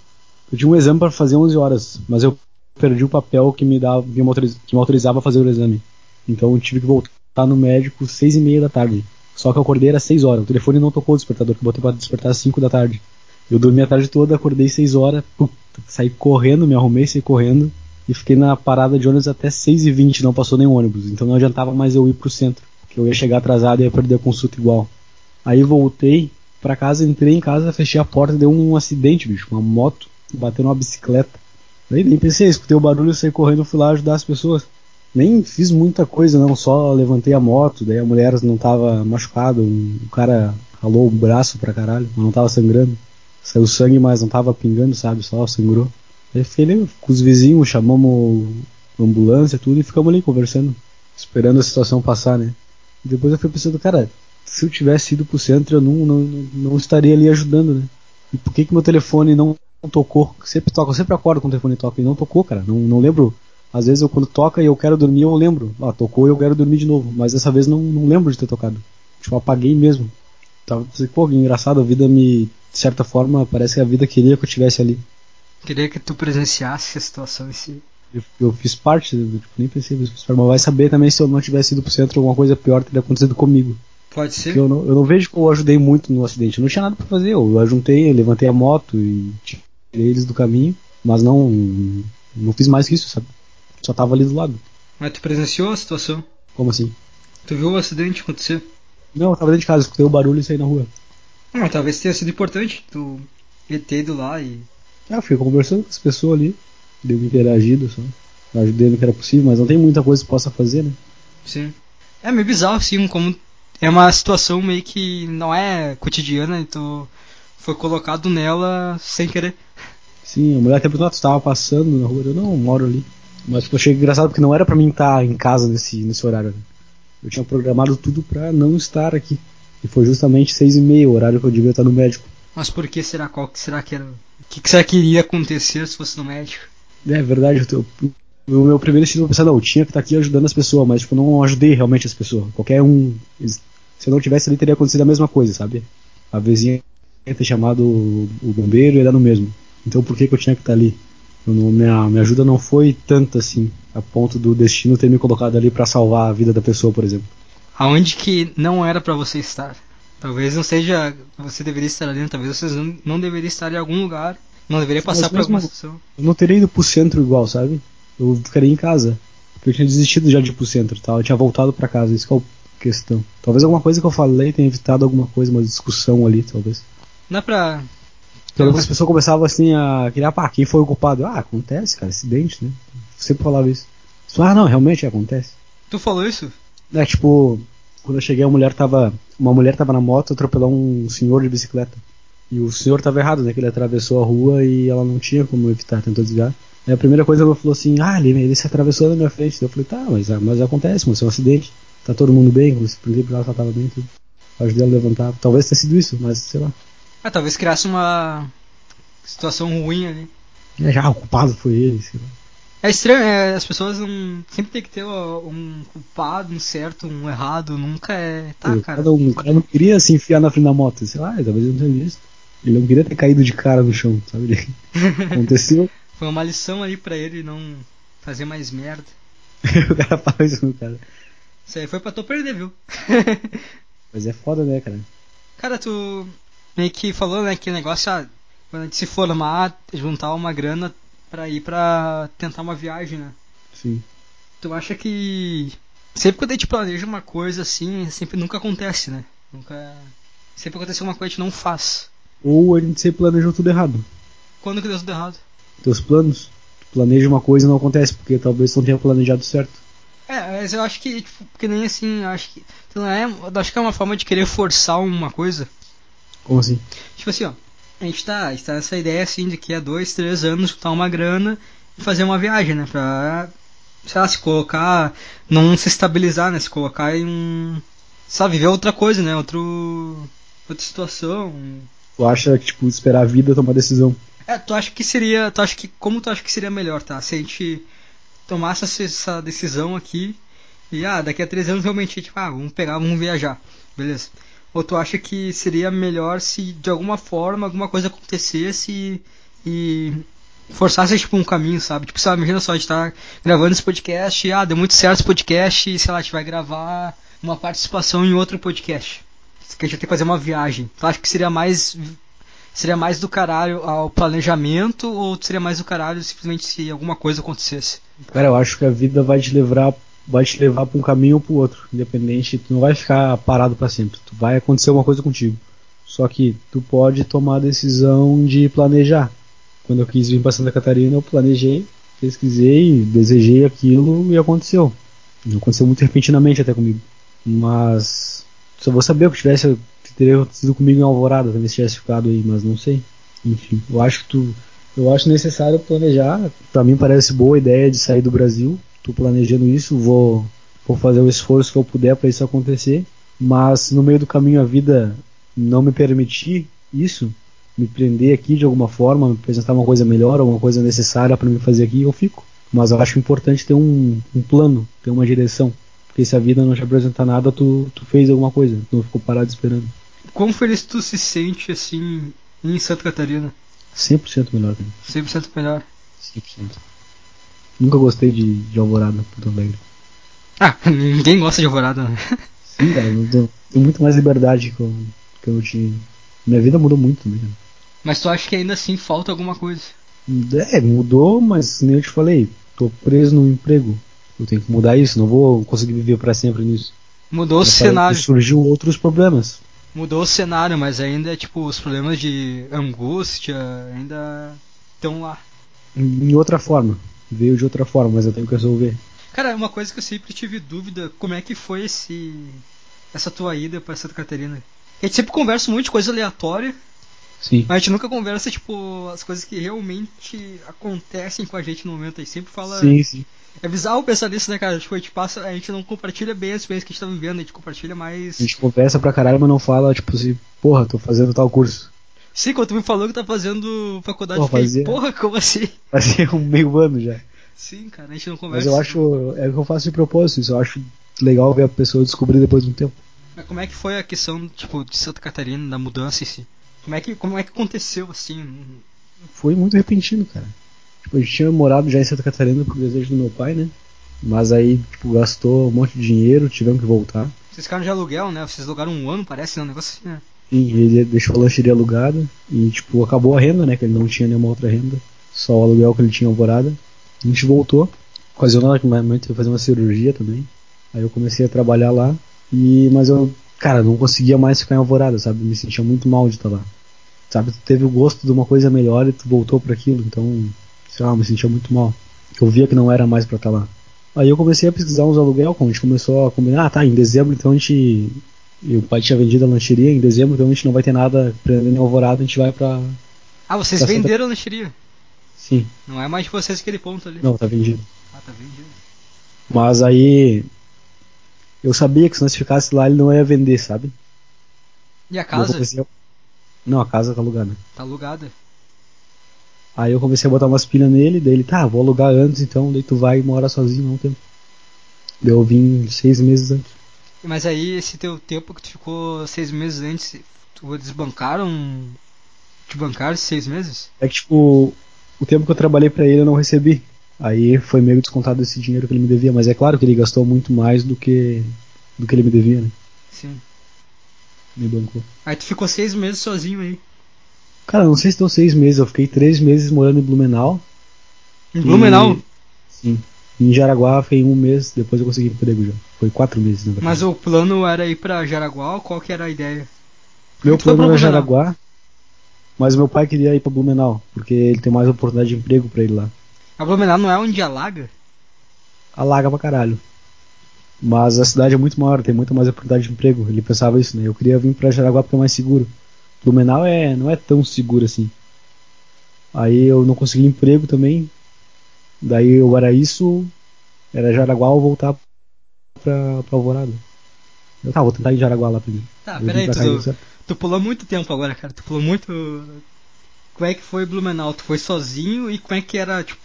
eu tinha um exame para fazer 11 horas, mas eu perdi o papel que me, dava, que me autoriz- que me autorizava a fazer o exame. Então eu tive que voltar no médico seis e meia da tarde. Só que eu acordei às 6 horas. O telefone não tocou o despertador, que eu botei pra despertar às 5 da tarde. Eu dormi a tarde toda, acordei 6 horas, puta, saí correndo, me arrumei, saí correndo. E fiquei na parada de ônibus até 6 e 20 não passou nem ônibus. Então não adiantava mais eu ir pro centro, porque eu ia chegar atrasado e ia perder a consulta igual. Aí voltei pra casa, entrei em casa, fechei a porta, deu um acidente, bicho. Uma moto bateu numa bicicleta. Daí nem pensei, escutei o barulho, saí correndo, fui lá ajudar as pessoas. Nem fiz muita coisa, não, só levantei a moto, daí a mulher não tava machucada, um, o cara ralou o braço pra caralho, mas não tava sangrando. Saiu sangue, mas não tava pingando, sabe, só sangrou. Aí fiquei ali com os vizinhos, chamamos ambulância tudo e ficamos ali conversando, esperando a situação passar, né. Depois eu fui pensando, cara, se eu tivesse ido pro centro eu não, não, não estaria ali ajudando, né. E por que que meu telefone não tocou? Sempre toca, eu sempre acordo com o telefone toca e não tocou, cara, não, não lembro às vezes eu quando toca e eu quero dormir, eu lembro. Ah, tocou e eu quero dormir de novo. Mas dessa vez não, não lembro de ter tocado. Tipo, apaguei mesmo. Tava pensando, pô, que engraçado, a vida me. De certa forma, parece que a vida queria que eu estivesse ali. Queria que tu presenciasse a situação em si. Eu, eu fiz parte, do, tipo, nem pensei mas vai saber também se eu não tivesse ido pro centro, alguma coisa pior teria acontecido comigo. Pode ser. Eu não, eu não vejo que eu ajudei muito no acidente. Eu não tinha nada pra fazer. Eu ajuntei, eu levantei a moto e tirei eles do caminho, mas não, não fiz mais que isso, sabe? Só tava ali do lado. Mas tu presenciou a situação? Como assim? Tu viu o acidente acontecer? Não, eu tava dentro de casa, escutei o barulho e saí na rua. Não, mas talvez tenha sido importante tu ter ido lá e. Ah, eu fui conversando com as pessoas ali, deu uma interagida só. Eu ajudei no que era possível, mas não tem muita coisa que possa fazer, né? Sim. É meio bizarro, assim, como é uma situação meio que não é cotidiana, então foi colocado nela sem querer. Sim, a mulher até perguntou, ah, tu tava passando na rua? Eu não, moro ali. Mas eu achei engraçado porque não era pra mim estar em casa nesse, nesse horário. Né? Eu tinha programado tudo pra não estar aqui. E foi justamente seis e meia, o horário que eu devia estar no médico. Mas por que será? Qual que será que era? O que, que será que iria acontecer se fosse no médico? É verdade, eu, o meu primeiro instinto foi pensar, não, eu tinha que estar aqui ajudando as pessoas, mas tipo, não ajudei realmente as pessoas. Qualquer um. Se eu não tivesse ali, teria acontecido a mesma coisa, sabe? A vizinha ia ter chamado o, o bombeiro e dar no mesmo. Então por que, que eu tinha que estar ali? Não, minha, minha ajuda não foi tanta assim, a ponto do destino ter me colocado ali para salvar a vida da pessoa, por exemplo. Aonde que não era para você estar? Talvez não seja você deveria estar ali, talvez você não, não deveria estar em algum lugar, não deveria passar por alguma situação. Eu não teria ido pro centro igual, sabe? Eu ficaria em casa. Porque eu tinha desistido já de ir pro centro, tá? Eu tinha voltado para casa, isso que é a questão. Talvez alguma coisa que eu falei tenha evitado alguma coisa, uma discussão ali, talvez. Dá pra então as pessoas começavam assim a criar, pá, quem foi o culpado? Ah, acontece, cara, acidente, né? Eu sempre falava isso. Ah, não, realmente acontece. Tu falou isso? É, tipo, quando eu cheguei a mulher tava. Uma mulher tava na moto atropelou um senhor de bicicleta. E o senhor tava errado, né? Que ele atravessou a rua e ela não tinha como evitar, tentou desviar. Aí a primeira coisa ela falou assim, ah, ele, ele se atravessou na minha frente. Eu falei, tá, mas, mas acontece, mas é um acidente. Tá todo mundo bem, por exemplo, ela só tava bem tudo. Ajudei ela a levantar. Talvez tenha sido isso, mas sei lá. Ah, talvez criasse uma situação ruim ali. É, já o culpado foi ele, sei lá. É estranho, é, as pessoas não. Sempre tem que ter um culpado, um certo, um errado, nunca é. Tá, eu, cara. Um, o cara não queria se enfiar na frente da moto, sei lá, talvez eu não tenha visto. Ele não queria ter caído de cara no chão, sabe? Aconteceu. Foi uma lição ali pra ele não fazer mais merda. o cara fala isso no cara. Isso aí foi pra tu perder, viu? Mas é foda, né, cara? Cara, tu meio que falou, né, que o negócio, ah, quando a gente se formar, juntar uma grana pra ir pra tentar uma viagem, né? Sim. Tu acha que sempre quando a gente planeja uma coisa assim, sempre nunca acontece, né? Nunca. Sempre acontece uma coisa que a gente não faz. Ou a gente sempre planejou tudo errado. Quando que deu tudo errado? Teus planos. Tu planeja uma coisa e não acontece, porque talvez tu não tenha planejado certo. É, mas eu acho que, tipo, que nem assim, acho que. Não é, acho que é uma forma de querer forçar uma coisa. Como assim? Tipo assim, ó. A gente tá, a gente tá nessa ideia assim de que há dois, três anos juntar uma grana e fazer uma viagem, né? Pra, sei lá, se colocar, não se estabilizar, né? Se colocar em um. Sabe, viver outra coisa, né? Outro. Outra situação. Tu acha que, tipo, esperar a vida tomar decisão? É, tu acha que seria. Tu acha que. Como tu acha que seria melhor, tá? Se a gente tomasse essa decisão aqui e ah, daqui a três anos realmente, tipo, ah, vamos pegar, vamos viajar. Beleza. Ou tu acha que seria melhor se de alguma forma alguma coisa acontecesse e, forçasse tipo um caminho, sabe? Tipo, sabe, imagina só, a gente tá gravando esse podcast, e, ah, deu muito certo esse podcast, e sei lá, a gente vai gravar uma participação em outro podcast. Que a gente vai ter que fazer uma viagem. Tu acha que seria mais seria mais do caralho ao planejamento ou seria mais do caralho simplesmente se alguma coisa acontecesse? Cara, eu acho que a vida vai te levar vai te levar para um caminho ou para o outro, independente, tu não vai ficar parado para sempre, tu vai acontecer uma coisa contigo. Só que tu pode tomar a decisão de planejar. Quando eu quis vir para Santa Catarina, eu planejei, pesquisei, desejei aquilo e aconteceu. Aconteceu muito repentinamente até comigo. Mas só vou saber o que tivesse teria acontecido comigo em Alvorada, talvez tivesse ficado aí, mas não sei. Enfim, eu acho que tu eu acho necessário planejar. Para mim parece boa ideia de sair do Brasil, estou planejando isso, vou, vou fazer o esforço que eu puder para isso acontecer, mas no meio do caminho a vida não me permitir isso, me prender aqui de alguma forma, me apresentar uma coisa melhor, alguma coisa necessária para me fazer aqui, eu fico. Mas eu acho importante ter um, um plano, ter uma direção. Porque se a vida não te apresentar nada, tu, tu fez alguma coisa, tu não ficou parado esperando. Como feliz tu se sente assim em Santa Catarina? 100% melhor. Cara. 100% melhor. 100%. Nunca gostei de, de Alvorada, Porto Alegre. Ah, ninguém gosta de Alvorada, né? Sim, cara, eu tenho, tenho muito mais liberdade que eu, que eu tinha. Minha vida mudou muito também, cara. Mas tu acha que ainda assim falta alguma coisa? É, mudou, mas nem eu te falei, tô preso no emprego. Eu tenho que mudar isso, não vou conseguir viver pra sempre nisso. Mudou o cenário. Surgiu outros problemas. Mudou o cenário, mas ainda, tipo, os problemas de angústia ainda estão lá. Em outra forma. Veio de outra forma, mas eu tenho que resolver. Cara, uma coisa que eu sempre tive dúvida, como é que foi esse essa tua ida pra Santa Catarina? A gente sempre conversa um monte de coisa aleatória, Sim. mas a gente nunca conversa, tipo, as coisas que realmente acontecem com a gente no momento. A gente sempre fala. Sim, sim. É bizarro pensar nisso, né, cara? Tipo, a gente passa, a gente não compartilha bem as experiências que a gente tá vivendo, a gente compartilha mais. A gente conversa pra caralho, mas não fala, tipo assim, porra, tô fazendo tal curso. Sim, quando tu me falou que tá fazendo faculdade, fiquei, fazia. porra, como assim? Fazia um meio ano já. Sim, cara, a gente não Mas conversa. eu acho. É o que eu faço de propósito, isso eu acho legal ver a pessoa descobrir depois de um tempo. Mas como é que foi a questão, tipo, de Santa Catarina, da mudança em si? Como é que, como é que aconteceu assim? Foi muito repentino, cara. Tipo, a gente tinha morado já em Santa Catarina por desejo do meu pai, né? Mas aí, tipo, gastou um monte de dinheiro, tivemos que voltar. Vocês ficaram de aluguel, né? Vocês alugaram um ano, parece, né? Um negócio assim, né? E ele deixou a lancheria alugada e, tipo, acabou a renda, né? Que ele não tinha nenhuma outra renda. Só o aluguel que ele tinha alvorada. A gente voltou. Ocasional que minha mãe teve que fazer uma cirurgia também. Aí eu comecei a trabalhar lá. E, mas eu, cara, não conseguia mais ficar em alvorada, sabe? Me sentia muito mal de estar lá. Sabe, tu teve o gosto de uma coisa melhor e tu voltou para aquilo. Então, sei lá, me sentia muito mal. Eu via que não era mais para estar lá. Aí eu comecei a pesquisar uns aluguel, a gente começou a combinar, ah tá, em dezembro então a gente. E o pai tinha vendido a lancheria, em dezembro então a gente não vai ter nada prendendo em Alvorada, a gente vai pra. Ah, vocês Santa- venderam a lancheria. Sim, Não é mais de vocês aquele ponto ali. não, tá vendido. Ah, tá vendido. Mas aí. Eu sabia que se nós ficasse lá ele não ia vender, sabe? E a casa? a- Não, a casa tá alugada. Tá alugada. Aí eu comecei a botar umas pilhas nele, daí ele, tá, vou alugar antes então, daí tu vai e mora sozinho um tempo. Daí eu vim seis meses antes. Mas aí, esse teu tempo que tu ficou seis meses antes, tu desbancaram? Te bancaram esses seis meses? É que, tipo, o tempo que eu trabalhei pra ele eu não recebi. Aí foi meio descontado esse dinheiro que ele me devia, mas é claro que ele gastou muito mais do que do que ele me devia, né? Sim. Me bancou. Aí tu ficou seis meses sozinho aí. Cara, não sei se deu seis meses, eu fiquei três meses morando em Blumenau. Em Blumenau? E- Sim. Em Jaraguá foi um mês, depois eu consegui emprego já. Foi quatro meses, na verdade. Mas o plano era ir pra Jaraguá ou qual que era a ideia? Meu plano era? Jaraguá, mas meu pai queria ir pra Blumenau, porque ele tem mais oportunidade de emprego pra ele lá. A Blumenau não é onde alaga? Alaga pra caralho. Mas a cidade é muito maior, tem muito mais oportunidade de emprego. Ele pensava isso, né? Eu queria vir pra Jaraguá porque é mais seguro. Blumenau é, não é tão seguro assim. Aí eu não consegui emprego também. Daí eu era isso, era Jaraguá ou voltar pra, pra Alvorada. Eu tá, vou tentar ir em Jaraguá lá primeiro. Tá, peraí, cá, tu, tu pulou muito tempo agora, cara. Tu pulou muito. Como é que foi Blumenau? Tu foi sozinho e como é que era, tipo.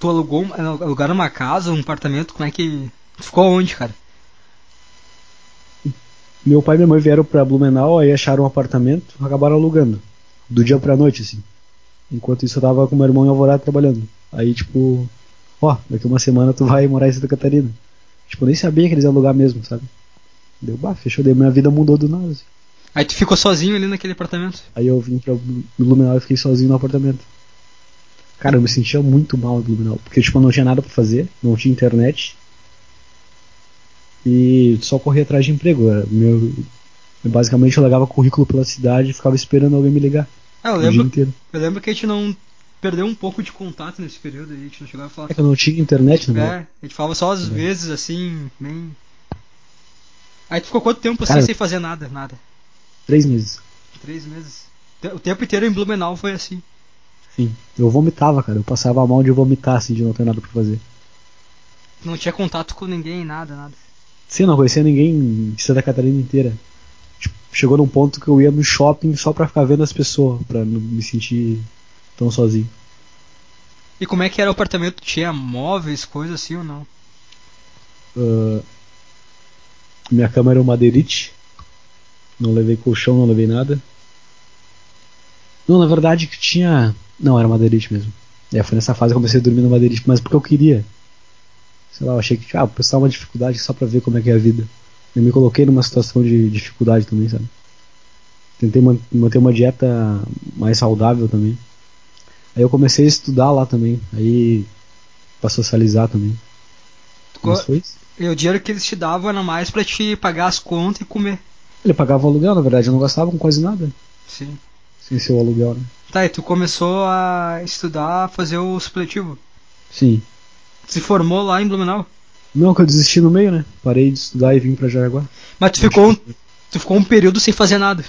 Tu alugou alugaram uma casa, um apartamento, como é que. Tu ficou onde, cara? Meu pai e minha mãe vieram pra Blumenau, aí acharam um apartamento, acabaram alugando. Do dia pra noite, assim. Enquanto isso eu tava com meu irmão em Alvorada trabalhando. Aí, tipo, ó, daqui uma semana tu vai morar em Santa Catarina. Tipo, eu nem sabia que eles iam alugar mesmo, sabe? Deu, bah, fechou, daí minha vida mudou do nada, assim. Aí tu ficou sozinho ali naquele apartamento? Aí eu vim pra Blu- Blumenau e fiquei sozinho no apartamento. Cara, eu me sentia muito mal em Blumenau, porque tipo, eu não tinha nada pra fazer, não tinha internet. E só corria atrás de emprego. Era Meu, basicamente eu largava currículo pela cidade e ficava esperando alguém me ligar Ah, eu o dia lembro, inteiro. eu lembro que a gente não perdeu um pouco de contato nesse período aí, a gente não chegava a falar. É que eu não tinha internet, né? É, a gente falava só às É. vezes, assim, bem. Aí tu ficou quanto tempo assim Cara- sem fazer nada? Nada. Três meses. Três meses. O tempo inteiro em Blumenau foi assim. Sim. Eu vomitava, cara. Eu passava mal de vomitar, assim, de não ter nada pra fazer. Não tinha contato com ninguém, nada, nada. Sim, não conhecia ninguém em Santa Catarina inteira. Tipo, chegou num ponto que eu ia no shopping só pra ficar vendo as pessoas, pra não me sentir tão sozinho. E como é que era o apartamento? Tinha móveis, coisas assim ou não? Ah, minha cama era uma madeirite. Não levei colchão, não levei nada. Não, na verdade que tinha. Não, era madeirite mesmo. E aí foi nessa fase que eu comecei a dormir no Madeirite, mas porque eu queria. Sei lá, eu achei que, ah, o pessoal uma dificuldade só pra ver como é que é a vida. Eu me coloquei numa situação de dificuldade também, sabe? Tentei manter uma dieta mais saudável também. Aí eu comecei a estudar lá também. Aí pra socializar também. Mas foi isso? E o dinheiro que eles te davam era mais pra te pagar as contas e comer. Ele pagava o aluguel, na verdade, eu não gastava com quase nada. Sim. Sem ser o aluguel, né? Tá, e tu começou a estudar, fazer o supletivo? Sim. Se formou lá em Blumenau? Não, que eu desisti no meio, né? Parei de estudar e vim pra Jaraguá. Mas tu ficou, um, tu ficou um período sem fazer nada?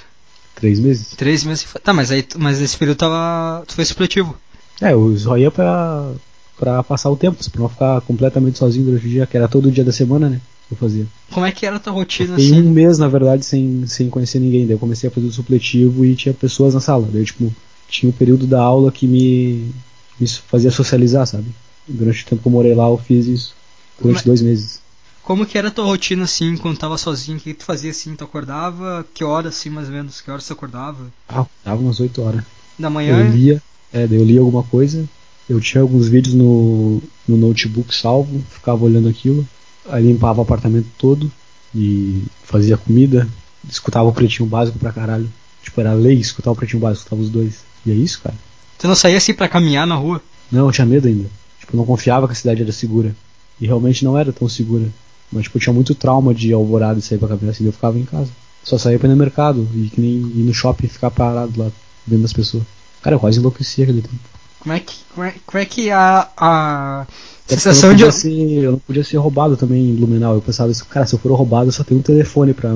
Três meses. Três meses. Tá, mas aí mas nesse período tava, tu foi supletivo? É, eu só ia pra, pra passar o tempo, pra não ficar completamente sozinho durante o dia, que era todo dia da semana, né? Eu fazia. Como é que era a tua rotina assim? um mês, na verdade, sem, sem conhecer ninguém. Daí eu comecei a fazer o supletivo e tinha pessoas na sala. Daí, tipo, tinha um período da aula que me, me fazia socializar, sabe? Durante o tempo que eu morei lá, eu fiz isso. Durante Mas, dois meses. Como que era a tua rotina, assim, quando tava sozinho? O que tu fazia, assim? Tu acordava? Que horas, assim, mais ou menos? Que horas você acordava? Ah, acordava umas 8 horas. Da manhã? Eu lia, é, eu lia alguma coisa. Eu tinha alguns vídeos no, no notebook salvo, ficava olhando aquilo. Aí limpava o apartamento todo e fazia comida. Escutava o pretinho básico pra caralho. Tipo, era lei escutar o pretinho básico, escutava os dois. E é isso, cara. Você não saía assim pra caminhar na rua? Não, eu tinha medo ainda. Tipo, eu não confiava que a cidade era segura. E realmente não era tão segura. Mas, tipo, eu tinha muito trauma de alvorada e sair pra caminhar assim, eu ficava em casa. Só saía pra ir no mercado e que nem ir no shopping e ficar parado lá, vendo as pessoas. Cara, eu quase enlouqueci aquele tempo. Como é que, como é, como é que a, a é sensação de. Ser, eu não podia ser roubado também em Blumenau. Eu pensava assim, cara, se eu for roubado, eu só tenho um telefone pra.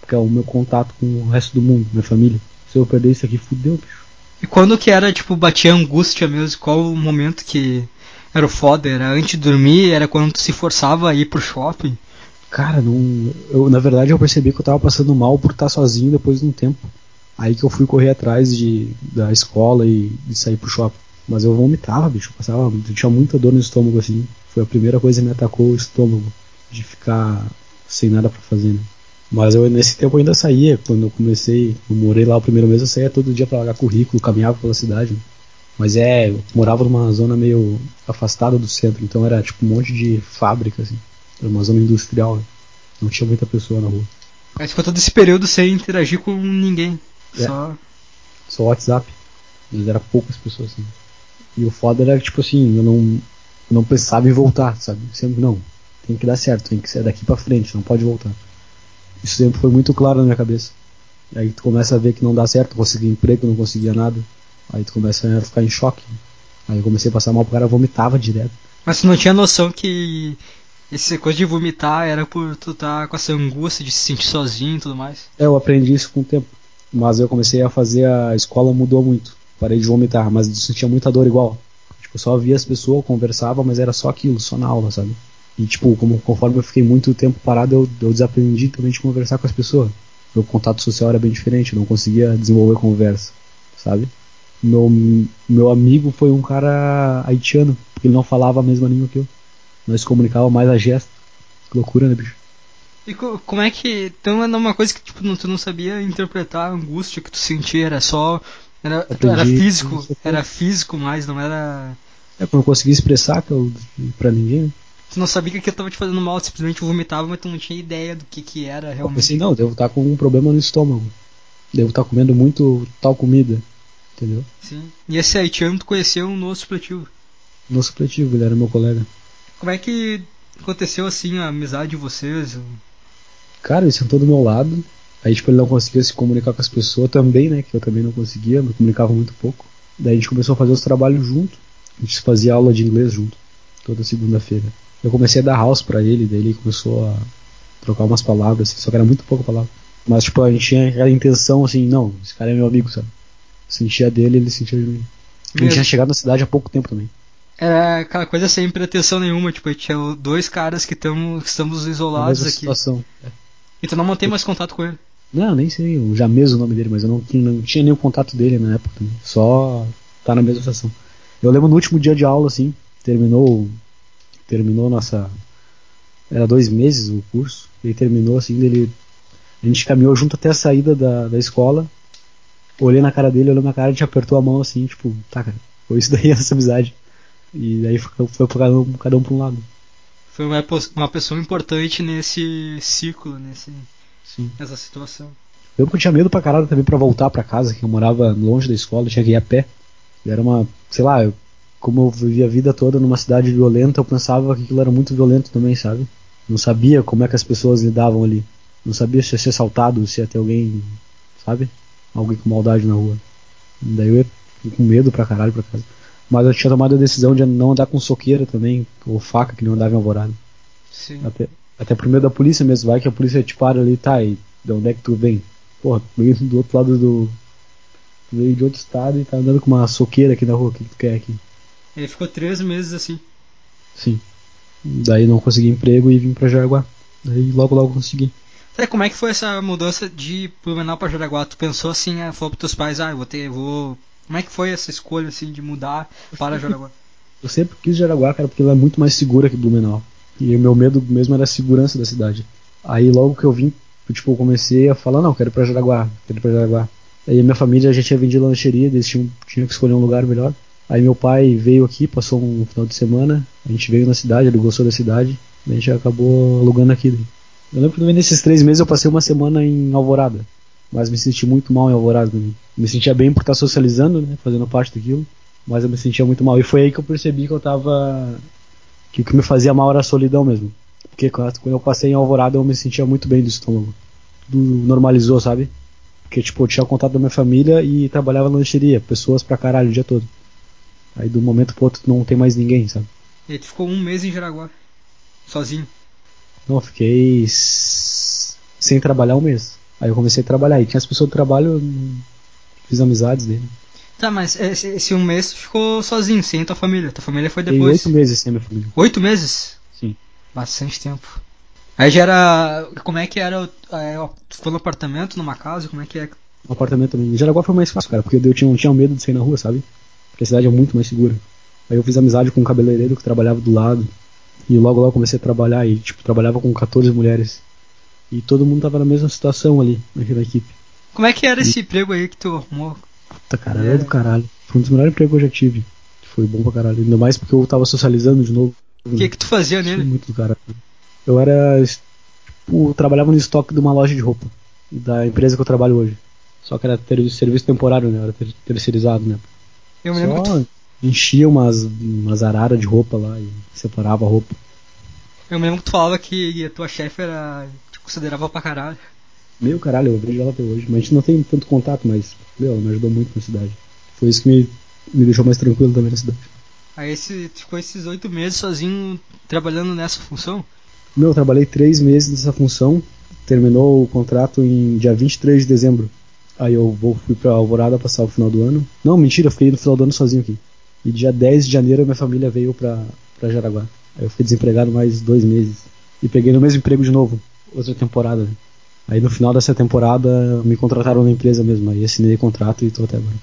Porque é o meu contato com o resto do mundo, minha família. Se eu perder isso aqui, fudeu, bicho. E quando que era, tipo, batia angústia mesmo? Qual o momento que era o foda? Era antes de dormir? Era quando tu se forçava a ir pro shopping? Cara, não. Eu, na verdade, eu percebi que eu tava passando mal por estar sozinho depois de um tempo. Aí que eu fui correr atrás de, da escola e de sair pro shopping. Mas eu vomitava, bicho. Eu passava, eu tinha muita dor no estômago, assim. Foi a primeira coisa que me atacou o estômago. De ficar sem nada para fazer, né? Mas eu nesse tempo ainda saía. Quando eu comecei, eu morei lá o primeiro mês, eu saía todo dia para largar currículo, caminhava pela cidade. Mas é, eu morava numa zona meio afastada do centro, então era tipo um monte de fábrica, assim. Era uma zona industrial, né? Não tinha muita pessoa na rua. Mas ficou todo esse período sem interagir com ninguém. É. Só. Só WhatsApp. Mas era poucas pessoas assim. E o foda era tipo assim, eu não, eu não pensava em voltar, sabe? Sempre não. Tem que dar certo, tem que ser daqui para frente, não pode voltar. Isso sempre foi muito claro na minha cabeça. E aí tu começa a ver que não dá certo, conseguir emprego, não conseguia nada. Aí tu começa a ficar em choque. Aí eu comecei a passar mal, o cara vomitava direto. Mas tu não tinha noção que essa coisa de vomitar era por tu estar tá com essa angústia de se sentir sozinho e tudo mais? É, eu aprendi isso com o tempo. Mas eu comecei a fazer, a escola mudou muito parei de vomitar, mas eu sentia muita dor igual. Tipo, eu só via as pessoas, conversava, mas era só aquilo, só na aula, sabe? E tipo, como, conforme eu fiquei muito tempo parado, eu, eu desaprendi também de conversar com as pessoas. Meu contato social era bem diferente, eu não conseguia desenvolver conversa, sabe? Meu, meu amigo foi um cara haitiano, porque ele não falava a mesma língua que eu. Nós comunicava mais a gesto. Que loucura, né, bicho? E como é que. Então era uma coisa que tipo, não, tu não sabia interpretar a angústia que tu sentia, era só era, era físico, era físico mais, não era. É, pra não conseguir expressar que eu, pra ninguém. Né? Tu não sabia que aquilo tava te fazendo mal, simplesmente vomitava, mas tu não tinha ideia do que que era realmente. Eu pensei, não, devo estar com um problema no estômago. Devo estar comendo muito tal comida. Entendeu? Sim. E esse haitiano tu conheceu no supletivo? No supletivo, ele era meu colega. Como é que aconteceu assim a amizade de vocês? Cara, ele sentou do meu lado, Aí, tipo, ele não conseguia se comunicar com as pessoas também, né? Que eu também não conseguia, me comunicava muito pouco. Daí a gente começou a fazer os trabalhos junto. A gente fazia aula de inglês junto, toda segunda-feira. Eu comecei a dar house para ele, daí ele começou a trocar umas palavras, assim, só que era muito pouca palavra. Mas, tipo, a gente tinha aquela intenção, assim, não, esse cara é meu amigo, sabe? Eu sentia dele, ele sentia de mim. A gente tinha chegado na cidade há pouco tempo também. Era aquela coisa sem pretensão nenhuma, tipo, tinha dois caras que, tamo, que estamos isolados aqui. Situação. É. E tu não mantém mais contato com ele? Não, nem sei o James o nome dele, mas eu não, não tinha nenhum contato dele na época. Né? Só tá na mesma situação. Eu lembro no último dia de aula, assim, terminou. Terminou nossa. Era dois meses o curso. Ele terminou assim, ele. A gente caminhou junto até a saída da, da escola. Olhei na cara dele, olhou na cara, a gente apertou a mão assim, tipo, tá, cara, Foi isso daí, essa amizade. E daí foi, foi cada, um, cada um pra um lado. Foi uma, uma pessoa importante nesse ciclo, nesse, Sim. nessa situação. Eu tinha medo pra caralho também pra voltar pra casa, que eu morava longe da escola, tinha que ir a pé. E era uma, sei lá, eu, como eu vivia a vida toda numa cidade violenta, eu pensava que aquilo era muito violento também, sabe? Não sabia como é que as pessoas lidavam ali. Não sabia se ia ser assaltado, se ia ter alguém, sabe? Alguém com maldade na rua. Daí eu ia com medo pra caralho pra casa. Mas eu tinha tomado a decisão de não andar com soqueira também, ou faca, que não andava em alvorada. Sim. Até, até por medo da polícia mesmo, vai que a polícia te para ali, tá, e de onde é que tu vem? Porra, tu veio do outro lado do. Tu veio de outro estado e tá andando com uma soqueira aqui na rua, o que tu quer aqui? Ele ficou três meses assim. Sim. Daí não consegui emprego e vim pra Jaraguá. Daí logo logo consegui. Sabe como é que foi essa mudança de Blumenau pra Jaraguá? Tu pensou assim, ah, falou pros teus pais, ah, eu vou ter, eu vou. Como é que foi essa escolha assim de mudar para Jaraguá? Eu sempre quis Jaraguá, cara, porque ela é muito mais segura que Blumenau. E o meu medo mesmo era a segurança da cidade. Aí logo que eu vim, tipo, eu comecei a falar, não, quero ir pra Jaraguá, quero ir pra Jaraguá. Aí a minha família já tinha vendido lancheria, eles tinham, tinham que escolher um lugar melhor. Aí meu pai veio aqui, passou um final de semana, a gente veio na cidade, ele gostou da cidade, a gente acabou alugando aqui. Eu lembro que nesses três meses eu passei uma semana em Alvorada, mas me senti muito mal em Alvorada também. Me sentia bem por estar socializando, né, fazendo parte daquilo, mas eu me sentia muito mal. E foi aí que eu percebi que eu tava. Que o que me fazia mal era a solidão mesmo. Porque quando eu passei em Alvorada eu me sentia muito bem do estômago. Tudo normalizou, sabe? Porque, tipo, eu tinha contato da minha família e trabalhava na lancheria, pessoas pra caralho o dia todo. Aí do momento pro outro não tem mais ninguém, sabe? E aí tu ficou um mês em Jaraguá. Sozinho. Não, eu fiquei sem trabalhar um mês. Aí eu comecei a trabalhar. E tinha as pessoas do trabalho, não- fiz amizades dele. Tá, mas esse, esse um mês tu ficou sozinho, sem tua família. Tua família foi depois. oito meses sem minha família. Oito meses? Sim. Bastante tempo. Aí já era. Como é que era? é, tu ficou no apartamento, numa casa? Como é que é? No apartamento também. Em Jaraguá foi mais fácil, cara, porque eu tinha, não tinha medo de sair na rua, sabe? Porque a cidade é muito mais segura. Aí eu fiz amizade com um cabeleireiro que trabalhava do lado. E logo logo comecei a trabalhar e, tipo, trabalhava com 14 mulheres. E todo mundo tava na mesma situação ali, naquela equipe. Como é que era esse emprego aí que tu arrumou? Puta caralho, é do caralho. Foi um dos melhores empregos que eu já tive. Foi bom pra caralho. Ainda mais porque eu tava socializando de novo. O que que tu fazia nele? muito do caralho. Eu era. Tipo, trabalhava no estoque de uma loja de roupa. Da empresa que eu trabalho hoje. Só que era ter, serviço temporário, né? Era ter, terceirizado, né? Eu me lembro, Só enchia umas, umas araras de roupa lá e separava a roupa. eu me lembro que tu falava que a tua chefe era. te considerava pra caralho. Meu caralho, eu vejo ela até hoje. Mas a gente não tem tanto contato, mas, meu, ela me ajudou muito na cidade. Foi isso que me, me deixou mais tranquilo também na cidade. Aí tu ficou esses oito meses sozinho trabalhando nessa função? Meu, eu trabalhei três meses nessa função. Terminou o contrato em dia 23 de dezembro. Aí eu vou, fui pra Alvorada passar o final do ano. Não, mentira, eu fiquei no final do ano sozinho aqui. E dia 10 de janeiro minha família veio pra, pra Jaraguá. Aí eu fui desempregado mais dois meses. E peguei no mesmo emprego de novo, outra temporada. né? Aí no final dessa temporada me contrataram na empresa mesmo. Aí assinei contrato e tô até agora.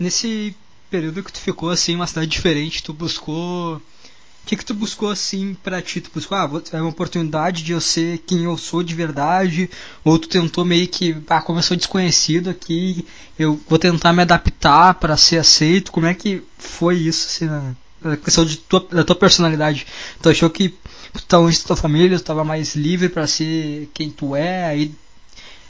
Nesse período que tu ficou assim, uma cidade diferente, tu buscou. O que, que tu buscou assim pra ti? Tu buscou, ah, é uma oportunidade de eu ser quem eu sou de verdade? Ou tu tentou meio que, ah, como eu sou desconhecido aqui, eu vou tentar me adaptar pra ser aceito? Como é que foi isso, assim, na questão de tua, da tua personalidade? Tu achou que longe da tua família, tu tava mais livre pra ser quem tu é, aí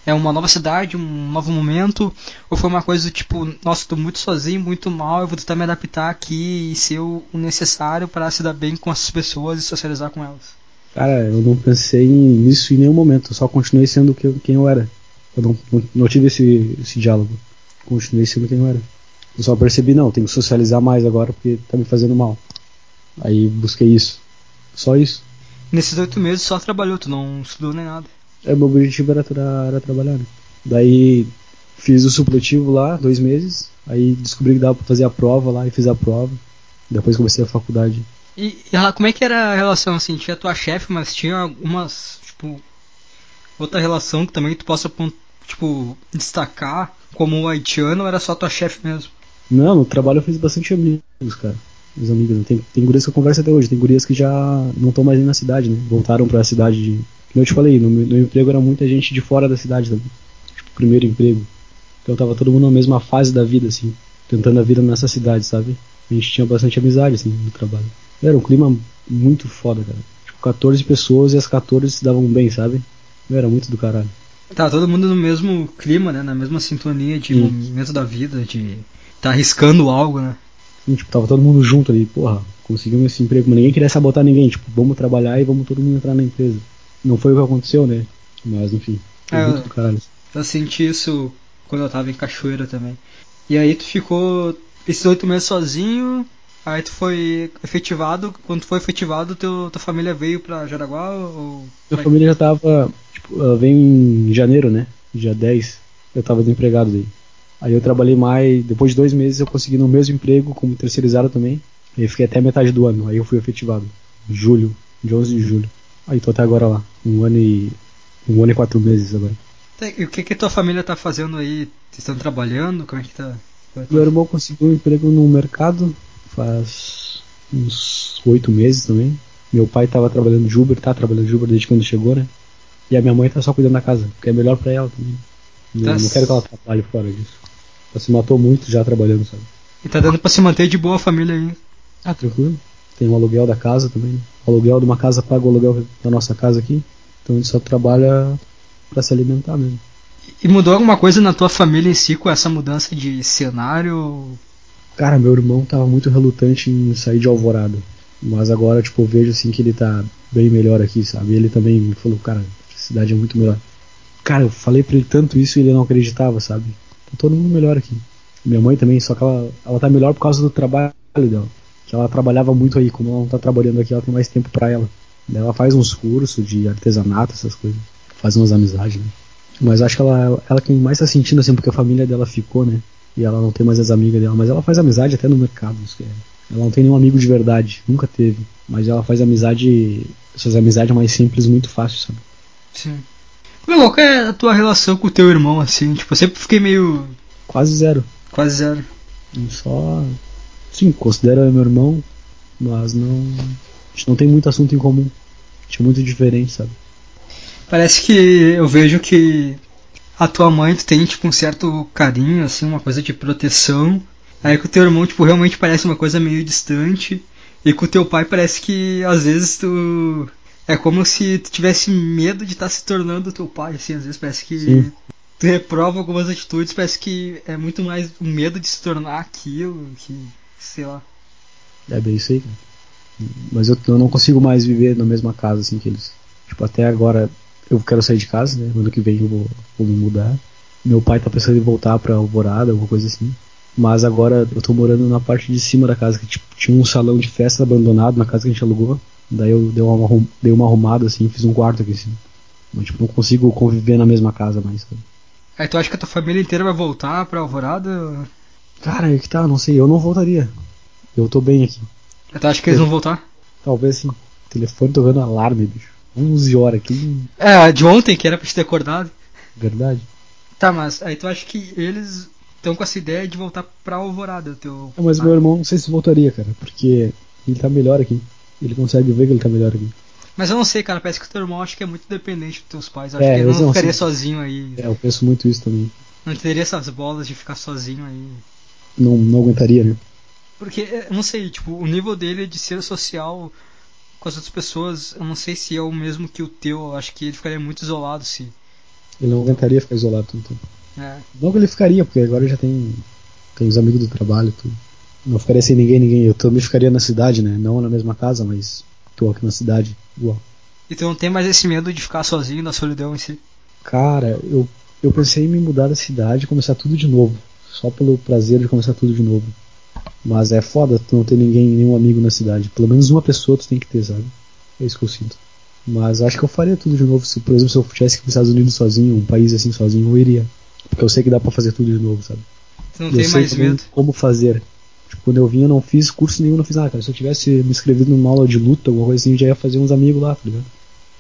é uma nova cidade, um novo momento? Ou foi uma coisa do tipo, nossa, tô muito sozinho, muito mal, eu vou tentar me adaptar aqui e ser o necessário para se dar bem com essas pessoas e socializar com elas? Cara, eu não pensei nisso em nenhum momento. Eu só continuei sendo quem eu era. Eu não, não tive esse, esse diálogo. Continuei sendo quem eu era. Eu só percebi, não, tenho que socializar mais agora porque tá me fazendo mal. Aí busquei isso. Só isso. Nesses oito meses só trabalhou, tu não estudou nem nada. É, meu objetivo era, tra- era trabalhar, né? Daí fiz o supletivo lá, dois meses. Aí descobri que dava pra fazer a prova lá e fiz a prova. Depois comecei a faculdade. E, ela- como é que era a relação assim? Tinha tua chefe, mas tinha algumas, tipo, outra relação que também tu possa, tipo, destacar como haitiano ou era só tua chefe mesmo? Não, no trabalho eu fiz bastante amigos, cara. Os amigos, né? tem, tem gurias que eu converso até hoje, tem gurias que já não estão mais nem na cidade, né? Voltaram pra cidade de. Como eu te falei, no, meu- no emprego era muita gente de fora da cidade também. Tipo, primeiro emprego. Então tava todo mundo na mesma fase da vida, assim, tentando a vida nessa cidade, sabe? A gente tinha bastante amizade, assim, no trabalho. Era um clima muito foda, cara. Tipo, 14 pessoas e as 14 se davam bem, sabe? Era muito do caralho. Tá todo mundo no mesmo clima, né? Na mesma sintonia de Sim. momento da vida, de tá arriscando algo, né? Assim, tipo, tava todo mundo junto ali, porra, conseguimos esse emprego, mas ninguém queria sabotar ninguém, tipo, vamos trabalhar e vamos todo mundo entrar na empresa. Não foi o que aconteceu, né? Mas enfim, foi É, muito do caralho. Eu senti isso quando eu tava em Cachoeira também. E aí tu ficou esses oito meses sozinho, aí tu foi efetivado, quando tu foi efetivado, teu, tua família veio pra Jaraguá ou... Minha família já tava, tipo, veio em janeiro, né? Dia 10, eu tava desempregado daí. Aí eu trabalhei mais, depois de dois meses eu consegui no mesmo emprego, como terceirizado também. Aí eu fiquei até a metade do ano, aí eu fui efetivado. Em julho, de 11 de julho. Aí tô até agora lá, um ano e. um ano e quatro meses agora. Tá, E o que que tua família tá fazendo aí? Vocês estão trabalhando? Como é que tá? Meu irmão conseguiu um emprego no mercado faz uns oito meses também. Meu pai tava trabalhando de Uber, tá trabalhando de Uber desde quando chegou, né? E a minha mãe tá só cuidando da casa, porque é melhor pra ela também. Eu Tá não quero que ela trabalhe fora disso. Ela se matou muito já trabalhando, sabe? E tá dando pra se manter de boa a família aí. Ah, tranquilo. Tem o aluguel da casa também. né? O aluguel de uma casa paga o aluguel da nossa casa aqui. Então a gente só trabalha pra se alimentar mesmo. E mudou alguma coisa na tua família em si com essa mudança de cenário? Cara, meu irmão tava muito relutante em sair de Alvorada. Mas agora, tipo, eu vejo assim que ele tá bem melhor aqui, sabe? Ele também me falou, cara, a cidade é muito melhor. Cara, eu falei pra ele tanto isso e ele não acreditava, sabe? Todo mundo melhor aqui. Minha mãe também, só que ela, ela tá melhor por causa do trabalho dela. Que ela trabalhava muito aí, como ela não tá trabalhando aqui, ela tem mais tempo pra ela. Ela faz uns cursos de artesanato, essas coisas. Faz umas amizades, né? Mas acho que ela, ela quem mais tá sentindo, assim, porque a família dela ficou, né? E ela não tem mais as amigas dela. Mas ela faz amizade até no mercado. Isso que é. Ela não tem nenhum amigo de verdade. Nunca teve. Mas ela faz amizade. Essas amizades mais simples muito fácil, sabe? Sim. Meu, qual é a tua relação com o teu irmão, assim? Tipo, eu sempre fiquei meio. Quase zero. quase zero. Só. Sim, considero meu irmão. Mas não. A gente não tem muito assunto em comum. A gente é muito diferente, sabe? Parece que eu vejo que a tua mãe tu tem, tipo, um certo carinho, assim, uma coisa de proteção. Aí com o teu irmão, tipo, realmente parece uma coisa meio distante. E com o teu pai parece que às vezes tu. É como se tu tivesse medo de estar se tornando teu pai, assim, às vezes parece que Sim. tu reprova algumas atitudes, parece que é muito mais o medo de se tornar aquilo, que. sei lá. É bem isso aí, cara. Mas eu, eu não consigo mais viver na mesma casa assim que eles. Tipo, até agora eu quero sair de casa, né? Ano que vem eu vou, vou me mudar. Meu pai tá pensando em voltar pra Alvorada, alguma coisa assim. Mas agora eu tô morando na parte de cima da casa, que tipo, tinha um salão de festa abandonado na casa que a gente alugou. Daí eu dei uma, dei uma arrumada assim, fiz um quarto aqui assim. Mas tipo, não consigo conviver na mesma casa mais. Sabe? Aí tu acha que a tua família inteira vai voltar pra Alvorada? Cara, é que tá, não sei, eu não voltaria. Eu tô bem aqui. Aí tu acha que eles vão voltar? Talvez sim. Telefone tocando alarme, bicho. 11 horas aqui, É, de ontem que era pra te ter acordado. verdade. Tá, mas aí tu acha que eles estão com essa ideia de voltar pra Alvorada, teu. É, mas meu irmão não sei se voltaria, cara, porque ele tá melhor aqui. Ele consegue ver que ele tá melhor aqui. Mas eu não sei, cara, parece que o teu irmão acho que é muito dependente dos teus pais. Eu É, acho que ele não não ficaria são- sozinho aí. É, eu penso muito isso também. Não teria essas bolas de ficar sozinho aí. Não, não aguentaria, né? Porque, é, eu não sei, tipo, o nível dele de ser social com as outras pessoas, eu não sei se é o mesmo que o teu. Eu acho que ele ficaria muito isolado se. Ele não aguentaria ficar isolado tanto tempo. É. Não que ele ficaria, porque agora já tem, tem os amigos do trabalho e tudo. Não ficaria sem ninguém, ninguém. Eu também ficaria na cidade, né? Não na mesma casa, mas tô aqui na cidade, igual. E tu não tem mais esse medo de ficar sozinho na solidão em si. Cara, eu, eu pensei em me mudar da cidade e começar tudo de novo. Só pelo prazer de começar tudo de novo. Mas é foda tu não ter ninguém, nenhum amigo na cidade. Pelo menos uma pessoa tu tem que ter, sabe? É isso que eu sinto. Mas acho que eu faria tudo de novo. Se, por exemplo, se eu tivesse que ir pros Estados Unidos sozinho, um país assim sozinho, eu iria. Porque eu sei que dá pra fazer tudo de novo, sabe? Tu não eu tem sei mais medo. como fazer. Tipo, quando eu vim, eu não fiz curso nenhum, não fiz nada, cara. Se eu tivesse me inscrevido numa aula de luta, alguma coisa assim, eu já ia fazer uns amigos lá, tá ligado?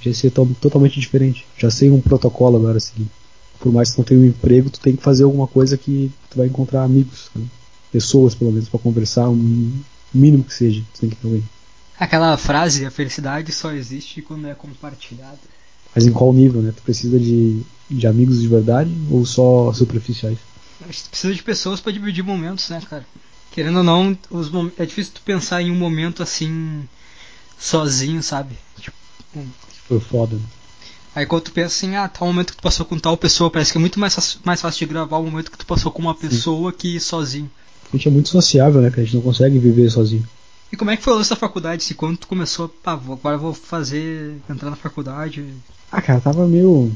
Já ia ser to- totalmente diferente. Já sei um protocolo agora, assim. Por mais que tu não tenha um emprego, tu tem que fazer alguma coisa que tu vai encontrar amigos, sabe? pessoas, pelo menos, pra conversar, um mínimo que seja. Tu tem que ter alguém. Aquela frase, a felicidade só existe quando é compartilhada. Mas em qual nível, né? Tu precisa de, de amigos de verdade ou só superficiais? A gente precisa de pessoas pra dividir momentos, né, cara? Querendo ou não, os é difícil tu pensar em um momento assim sozinho, sabe? Tipo. Foi foda. Né? Aí quando tu pensa assim, ah, tal momento que tu passou com tal pessoa, parece que é muito mais, mais fácil de gravar o momento que tu passou com uma pessoa Sim. que sozinho. A gente é muito sociável, né? Que a gente não consegue viver sozinho. E como é que foi essa faculdade? Se quando tu começou, pá, agora eu vou fazer, entrar na faculdade? Ah, cara, tava meio.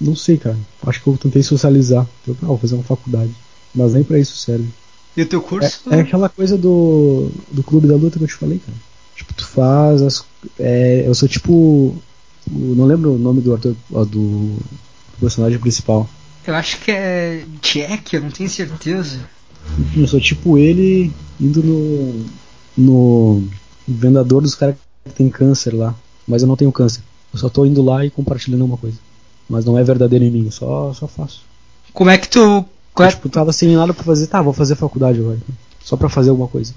Não sei, cara. Acho que eu tentei socializar. Eu, ah, vou fazer uma faculdade. Mas nem pra isso serve. E o teu curso? É, é, aquela coisa do, do clube da luta que eu te falei, cara. Tipo, tu faz as. É, eu sou tipo não lembro o nome do ator, do, do personagem principal. Eu acho que é Jack, eu não tenho certeza. Eu sou tipo ele indo no. no vendedor dos caras que tem câncer lá. Mas eu não tenho câncer. Eu só tô indo lá e compartilhando alguma coisa. Mas não é verdadeiro em mim, eu só, só faço. Como é que tu. Eu, é tipo, tava sem nada pra fazer, tá, vou fazer faculdade agora. Só pra fazer alguma coisa.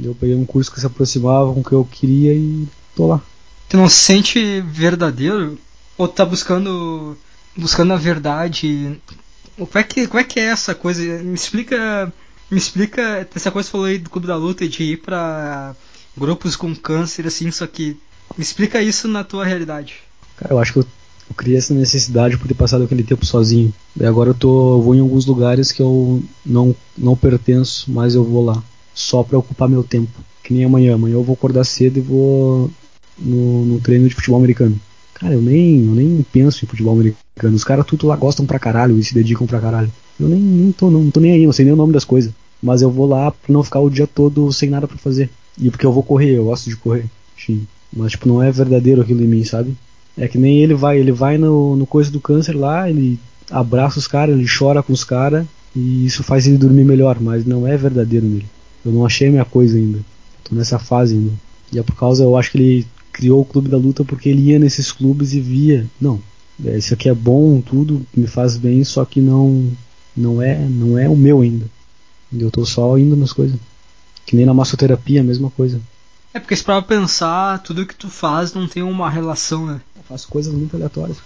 Eu peguei um curso que se aproximava com o que eu queria e tô lá tu não se sente verdadeiro? Ou tu tá buscando buscando a verdade? Como é que, como é, que é essa coisa? Me explica, me explica essa coisa que você falou aí do Clube da Luta de ir pra grupos com câncer, assim, só que me explica isso na tua realidade. Cara, eu acho que eu, eu criei essa necessidade por ter passado aquele tempo sozinho. E agora eu tô vou em alguns lugares que eu não, não pertenço, mas eu vou lá. Só pra ocupar meu tempo. Que nem amanhã. Amanhã eu vou acordar cedo e vou no, no treino de futebol americano. Cara, eu nem, eu nem penso em futebol americano. Os caras tudo lá gostam pra caralho e se dedicam pra caralho. Eu nem, nem tô, não, não tô nem aí, não sei nem o nome das coisas. Mas eu vou lá pra não ficar o dia todo sem nada pra fazer. E porque eu vou correr, eu gosto de correr. Sim. Mas tipo, não é verdadeiro aquilo em mim, sabe? É que nem ele vai, ele vai no, no coisa do câncer lá, ele abraça os caras, ele chora com os caras, e isso faz ele dormir melhor, mas não é verdadeiro nele. Eu não achei a minha coisa ainda. Tô nessa fase ainda. E é por causa, eu acho que ele criou o Clube da Luta porque ele ia nesses clubes e via, não, é, isso aqui é bom, tudo me faz bem, só que não não é não é o meu ainda. Eu tô só indo nas coisas. Que nem na massoterapia, a mesma coisa. É porque se para pensar, tudo que tu faz não tem uma relação, né? Faço coisas muito aleatórias.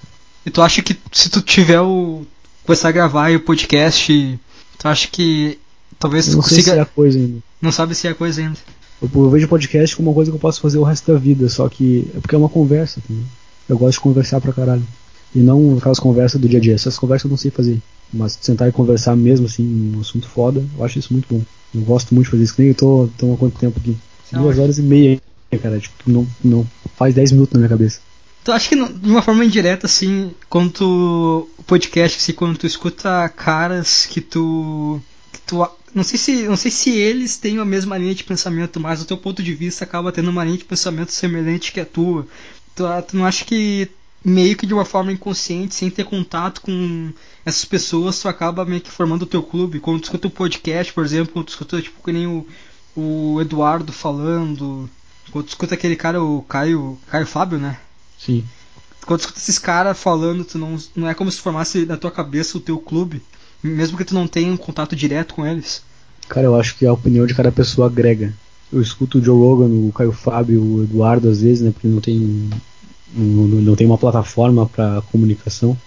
E tu acha que se tu tiver o começar a gravar o podcast, tu acha que talvez tu não consiga sei se é a coisa ainda. Não sabe se é a coisa ainda. Eu, eu vejo podcast como uma coisa que eu posso fazer o resto da vida, só que é porque é uma conversa. Também. Eu gosto de conversar pra caralho. E não aquelas conversas do dia a dia. Essas conversas eu não sei fazer. Mas sentar e conversar mesmo, assim, um assunto foda, eu acho isso muito bom. Eu gosto muito de fazer isso. Nem eu tô, tô há quanto tempo aqui? Duas horas e meia, cara. Tipo, não, não faz dez minutos na minha cabeça. Tu acha que de uma forma indireta, assim, quando tu. O podcast, assim, quando tu escuta caras que tu. que tu não sei se não sei se eles têm a mesma linha de pensamento, mas o teu ponto de vista acaba tendo uma linha de pensamento semelhante que a tua. Tu, tu não acha que meio que de uma forma inconsciente, sem ter contato com essas pessoas, tu acaba meio que formando o teu clube. Quando tu escuta o um podcast, por exemplo, quando tu escuta tipo que nem o, o Eduardo falando, quando tu escuta aquele cara, o Caio, Caio Fábio, né? Sim. Quando tu escuta esses caras falando, tu não, não é como se formasse na tua cabeça o teu clube mesmo que tu não tenha um contato direto com eles? Cara, eu acho que a opinião de cada pessoa agrega. Eu escuto o Joe Rogan, o Caio Fábio, o Eduardo às vezes, né, porque não tem não, não tem uma plataforma para comunicação,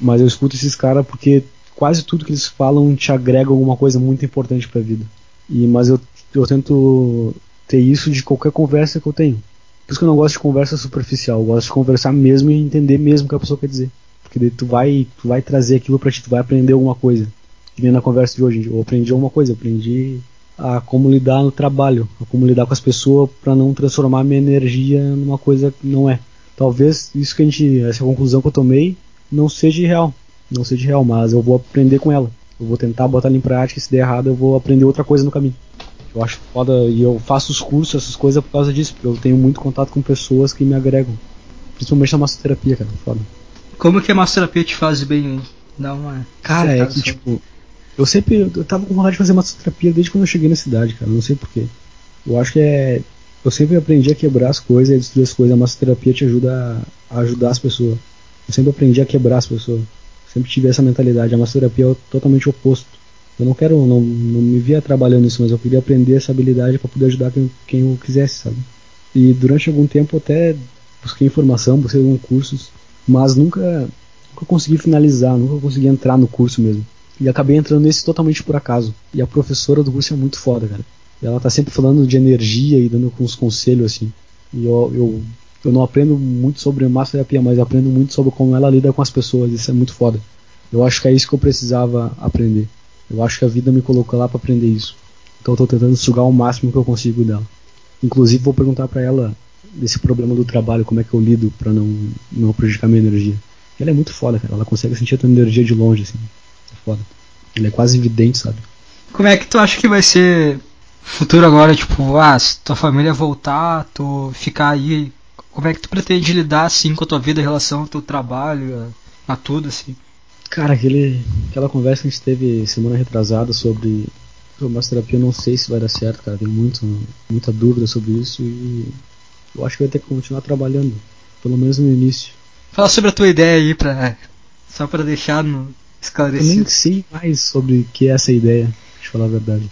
mas eu escuto esses caras porque quase tudo que eles falam te agrega alguma coisa muito importante para a vida. E mas eu eu tento ter isso de qualquer conversa que eu tenho. Por isso que eu não gosto de conversa superficial, eu gosto de conversar mesmo e entender mesmo o que a pessoa quer dizer. Porque daí tu vai, tu vai trazer aquilo pra ti, tu vai aprender alguma coisa. Que nem na conversa de hoje, eu aprendi alguma coisa, eu aprendi a como lidar no trabalho, a como lidar com as pessoas para não transformar minha energia numa coisa que não é. Talvez isso que a gente, essa conclusão que eu tomei, não seja real, não seja real, mas eu vou aprender com ela. Eu vou tentar botar ela em prática, se der errado eu vou aprender outra coisa no caminho. Eu acho foda e eu faço os cursos, essas coisas por causa disso, porque eu tenho muito contato com pessoas que me agregam. Principalmente na massoterapia, cara, foda. Como que a massoterapia te faz bem? Dá uma. Cara, é que tipo. Eu sempre. Eu tava com vontade de fazer massoterapia desde quando eu cheguei na cidade, cara. Não sei porquê. Eu acho que é. Eu sempre aprendi a quebrar as coisas e a destruir as coisas. A massoterapia te ajuda a, ajudar as pessoas. Eu sempre aprendi a quebrar as pessoas. Sempre tive essa mentalidade. A massoterapia é totalmente oposto. Eu não quero, não, não me via trabalhando isso, mas eu queria aprender essa habilidade para poder ajudar quem, quem eu quisesse, sabe? E durante algum tempo até busquei informação, busquei alguns cursos mas nunca, nunca consegui finalizar, nunca consegui entrar no curso mesmo. E acabei entrando nesse totalmente por acaso. E a professora do curso é muito foda, cara. Ela tá sempre falando de energia e dando uns conselhos assim. E eu, eu, eu não aprendo muito sobre massoterapia, mas aprendo muito sobre como ela lida com as pessoas. Isso é muito foda. Eu acho que é isso que eu precisava aprender. Eu acho que a vida me colocou lá para aprender isso. Então eu tô tentando sugar o máximo que eu consigo dela. Inclusive vou perguntar para ela desse problema do trabalho, como é que eu lido para não não prejudicar minha energia. Ela é muito foda, cara. Ela consegue sentir a tua energia de longe assim. É foda. Ela é quase evidente, sabe? Como é que tu acha que vai ser futuro agora, tipo, ah, se tua família voltar, tu ficar aí, como é que tu pretende lidar assim com a tua vida em relação ao teu trabalho, a, a tudo assim? Cara, aquele, aquela conversa que a gente teve semana retrasada sobre, sobre massoterapia, eu não sei se vai dar certo, cara. Tenho muito, muita dúvida sobre isso e eu acho que vai ter que continuar trabalhando, pelo menos no início. Fala sobre a tua ideia aí, pra, só para deixar no esclarecido. Eu nem sei mais sobre o que é essa ideia, deixa eu falar a verdade.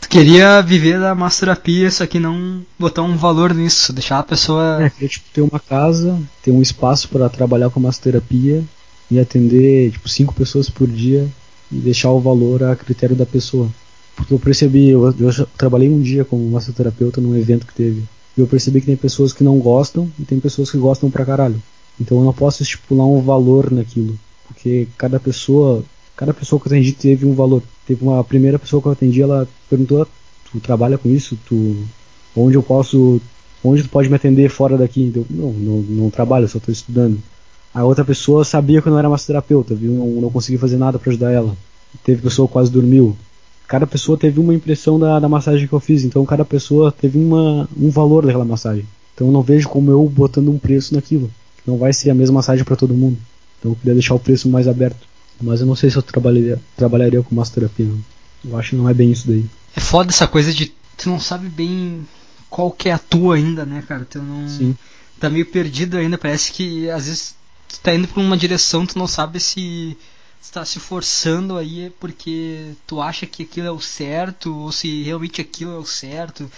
Tu queria viver da massoterapia, só que não botar um valor nisso, deixar a pessoa. É, queria tipo, ter uma casa, ter um espaço para trabalhar com massoterapia e atender tipo cinco pessoas por dia e deixar o valor a critério da pessoa. Porque eu percebi, eu, eu trabalhei um dia como massoterapeuta num evento que teve. E eu percebi que tem pessoas que não gostam e tem pessoas que gostam pra caralho. Então eu não posso estipular um valor naquilo. Porque cada pessoa, cada pessoa que eu atendi teve um valor. Teve uma primeira pessoa que eu atendi, ela perguntou: "Tu trabalha com isso? Tu onde eu posso, onde tu pode me atender fora daqui?" Eu, não, não, não trabalho, só estou estudando. A outra pessoa sabia que eu não era massoterapeuta, viu? Não, não consegui fazer nada para ajudar ela. Teve pessoa que quase dormiu. Cada pessoa teve uma impressão da, da massagem que eu fiz, então cada pessoa teve uma, um valor daquela massagem. Então eu não vejo como eu botando um preço naquilo. Não vai ser a mesma massagem para todo mundo. Então eu queria deixar o preço mais aberto. Mas eu não sei se eu trabalharia, trabalharia com massoterapia. Eu acho que não é bem isso daí. É foda essa coisa de tu não sabe bem qual que é a tua ainda, né, cara? Tu não Sim. tá meio perdido ainda, parece que às vezes tá indo pra uma direção, tu não sabe se está se forçando aí porque tu acha que aquilo é o certo ou se realmente aquilo é o certo.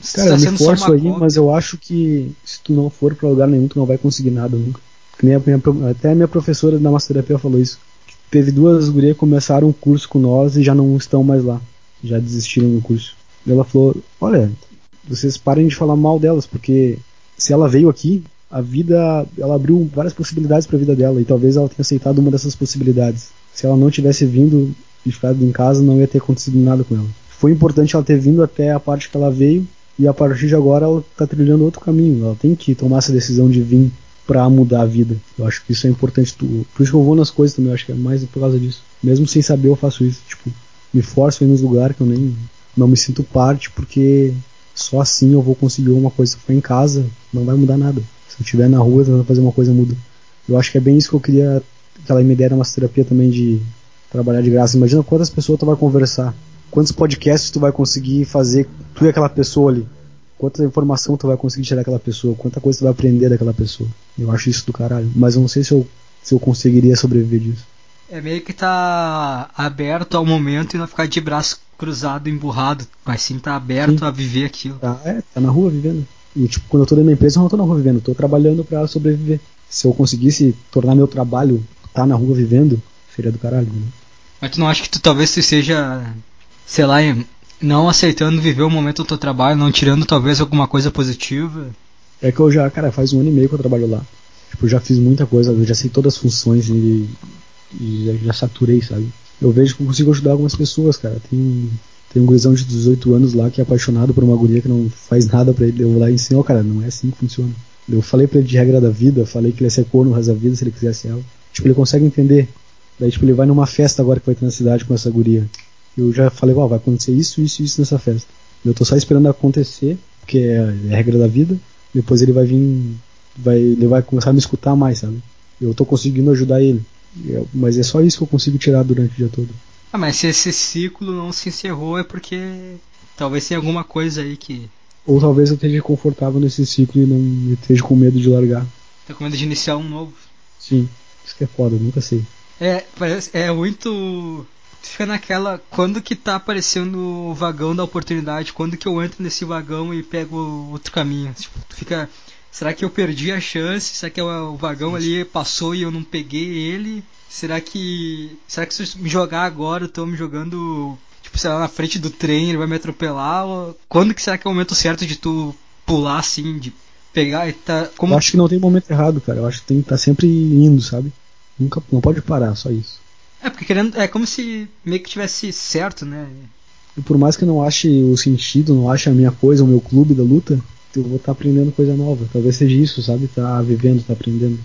Se Cara, tá eu me forço aí, mas eu acho que se tu não for pra lugar nenhum, tu não vai conseguir nada nunca. Nem a minha até a minha professora da massoterapia falou isso. Teve duas gurias que começaram um curso com nós e já não estão mais lá. Já desistiram do curso. E ela falou: Olha, vocês parem de falar mal delas, porque se ela veio aqui, a vida, ela abriu várias possibilidades pra vida dela e talvez ela tenha aceitado uma dessas possibilidades. Se ela não tivesse vindo e ficado em casa, não ia ter acontecido nada com ela. Foi importante ela ter vindo até a parte que ela veio e a partir de agora ela tá trilhando outro caminho. Ela tem que tomar essa decisão de vir pra mudar a vida. Eu acho que isso é importante. Por isso que eu vou nas coisas também, eu acho que é mais por causa disso. Mesmo sem saber, eu faço isso. Tipo, me forço a ir nos lugares que eu nem não me sinto parte, porque só assim eu vou conseguir uma coisa. Se for em casa, não vai mudar nada. Se eu estiver na rua tentando fazer uma coisa, muda. Eu acho que é bem isso que eu queria, que ela me dera uma terapia também de trabalhar de graça. Imagina quantas pessoas tu vai conversar, quantos podcasts tu vai conseguir fazer, tu e aquela pessoa ali. Quanta informação tu vai conseguir tirar daquela pessoa, quanta coisa tu vai aprender daquela pessoa. Eu acho isso do caralho. Mas eu não sei se eu, se eu conseguiria sobreviver disso. É meio que tá aberto ao momento e não ficar de braço cruzado, emburrado, mas sim tá aberto Sim. a viver aquilo. Tá, é, tá na rua vivendo. E tipo, quando eu tô dentro da empresa, eu não tô na rua vivendo, eu tô trabalhando pra sobreviver. Se eu conseguisse tornar meu trabalho tá na rua vivendo, seria do caralho, né? Mas tu não acha que tu talvez tu esteja, sei lá, não aceitando viver o momento do teu trabalho, não tirando talvez alguma coisa positiva? É que eu já, cara, faz um ano e meio que eu trabalho lá. Tipo, eu já fiz muita coisa, eu já sei todas as funções e, e já, já saturei, sabe? Eu vejo que eu consigo ajudar algumas pessoas, cara. Tem, tem um gurizão de 18 anos lá que é apaixonado por uma guria que não faz nada pra ele. Eu vou lá e ensino, ó, cara, não é assim que funciona. Eu falei pra ele de regra da vida, falei que ele ia ser corno o resto da vida se ele quisesse ela. Tipo, ele consegue entender. Daí, tipo, ele vai numa festa agora que vai ter na cidade com essa guria. Eu já falei, ó, vai acontecer isso, isso isso nessa festa. Eu tô só esperando acontecer, porque é a regra da vida. Depois ele vai vir, vai, ele vai começar a me escutar mais, sabe? Eu tô conseguindo ajudar ele. Eu- mas é só isso que eu consigo tirar durante o dia todo. Ah, mas se esse ciclo não se encerrou é porque talvez tenha alguma coisa aí que Ou talvez eu esteja confortável nesse ciclo e não esteja com medo de largar. tá com medo de iniciar um novo. Sim, isso que é foda, nunca sei. É, parece, é muito. tu Fica naquela. Quando que tá aparecendo o vagão da oportunidade? Quando que eu entro nesse vagão e pego outro caminho? Tipo, tu fica. Será que eu perdi a chance? Será que o o vagão ali passou e eu não peguei ele? Será que. Será que se eu me jogar agora, eu tô me jogando. Tipo, sei lá, na frente do trem, ele vai me atropelar? Ou... Quando que será que é o momento certo de tu pular assim, de pegar e tá. Como... Eu acho que não tem momento errado, cara. Eu acho que tem que estar tá sempre indo, sabe? Nunca, não pode parar, só isso. É, porque querendo. É como se meio que tivesse certo, né? E por mais que eu não ache o sentido, não ache a minha coisa, o meu clube da luta, eu vou estar tá aprendendo coisa nova. Talvez seja isso, sabe? Tá vivendo, tá aprendendo.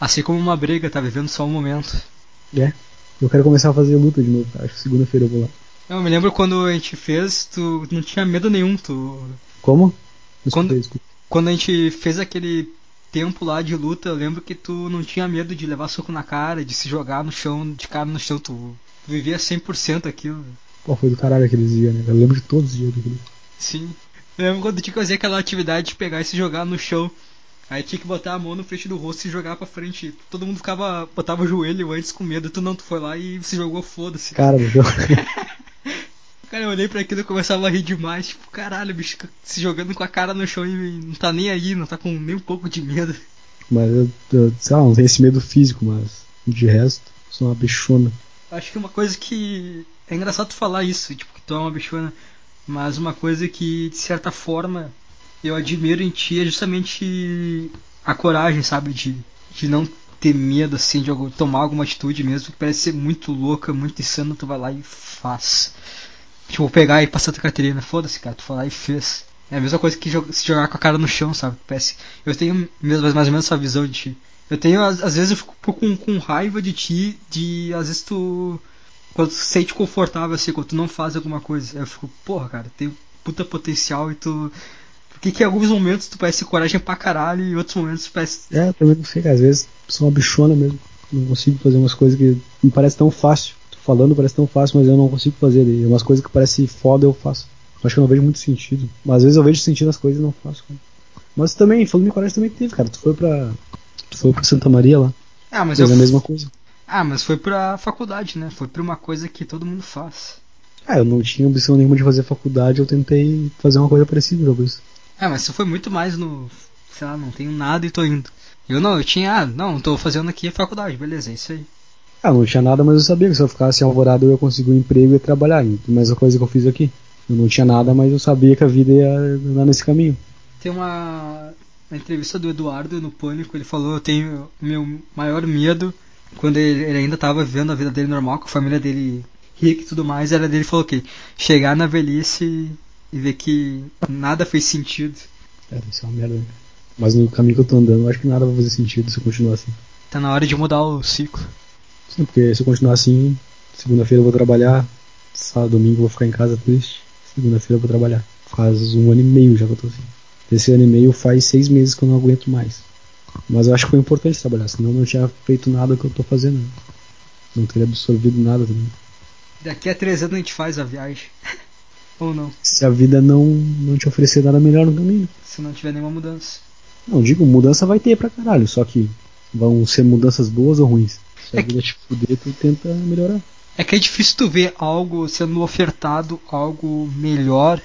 Assim como uma briga, tá vivendo só um momento. É. Eu quero começar a fazer luta de novo, cara. Acho que segunda-feira eu vou lá. Eu me lembro quando a gente fez, tu não tinha medo nenhum, tu. Como? Quando, quando a gente fez aquele tempo lá de luta, eu lembro que tu não tinha medo de levar soco na cara, de se jogar no chão, de cara no chão, tu vivia 100% aquilo. Pô, foi do caralho aqueles dias, né? Eu lembro de todos os dias daquele. Sim. Eu lembro quando tinha que fazer aquela atividade de pegar e se jogar no chão. Aí tinha que botar a mão no frente do rosto e jogar pra frente. Todo mundo ficava. botava o joelho antes com medo. Tu não, tu foi lá e se jogou, foda-se. Cara, meu Cara, eu olhei pra aquilo e começava a rir demais. Tipo, caralho, bicho se jogando com a cara no chão e não tá nem aí, não tá com nem um pouco de medo. Mas eu, eu sei lá, não tenho esse medo físico, mas de resto, sou uma bichona. Acho que uma coisa que. É engraçado tu falar isso, tipo, que tu é uma bichona. Mas uma coisa que, de certa forma, eu admiro em ti é justamente a coragem, sabe? De, de não ter medo, assim, de tomar alguma atitude mesmo, que parece ser muito louca, muito insano, tu vai lá e faz. Tipo, pegar e passar a Catarina. Foda-se, cara. Tu falar e fez. É a mesma coisa que se jogar com a cara no chão, sabe? Parece. Eu tenho mesmo, mais ou menos essa visão de ti. Eu tenho, às, vezes eu fico com, com raiva de ti, de às vezes tu. Quando tu se sente confortável assim, quando tu não faz alguma coisa. Eu fico, porra, cara, tem puta potencial e tu. Porque que em alguns momentos tu parece coragem pra caralho e em outros momentos tu parece. É, eu também não sei. Às vezes sou uma bichona mesmo. Não consigo fazer umas coisas que me parece tão fácil falando parece tão fácil, mas eu não consigo fazer. E umas coisas que parecem foda eu faço. Acho que eu não vejo muito sentido. Mas às vezes eu vejo sentido nas coisas e não faço, cara. Mas também, falando em coragem também teve, cara. Tu foi pra. Tu foi pra Santa Maria lá. Ah, mas Fez eu... a mesma coisa. Ah, mas foi pra faculdade, né? Foi pra uma coisa que todo mundo faz. Ah, eu não tinha ambição nenhuma de fazer faculdade, eu tentei fazer uma coisa parecida, talvez. Ah, mas você foi muito mais no. Sei lá, não tenho nada e tô indo. Eu não, eu tinha. Ah, não, tô fazendo aqui a faculdade, beleza, é isso aí. Ah, não tinha nada, mas eu sabia que se eu ficasse em Alvorada eu ia conseguir um emprego e trabalhar. Mesma coisa que eu fiz aqui. Eu não tinha nada, mas eu sabia que a vida ia andar nesse caminho. Tem uma, uma entrevista do Eduardo no Pânico, ele falou, eu tenho o meu maior medo quando ele, ele ainda estava vivendo a vida dele normal, com a família dele rica e tudo mais, era dele falou que chegar na velhice e ver que nada fez sentido. É, isso é uma merda. Mas no caminho que eu tô andando, eu acho que nada vai fazer sentido se eu continuar assim. Tá na hora de mudar o ciclo. Sim, porque se eu continuar assim, segunda-feira eu vou trabalhar, sábado, domingo eu vou ficar em casa triste, segunda-feira eu vou trabalhar. Faz um ano e meio já que eu tô assim. Esse ano e meio faz seis meses que eu não aguento mais. Mas eu acho que foi importante trabalhar, senão eu não tinha feito nada que eu tô fazendo. Não teria absorvido nada também. Daqui a três anos a gente faz a viagem. Ou não? Se a vida não, não te oferecer nada melhor no caminho. Se não tiver nenhuma mudança. Não, digo, mudança vai ter pra caralho, só que vão ser mudanças boas ou ruins. Se a é vida te fuder, tu tenta melhorar. É que é difícil tu ver algo sendo ofertado, algo melhor,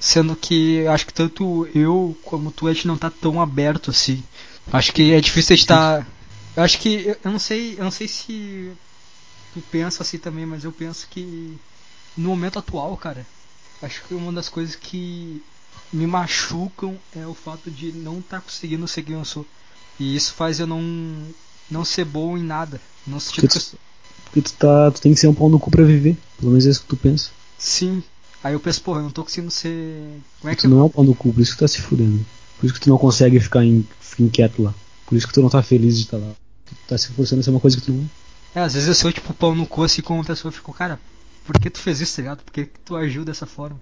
sendo que acho que tanto eu como tu a gente não tá tão aberto assim. Acho que é difícil a gente estar. Tá... Eu acho que. Eu não sei. Eu não sei se tu pensa assim também, mas eu penso que no momento atual, cara, acho que uma das coisas que me machucam é o fato de não estar tá conseguindo ser quem eu sou. E isso faz eu não não ser bom em nada. Sentido porque, tu, porque tu, tá, tu tem que ser um pau no cu pra viver. Pelo menos é isso que tu pensa. Sim. Aí eu penso, porra, eu não tô conseguindo ser. Como é que tu eu... não é um pau no cu, por isso que tu tá se fudendo. Por isso que tu não consegue ficar, em, ficar inquieto lá. Por isso que tu não tá feliz de estar lá. Tu tá se forçando a ser uma coisa que tu não é. É, às vezes eu sou tipo pau no cu assim como uma pessoa ficou, cara, por que tu fez isso, tá ligado? Por que tu agiu dessa forma?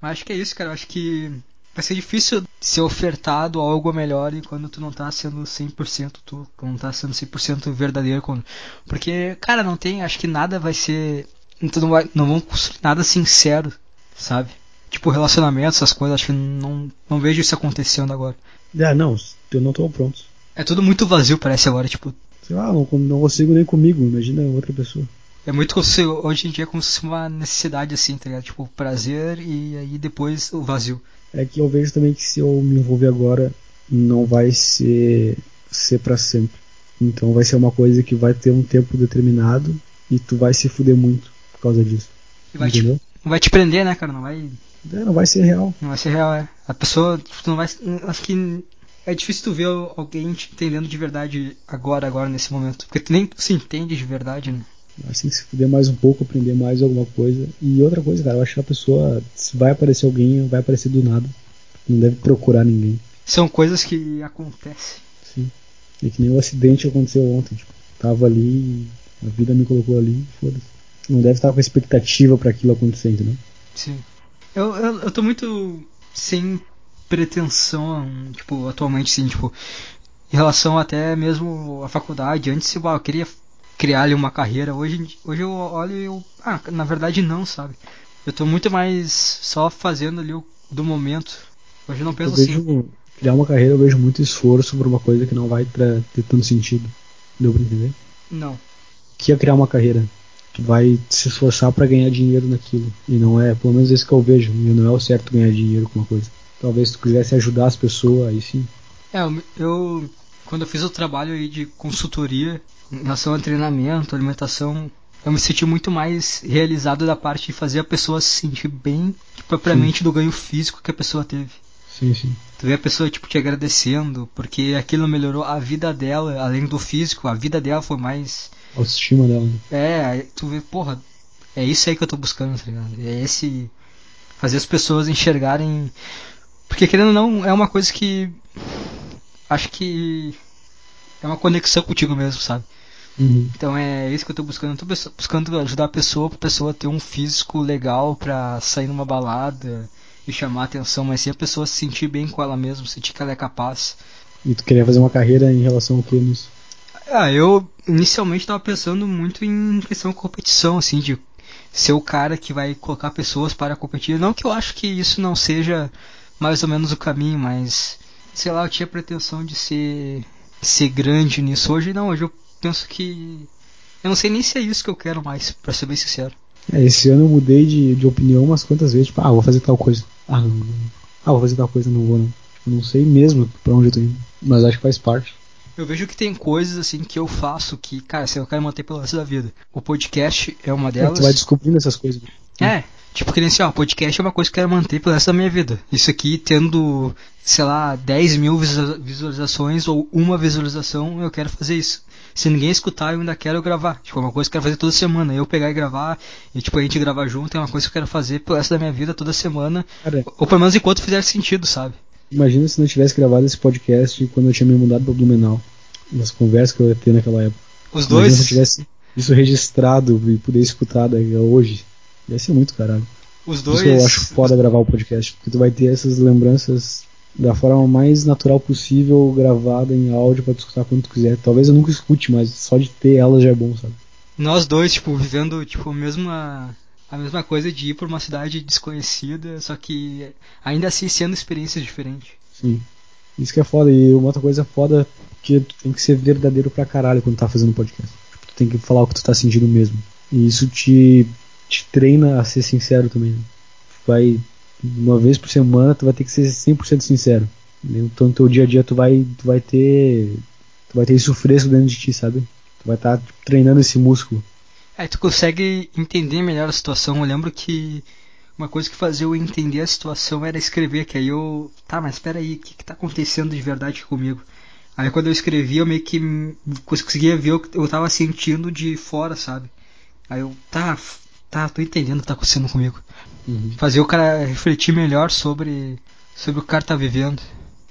Mas acho que é isso, cara. Acho que vai ser difícil ser ofertado algo melhor e quando tu não tá sendo 100% tu, quando não tá sendo 100% verdadeiro. Quando... Porque, cara, não tem, acho que nada vai ser. Tu não, vai, não vão construir nada sincero, sabe? Tipo, relacionamento, essas coisas, acho que não, não vejo isso acontecendo agora. Ah, não, eu não tô pronto. É tudo muito vazio, parece agora, tipo. Sei lá, não, não consigo nem comigo, imagina outra pessoa. É muito hoje em dia é como se fosse uma necessidade assim, tá ligado? Tipo, prazer e aí depois o vazio é que eu vejo também que se eu me envolver agora, não vai ser, ser para sempre. Então vai ser uma coisa que vai ter um tempo determinado e tu vai se fuder muito por causa disso. E vai, te, Não vai te prender, né, cara? Não vai. É, não vai ser real. Não vai ser real, é. A pessoa, tipo, tu não vai. Acho que é difícil tu ver alguém te entendendo de verdade agora, agora, nesse momento. Porque tu nem se entende de verdade, né? Assim, se fuder mais um pouco, aprender mais alguma coisa. E outra coisa, cara, eu acho que a pessoa, se vai aparecer alguém, vai aparecer do nada. Não deve procurar ninguém. São coisas que acontecem. Sim. É que nem o acidente aconteceu ontem. Tipo, tava ali, a vida me colocou ali, foda-se. Não deve estar com expectativa para aquilo acontecer, entendeu? Sim. Eu, eu, eu tô muito sem pretensão, tipo, atualmente, sim, tipo, em relação até mesmo à faculdade. Antes, eu, eu queria criar ali uma carreira. Hoje, hoje eu olho e eu. Ah, na verdade não, sabe? Eu tô muito mais só fazendo ali o do momento. Hoje eu não penso eu vejo, assim. Criar uma carreira eu vejo muito esforço por uma coisa que não vai ter tanto sentido. Deu pra entender? Não. O que é criar uma carreira? Tu vai se esforçar para ganhar dinheiro naquilo. E não é, pelo menos esse que eu vejo. E não é o certo ganhar dinheiro com uma coisa. Talvez tu quisesse ajudar as pessoas, aí sim. É, eu. Quando eu fiz o trabalho aí de consultoria, em relação a treinamento, alimentação, eu me senti muito mais realizado da parte de fazer a pessoa se sentir bem, tipo, propriamente sim. do ganho físico que a pessoa teve. Sim, sim. Tu vê a pessoa tipo te agradecendo porque aquilo melhorou a vida dela, além do físico, a vida dela foi mais a autoestima dela. Né? É, tu vê, porra, é isso aí que eu tô buscando, tá ligado? É esse fazer as pessoas enxergarem porque querendo ou não é uma coisa que acho que é uma conexão contigo mesmo, sabe? Uhum. Então é isso que eu tô buscando. Eu tô buscando ajudar a pessoa, pra pessoa ter um físico legal pra sair numa balada e chamar a atenção, mas sim a pessoa se sentir bem com ela mesma, sentir que ela é capaz. E tu queria fazer uma carreira em relação ao que nisso? Ah, eu inicialmente estava pensando muito em questão de competição, assim, de ser o cara que vai colocar pessoas para competir. Não que eu acho que isso não seja mais ou menos o caminho, mas sei lá, eu tinha pretensão de ser ser grande nisso. Hoje não, hoje eu penso que eu não sei nem se é isso que eu quero mais, para ser bem sincero. É, esse ano eu mudei de, de opinião umas quantas vezes, tipo, ah, vou fazer tal coisa. Ah, não, não. Ah, vou fazer tal coisa, não vou não. Tipo, não sei mesmo para onde eu tô indo, mas acho que faz parte. Eu vejo que tem coisas assim que eu faço que, cara, se eu quero manter pelo resto da vida. O podcast é uma delas. É, tu vai descobrindo essas coisas. É, Tipo, que nem assim, ó, podcast é uma coisa que eu quero manter pelo resto da minha vida. Isso aqui tendo, sei lá, 10 mil visualizações ou uma visualização, eu quero fazer isso. Se ninguém escutar, eu ainda quero gravar. Tipo, é uma coisa que eu quero fazer toda semana. Eu pegar e gravar, e tipo, a gente gravar junto é uma coisa que eu quero fazer pelo resto da minha vida, toda semana. Cara, ou pelo menos enquanto fizer sentido, sabe? Imagina se não tivesse gravado esse podcast quando eu tinha me mudado para Blumenau. Nas conversas que eu ia ter naquela época. Os dois? Imagina se eu tivesse isso registrado e poder escutar hoje. Ia ser muito caralho. Os dois. Isso eu acho foda gravar o podcast, porque tu vai ter essas lembranças da forma mais natural possível, gravada em áudio para escutar quando tu quiser. Talvez eu nunca escute, mas só de ter ela já é bom, sabe? Nós dois, tipo, vivendo, tipo, a mesma, a mesma coisa de ir por uma cidade desconhecida, só que ainda assim sendo experiências diferentes. Sim. Isso que é foda. E uma outra coisa foda que tu tem que ser verdadeiro pra caralho quando tá fazendo podcast. Tipo, tu tem que falar o que tu tá sentindo mesmo. E isso te te treina a ser sincero também. Né? Vai uma vez por semana tu vai ter que ser 100% sincero. Então no teu dia a dia tu vai tu vai ter tu vai ter isso fresco dentro de ti, sabe? Tu vai estar tá, treinando esse músculo. Aí tu consegue entender melhor a situação. Eu lembro que uma coisa que fazia eu entender a situação era escrever, que aí eu, tá, mas espera aí, o que, que tá acontecendo de verdade comigo? Aí quando eu escrevi, eu meio que conseguia ver o que eu tava sentindo de fora, sabe? Aí eu, tá, tá, tô entendendo o que tá acontecendo comigo. Uhum. Fazer o cara refletir melhor sobre, sobre o que o cara tá vivendo.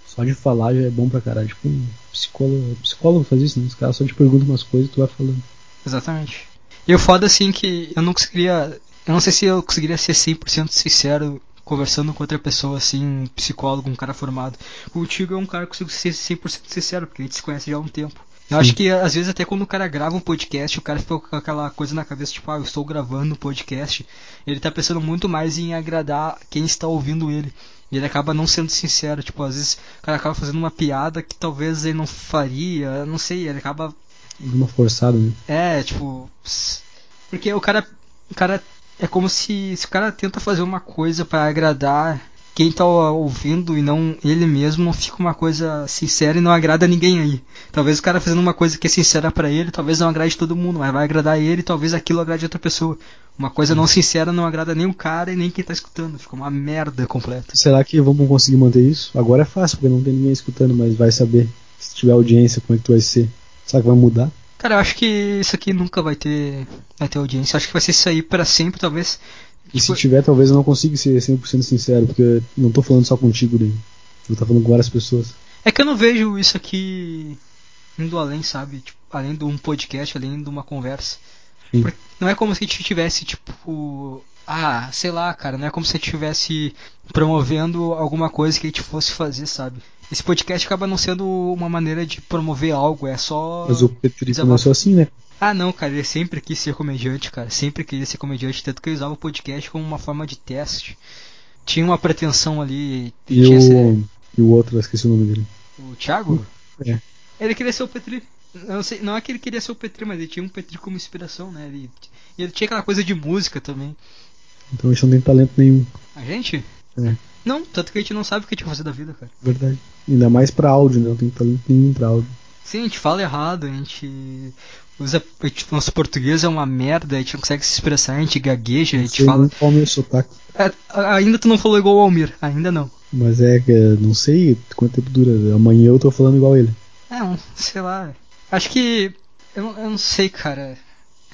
Só de falar já é bom pra caralho. Tipo, um psicólogo, psicólogo faz isso, né? Os caras só te perguntam umas coisas e tu vai falando. Exatamente. E o foda assim que eu não conseguiria. Eu não sei se eu conseguiria ser 100% sincero conversando com outra pessoa, assim, um psicólogo, um cara formado. Contigo é um cara que consigo ser 100% sincero, porque a gente se conhece já há um tempo. Eu acho que às vezes até quando o cara grava um podcast, o cara fica com aquela coisa na cabeça, tipo, ah, eu estou gravando um podcast. Ele tá pensando muito mais em agradar quem está ouvindo ele. E ele acaba não sendo sincero, tipo, às vezes o cara acaba fazendo uma piada que talvez ele não faria, não sei, ele acaba. Uma forçada, né? É, tipo. Porque o cara. O cara. É como se, se o cara tenta fazer uma coisa para agradar quem tá ouvindo e não ele mesmo fica uma coisa sincera e não agrada ninguém aí. Talvez o cara fazendo uma coisa que é sincera para ele, talvez não agrade todo mundo, mas vai agradar ele, talvez aquilo agrade outra pessoa. Uma coisa não sincera não agrada nem o cara e nem quem tá escutando. Fica uma merda completa. Será que vamos conseguir manter isso? Agora é fácil, porque não tem ninguém escutando, mas vai saber. Se tiver audiência, como é que tu vai ser? Será que vai mudar? Cara, eu acho que isso aqui nunca vai ter, vai ter audiência. Eu acho que vai ser isso aí pra sempre, talvez. E Tipo, se tiver, talvez eu não consiga ser 100% sincero, porque eu não tô falando só contigo daí. Eu tô falando com várias pessoas. É que eu não vejo isso aqui indo além, sabe? Tipo, além de um podcast, além de uma conversa. Não é como se a gente tivesse, tipo. Ah, sei lá, cara. Não é como se a gente estivesse promovendo alguma coisa que a gente fosse fazer, sabe? Esse podcast acaba não sendo uma maneira de promover algo, é só. Mas o Petri começou assim, né? Ah, não, cara, ele sempre quis ser comediante, cara. Sempre queria ser comediante, tanto que ele usava o podcast como uma forma de teste. Tinha uma pretensão ali. E o, e o outro, eu esqueci o nome dele. o Thiago? É. Ele queria ser o Petri. Não, sei, não é que ele queria ser o Petri, mas ele tinha um Petri como inspiração, né? Ele, e ele tinha aquela coisa de música também. Então a gente não tem talento nenhum. A gente? É, Não, tanto que a gente não sabe o que a gente vai fazer da vida, cara. verdade. Ainda mais pra áudio, né? Não tem talento nenhum pra áudio. Sim, a gente fala errado, a gente usa. a gente- nosso português é uma merda, a gente não consegue se expressar, a gente gagueja, a gente Sei fala. qual é o meu sotaque. É, ainda tu não falou igual o Almir, ainda não. Mas é não sei quanto tempo dura. Amanhã eu tô falando igual ele. É, um, sei lá. Acho que. Eu, não- eu não sei, cara.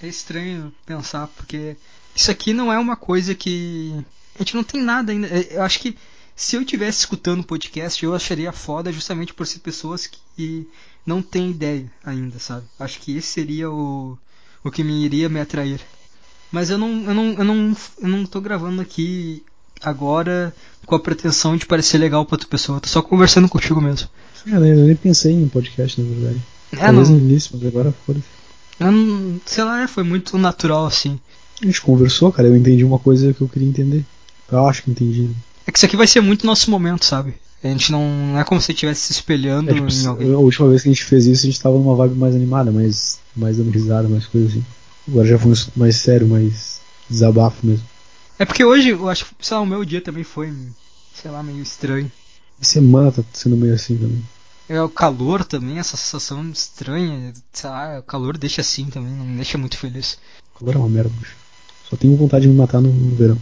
É estranho pensar, porque isso aqui não é uma coisa que. A gente não tem nada ainda. É, Eu acho que se eu estivesse escutando o podcast, eu acharia foda justamente por ser pessoas que não têm ideia ainda, sabe? Acho que esse seria o, o que me iria me atrair. Mas eu não, eu não, eu não, eu não tô gravando aqui agora com a pretensão de parecer legal pra outra pessoa. Eu tô só conversando contigo mesmo. É, né? Eu nem pensei em podcast, na verdade. É, Talvez não, no início, mas agora foda-se. eu não, sei lá, foi muito natural assim. A gente conversou, cara. Eu entendi uma coisa que eu queria entender. Eu acho que entendi. É que isso aqui vai ser muito nosso momento, sabe? A gente não, não é como se estivesse se espelhando É, tipo, em alguém. a última vez que a gente fez isso, a gente tava numa vibe mais animada, mais, mais dando risada, mais coisa assim. Agora já foi um mais sério, mais desabafo mesmo. É porque hoje, eu acho que, sei lá, o meu dia também foi, sei lá, meio estranho. A semana tá sendo meio assim também. É o calor também, essa sensação estranha, sei lá, o calor deixa assim também, não me deixa muito feliz. Agora é uma merda, bicho. Só tenho vontade de me matar no, no verão.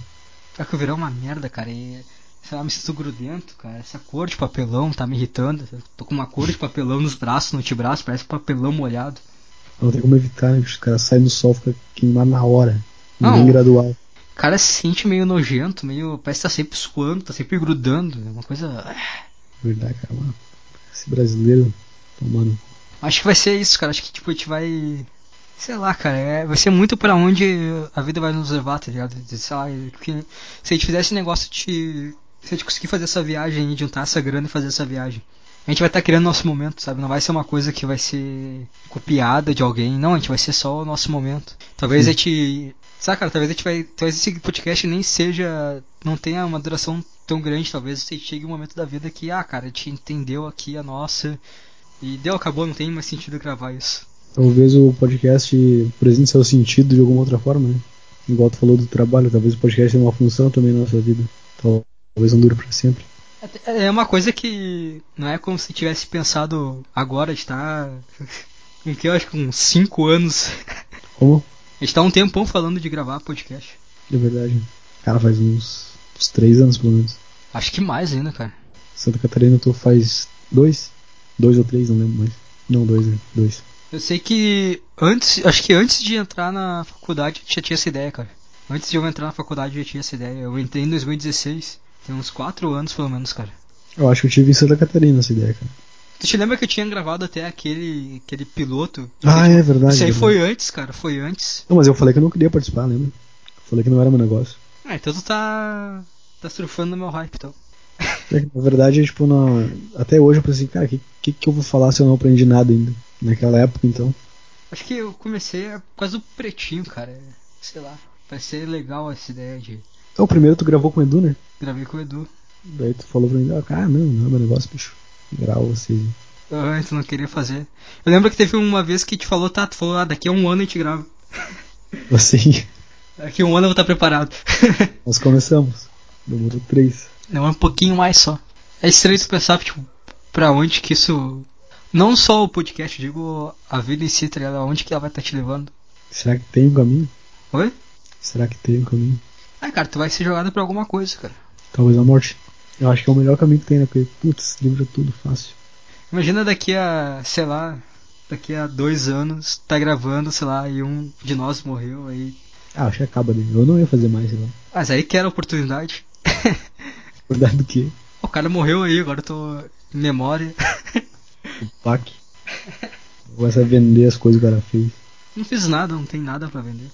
Só que o verão é uma merda, cara, e sei lá, me sinto grudento, cara. Essa cor de papelão tá me irritando. Eu tô com uma cor de papelão nos braços, no antebraço, parece papelão molhado. Não tem como evitar, bicho? O cara sai no sol, fica queimado na hora. Não. Nem gradual. O cara se sente meio nojento, meio. parece que tá sempre suando, tá sempre grudando. É uma coisa. Verdade, cara. Mano. Esse brasileiro tomando. Acho que vai ser isso, cara. Acho que tipo, a gente vai. Sei lá, cara. é- vai ser muito pra onde a vida vai nos levar, tá ligado? Sei lá, que, se a gente fizesse esse negócio de. Se a gente conseguir fazer essa viagem juntar essa grana e fazer essa viagem. A gente vai estar criando nosso momento, sabe? Não vai ser uma coisa que vai ser copiada de alguém. Não, a gente vai ser só o nosso momento. Talvez Sim. a gente. Sabe, cara, talvez a gente vai. Talvez esse podcast nem seja. Não tenha uma duração tão grande. Talvez você chegue um momento da vida que, ah, cara, a gente entendeu aqui a nossa. E deu, acabou, não tem mais sentido gravar isso. Talvez o podcast presente seu sentido de alguma outra forma, né? Igual tu falou do trabalho, talvez o podcast tenha uma função também na nossa vida. Talvez não dure pra sempre. É uma coisa que não é como se tivesse pensado agora, a gente tá. Com que eu acho que com 5 anos. Como? A gente tá um tempão falando de gravar podcast. De verdade. Cara, faz uns, uns três anos pelo menos. Acho que mais ainda, cara. Santa Catarina eu tô faz dois? Dois ou três, não lembro mais. Não, dois, né? Dois. Eu sei que antes, acho que antes de entrar na faculdade já tinha essa ideia, cara. Antes de eu entrar na faculdade já tinha essa ideia. Eu entrei em 2016, tem uns 4 anos pelo menos, cara. Eu acho que eu tive em Santa Catarina essa ideia, cara. Tu te lembra que eu tinha gravado até aquele, aquele piloto? Ah, é verdade. Isso aí verdade. foi antes, cara, foi antes. Não, mas eu falei que eu não queria participar, lembra? Falei que não era meu negócio. Ah, então tu tá. tá surfando no meu hype, então. É Na verdade, tipo, na... até hoje eu pensei, cara, o que, que, que eu vou falar se eu não aprendi nada ainda? Naquela época, então. Acho que eu comecei por causa do pretinho, cara. Sei lá, vai ser legal essa ideia de. Então, primeiro tu gravou com o Edu, né? Gravei com o Edu. Daí tu falou pra mim, ah, não, não é meu negócio, bicho. Grava você. Ah, tu não queria fazer. Eu lembro que teve uma vez que te falou, tá, tu falou, ah, daqui a um ano a gente grava. Assim, Daqui a um ano eu vou estar preparado. nós começamos. Demorou três. Não, é um pouquinho mais só. É estranho tu pensar, tipo, pra onde que isso. Não só o podcast, digo a vida em si, tá ligado? Aonde que ela vai estar te levando. Será que tem um caminho? Oi? Será que tem um caminho? Ah, cara, tu vai ser jogado pra alguma coisa, cara. Talvez a morte. Eu acho que é o melhor caminho que tem, né? Porque, putz, livra tudo fácil. Imagina daqui a, sei lá, daqui a dois anos, tá gravando, sei lá, e um de nós morreu, aí. Ah, acho que acaba dele. Eu não ia fazer mais, sei lá. Mas aí que era a oportunidade. Verdade do quê? O cara morreu aí, agora eu tô em memória. O PAC. Começa a vender as coisas que o cara fez. Não fiz nada, não tem nada pra vender.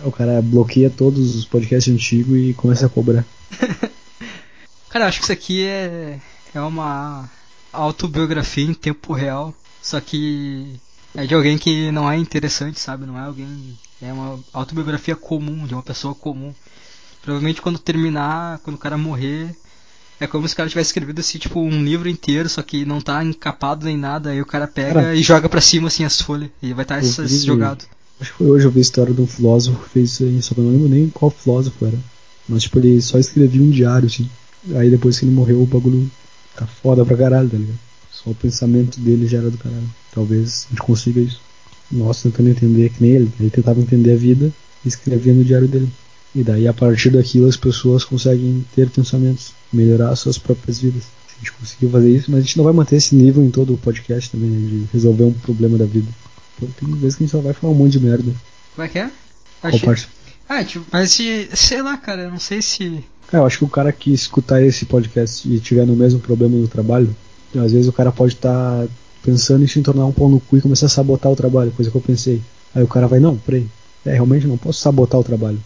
O cara bloqueia todos os podcasts antigos e começa a cobrar. Cara, eu acho que isso aqui é, é uma autobiografia em tempo real, só que é de alguém que não é interessante, sabe? Não é alguém. É uma autobiografia comum, de uma pessoa comum. Provavelmente quando terminar, quando o cara morrer, é como se o cara tivesse escrevido assim, tipo, um livro inteiro, só que não tá encapado nem nada, aí o cara pega Cara, e joga pra cima assim as folhas. E vai estar tá vi- jogado. Acho que foi hoje eu vi a história de um filósofo que fez isso aí, só que eu não lembro nem qual filósofo era. Mas tipo, ele só escrevia um diário, assim. Aí depois que ele morreu, o bagulho tá foda pra caralho, tá ligado? Só o pensamento dele já era do caralho. Talvez a gente consiga isso. Nossa, tentando entender que nem ele. Ele tentava entender a vida e escrevia no diário dele. E daí, a partir daquilo, as pessoas conseguem ter pensamentos, melhorar as suas próprias vidas. A gente conseguiu fazer isso, mas a gente não vai manter esse nível em todo o podcast também, né, de resolver um problema da vida. Tem vezes que a gente só vai falar um monte de merda. Como é que é? Qual Achei- parte? Ah, tipo, mas se, sei lá, cara, eu não sei se. Cara, eu acho que o cara que escutar esse podcast e tiver no mesmo problema no trabalho, às vezes o cara pode estar pensando em se tornar um pau no cu e começar a sabotar o trabalho, coisa que eu pensei. Aí o cara vai, não, peraí, é, realmente não posso sabotar o trabalho.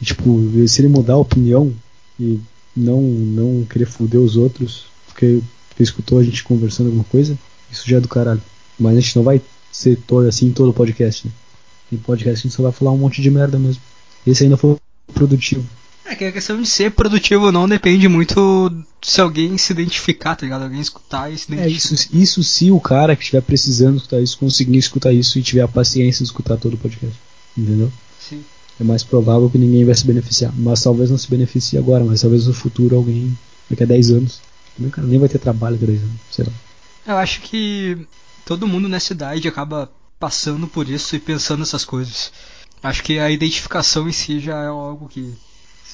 E, tipo, se ele mudar a opinião e não, não querer foder os outros, porque, porque escutou a gente conversando alguma coisa, isso já é do caralho. Mas a gente não vai ser todo assim em todo podcast, né? Em podcast a gente só vai falar um monte de merda mesmo. Esse ainda foi produtivo. É que a questão de ser produtivo ou não depende muito se alguém se identificar, tá ligado? Alguém escutar e se É identificar. isso, isso se o cara que estiver precisando escutar isso conseguir escutar isso e tiver a paciência de escutar todo o podcast. Entendeu? Sim. É mais provável que ninguém vai se beneficiar. Mas talvez não se beneficie agora, mas talvez no futuro alguém, daqui a 10 anos. Também o cara nem vai ter trabalho a 10 anos. Sei lá. Eu acho que todo mundo nessa idade acaba passando por isso e pensando nessas coisas. Acho que a identificação em si já é algo que.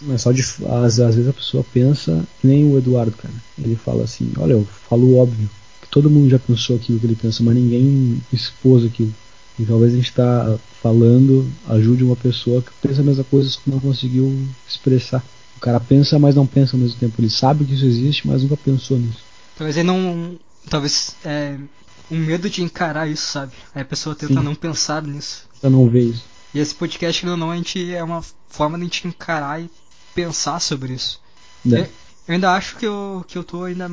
Mas só de. Às, às vezes a pessoa pensa que nem o Eduardo, cara. Ele fala assim: olha, eu falo óbvio. Que todo mundo já pensou aquilo que ele pensa, mas ninguém expôs aquilo. E talvez a gente tá falando, ajude uma pessoa que pensa a mesma coisa, só que não conseguiu expressar. O cara pensa, mas não pensa ao mesmo tempo. Ele sabe que isso existe, mas nunca pensou nisso. Talvez ele não. Talvez. É, um medo de encarar isso, sabe? Aí a pessoa tenta Sim. não pensar nisso. Pra não ver isso. E esse podcast, querendo ou não, a gente é uma forma de a gente encarar e pensar sobre isso. Né? Eu, eu ainda acho que eu, que eu tô ainda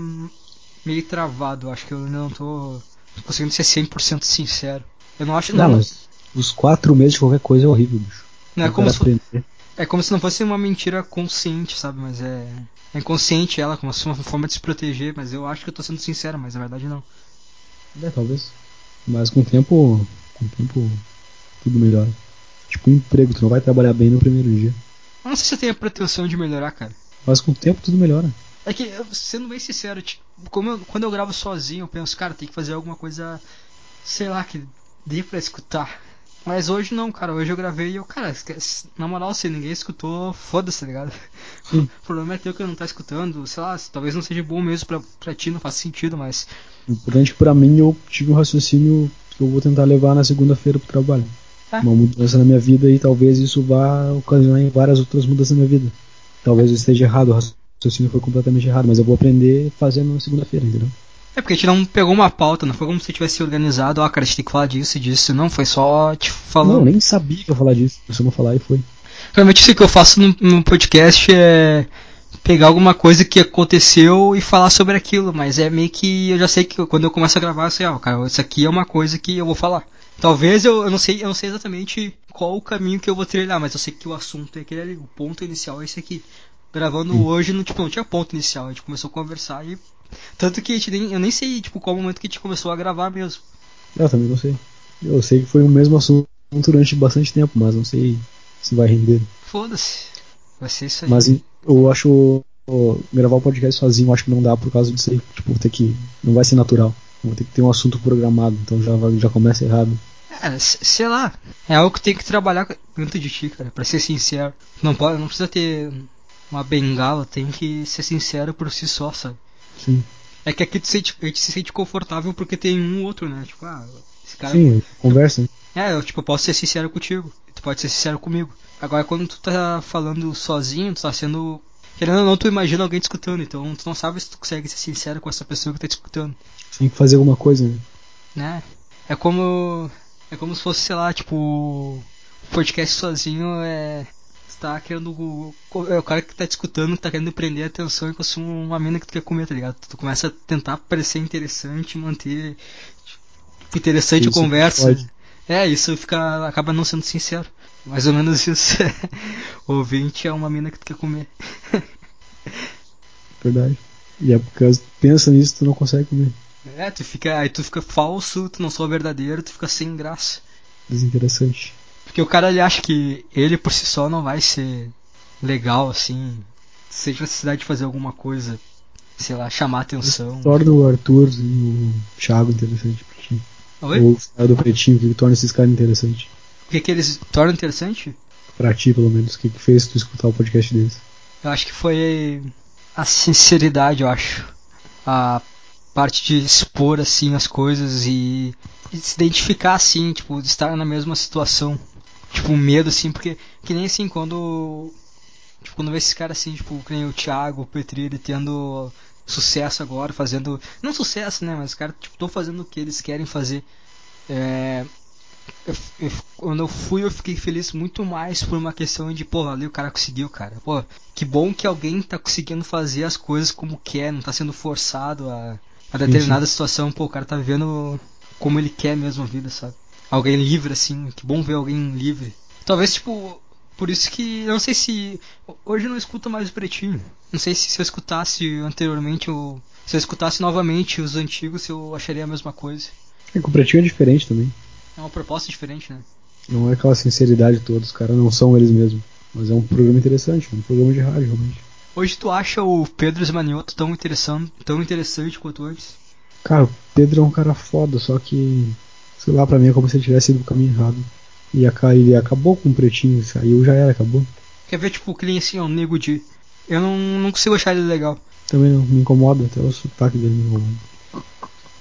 meio travado. Acho que eu ainda não tô conseguindo ser 100% sincero. Eu não acho. Não, Não, mas os quatro meses de qualquer coisa é horrível, bicho. não é, como se, aprender. é como se não fosse uma mentira consciente, sabe? Mas é. É inconsciente ela, como se fosse uma forma de se proteger. Mas eu acho que eu tô sendo sincero, mas na verdade não. É, talvez. Mas com o tempo. Com o tempo. Tudo melhora. Tipo um emprego, tu não vai trabalhar bem no primeiro dia. Eu não sei se eu tenho a pretensão de melhorar, cara. Mas com o tempo tudo melhora. É que, eu- sendo bem sincero, tipo, como eu- quando eu gravo sozinho, eu penso, cara, tem que fazer alguma coisa, sei lá, que dê pra escutar. Mas hoje não, cara. Hoje eu gravei e eu, cara, esquece- na moral, se ninguém escutou, foda-se, tá ligado? O problema é teu que não tá escutando, sei lá, talvez não seja bom mesmo pra, pra ti, não faz sentido, mas. O importante pra mim, eu tive um raciocínio que eu vou tentar levar na segunda-feira pro trabalho. Tá. Uma mudança na minha vida e talvez isso vá ocasionar em várias outras mudanças na minha vida. Talvez eu esteja errado, o raciocínio foi completamente errado, mas eu vou aprender fazendo na segunda-feira, entendeu? É porque a gente não pegou uma pauta, não foi como se tivesse organizado, ó, cara, a gente tem que falar disso e disso, não, foi só te falando. Não, nem sabia que eu ia falar disso. Eu só vou falar e foi. Realmente isso que eu faço no, no podcast é pegar alguma coisa que aconteceu e falar sobre aquilo, mas é meio que eu já sei que quando eu começo a gravar, eu sei, ó, cara, isso aqui é uma coisa que eu vou falar. Talvez eu, eu não sei, eu não sei exatamente qual o caminho que eu vou trilhar, mas eu sei que o assunto é aquele ali, o ponto inicial é esse aqui. Gravando Sim. hoje, não, tipo, não tinha ponto inicial, a gente começou a conversar e tanto que a gente nem, eu nem sei, tipo, qual o momento que a gente começou a gravar mesmo. Eu também não sei. Eu sei que foi o mesmo assunto durante bastante tempo, mas não sei se vai render. Foda-se. Vai ser isso aí. Mas eu acho gravar o podcast sozinho, acho que não dá por causa disso aí. Tipo, ter que. Não vai ser natural. Vou ter que ter um assunto programado, então já, já começa errado. É, sei lá. É algo que tem que trabalhar dentro de ti, cara, pra ser sincero. Não, pode, não precisa ter uma bengala, tem que ser sincero por si só, sabe? Sim. É que aqui tu se sente, a gente se sente confortável porque tem um outro, né? Tipo, ah, esse cara. Sim, conversa. né? É, eu, tipo, eu posso ser sincero contigo. Tu pode ser sincero comigo. Agora, quando tu tá falando sozinho, tu tá sendo. Querendo ou não, tu imagina alguém te escutando. Então, tu não sabe se tu consegue ser sincero com essa pessoa que tá te escutando. Tem que fazer alguma coisa, né? Né? É como. É como se fosse, sei lá, tipo. O podcast sozinho é. Tu tá querendo. É o cara que tá te escutando, tá querendo prender a atenção e consumir uma mina que tu quer comer, tá ligado? Tu começa a tentar parecer interessante, manter. Tipo, interessante a Isso, conversa. pode. É, isso fica. acaba não sendo sincero. Mais ou menos isso. ouvinte é uma mina que tu quer comer. Verdade. E é porque tu pensa nisso tu não consegue comer. É, tu fica. Aí tu fica falso, tu não sou verdadeiro, tu fica sem graça. Desinteressante. Porque o cara ele acha que ele por si só não vai ser legal assim. Seja necessidade de fazer alguma coisa, sei lá, chamar atenção. Torna o Arthur e o Thiago interessante pra ti. Oi? Ou o cara do Pretinho, que torna esses caras interessantes? O que, que eles tornam interessante? Pra ti, pelo menos. O que, que fez tu escutar o podcast deles? Eu acho que foi a sinceridade, eu acho. A parte de expor assim as coisas e, e se identificar assim, tipo, de estar na mesma situação. Tipo, medo assim, porque que nem assim quando tipo, quando vê esses caras assim, tipo, que nem o Thiago, o Petri, ele tendo sucesso agora, fazendo, não sucesso, né, mas os caras tipo, estão fazendo o que eles querem fazer. É, eu- eu- quando eu fui, eu fiquei feliz muito mais por uma questão de, pô, ali o cara conseguiu, cara. Pô, que bom que alguém tá conseguindo fazer as coisas como quer, não tá sendo forçado a, a determinada situação. Pô, o cara tá vivendo como ele quer mesmo a vida, sabe? Alguém livre, assim, que bom ver alguém livre. Talvez, tipo, por isso que, eu não sei se, hoje eu não escuto mais o Pretinho. Não sei se se eu escutasse anteriormente, ou se eu escutasse novamente os antigos, eu acharia a mesma coisa. É que o Pretinho é diferente também. É uma proposta diferente, né? Não é aquela sinceridade toda, os caras não são eles mesmos. Mas é um programa interessante, um programa de rádio, realmente. Hoje tu acha o Pedro Esmanioto tão interessante, tão interessante quanto antes? Cara, o Pedro é um cara foda, só que, sei lá, pra mim é como se ele tivesse ido pro caminho errado. E aca- ele acabou com o Pretinho, saiu, já era, acabou. Quer ver, tipo, que nem assim, ó, o Nego de... Eu não, não consigo achar ele legal. Também não me incomoda, até o sotaque dele me incomoda.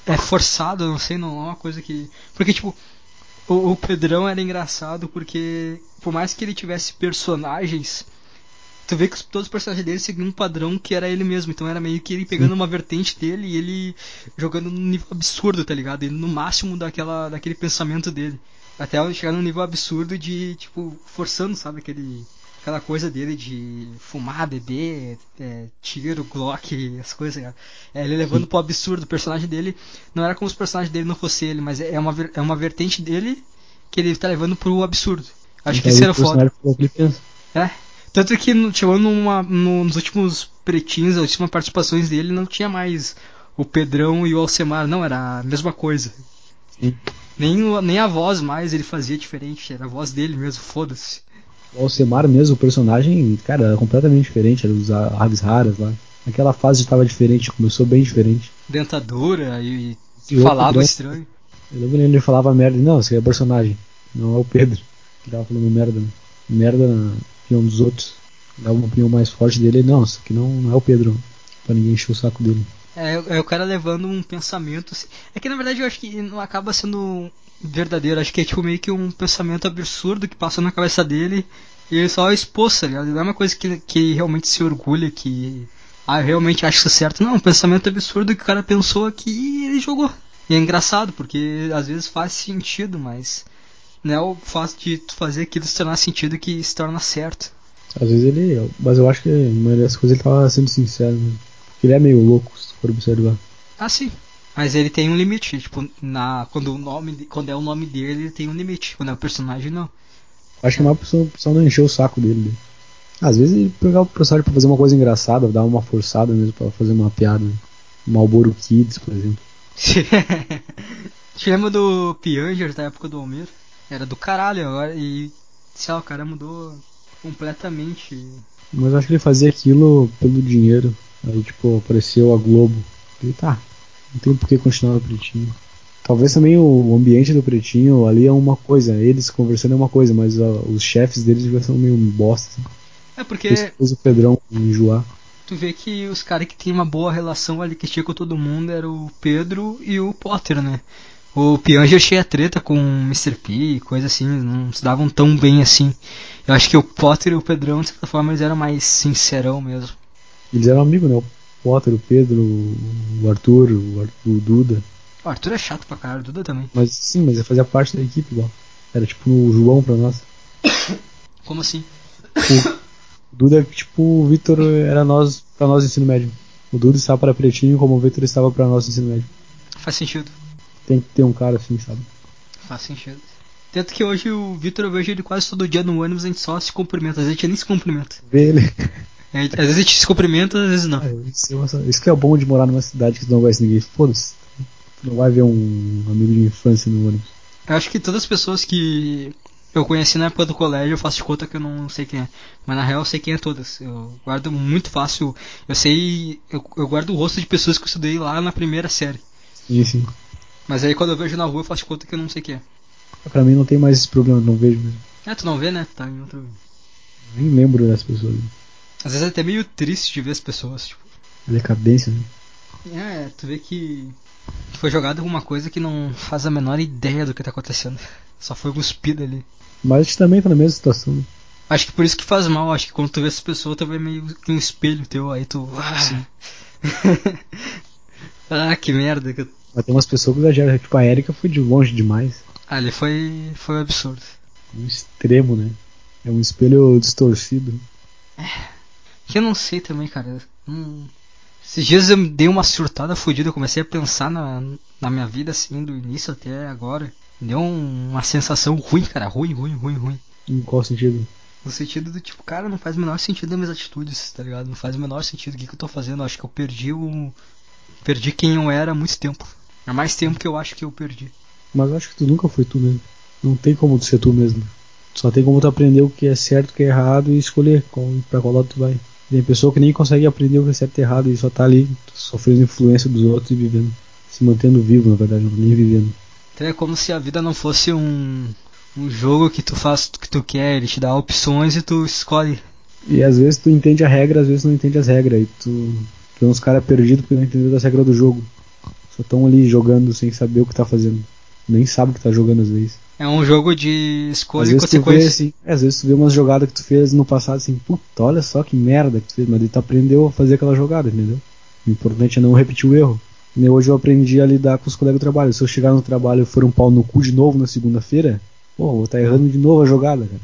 É forçado, eu não sei, não é uma coisa que... Porque, tipo, o, o Pedrão era engraçado porque, por mais que ele tivesse personagens, tu vê que os- todos os personagens dele seguiam um padrão que era ele mesmo. Então era meio que ele pegando uma vertente dele e ele jogando num nível absurdo, tá ligado? Ele no máximo daquela, daquele pensamento dele. Até chegar num nível absurdo de, tipo, forçando, sabe, aquele. Aquela coisa dele de fumar, beber, é, tiro, Glock, as coisas, cara. É, ele levando pro absurdo. O personagem dele não era como se o personagem dele não fosse ele, mas é uma, é uma vertente dele que ele tá levando pro absurdo. Acho que isso era foda. É. Tanto que no- chegou numa, no- nos últimos pretinhos, as últimas participações dele, não tinha mais o Pedrão e o Alcemar, não, era a mesma coisa. Sim. Nem, nem a voz mais ele fazia diferente, era a voz dele mesmo, foda-se. O Alcemar mesmo, o personagem, cara, era completamente diferente, era os a- aves raras lá. Naquela fase estava diferente, começou bem diferente. Dentadura e, E o falava Pedrão- estranho. Eu lembro ele falava merda, não, esse é personagem, não é o Pedro. Que tava falando merda, né? Merda na opinião dos outros. Dava uma opinião mais forte dele, não, isso aqui não, não é o Pedro. Pra ninguém encher o saco dele. É, é o cara levando um pensamento. assim- É que na verdade eu acho que não acaba sendo verdadeiro. Acho que é tipo meio que um pensamento absurdo que passou na cabeça dele e ele só expôs, tá ligado? Não é uma coisa que, que realmente se orgulha, que. Ah, eu realmente acho isso certo. Não, é um pensamento absurdo que o cara pensou aqui e ele jogou. E é engraçado, porque às vezes faz sentido, mas. Não é o fato de tu fazer aquilo se tornar sentido que se torna certo. Às vezes ele. Mas eu acho que a maioria das coisas ele tava sendo sincero. Porque ele é meio louco, se for observar. Ah, sim. Mas ele tem um limite, tipo, na, quando, o nome, quando é o nome dele, ele tem um limite. Quando é o personagem, não. Acho que mais pra pessoa- pessoal não encher o saco dele. né? Às vezes ele pegava o personagem pra fazer uma coisa engraçada, dar uma forçada mesmo pra fazer uma piada. Malboro Kids, por exemplo. Te lembra do Pianger da época do Almir? Era do caralho agora e. Sei lá, o cara mudou completamente. Mas eu acho que ele fazia aquilo pelo dinheiro. Aí, tipo, apareceu a Globo. Ele tá, não tem por que continuar no pretinho. Talvez também o ambiente do Pretinho ali é uma coisa, eles conversando é uma coisa, mas ó, os chefes deles já são meio bosta. Assim. É porque. Depois o Pedrão enjoar. Tu vê que os caras que tinham uma boa relação ali que tinha com todo mundo era o Pedro e o Potter, né? O Pianger tinha treta com o Mr. P, coisa assim, não se davam tão bem assim. Eu acho que o Potter e o Pedrão, de certa forma, eles eram mais sincerão mesmo. Eles eram amigos, né? O Potter, o Pedro, o Arthur, o, Arthur, o Duda. O Arthur é chato pra caralho, o Duda também. Mas sim, mas ele fazia parte da equipe igual. Era tipo o João pra nós. Como assim? O Duda, tipo, o Vitor era nós pra nós ensino médio. O Duda estava para Pretinho como o Vitor estava para nós ensino médio. Faz sentido. Tem que ter um cara assim, sabe? Faz sentido. Tanto que hoje o Vitor eu vejo ele quase todo dia no ônibus, a gente só se cumprimenta, a gente nem se cumprimenta. Vê ele. É, às vezes a gente se cumprimenta, às vezes não. Ah, isso, isso que é bom de morar numa cidade que tu não conhece ninguém. Foda-se. Tu não vai ver um amigo de infância no ônibus. Eu acho que todas as pessoas que eu conheci na época do colégio, eu faço de conta que eu não sei quem é. Mas na real eu sei quem é todas. Eu guardo muito fácil. Eu sei. Eu, eu guardo o rosto de pessoas que eu estudei lá na primeira série. Sim, sim. Mas aí quando eu vejo na rua eu faço de conta que eu não sei quem é. Pra mim não tem mais esse problema, não vejo mesmo. É, tu não vê, né? Tá em outro. Nem lembro das pessoas. Às vezes é até meio triste de ver as pessoas, tipo. A decadência, né? É, tu vê que foi jogado alguma coisa que não faz a menor ideia do que tá acontecendo. Só foi cuspido ali. Mas a gente também tá na mesma situação. Né? Acho que por isso que faz mal, acho que quando tu vê essa pessoa, tu vê meio que um espelho teu, aí tu. Ah, ah que merda. Que... Mas tem umas pessoas que exageram, tipo a Erika foi de longe demais. Ah, ali foi. foi um absurdo. Um extremo, né? É um espelho distorcido. É. Que eu não sei também, cara. Hum. Esses dias eu dei uma surtada fodida, eu comecei a pensar na, na minha vida assim, do início até agora. Deu um, uma sensação ruim, cara. Ruim, ruim, ruim, ruim. Em qual sentido? No sentido do tipo, cara, não faz o menor sentido as minhas atitudes, tá ligado? Não faz o menor sentido o que, que eu tô fazendo. Eu acho que eu perdi o. Perdi quem eu era há muito tempo. Há mais tempo que eu acho que eu perdi. Mas eu acho que tu nunca foi tu mesmo. Não tem como tu ser tu mesmo. Só tem como tu aprender o que é certo, o que é errado e escolher qual, pra qual lado tu vai. Tem pessoa que nem consegue aprender o que é certo e errado e só tá ali sofrendo influência dos outros e vivendo. Se mantendo vivo, na verdade, não nem vivendo. Então é como se a vida não fosse um, um jogo que tu faz o que tu quer, ele te dá opções e tu escolhe. E às vezes tu entende a regra, às vezes não entende as regras. E tu, tu é uns caras perdidos porque não entendeu as regras do jogo. Só estão ali jogando sem saber o que tá fazendo. Nem sabe o que tá jogando às vezes. É um jogo de escolha às e consequência. Assim, é, às vezes tu vê umas jogadas que tu fez no passado assim, puta, olha só que merda que tu fez, mas tu aprendeu a fazer aquela jogada, entendeu? O importante é não repetir o erro. E hoje eu aprendi a lidar com os colegas do trabalho. Se eu chegar no trabalho e for um pau no cu de novo na segunda-feira, pô, vou estar tá errando de novo a jogada, cara.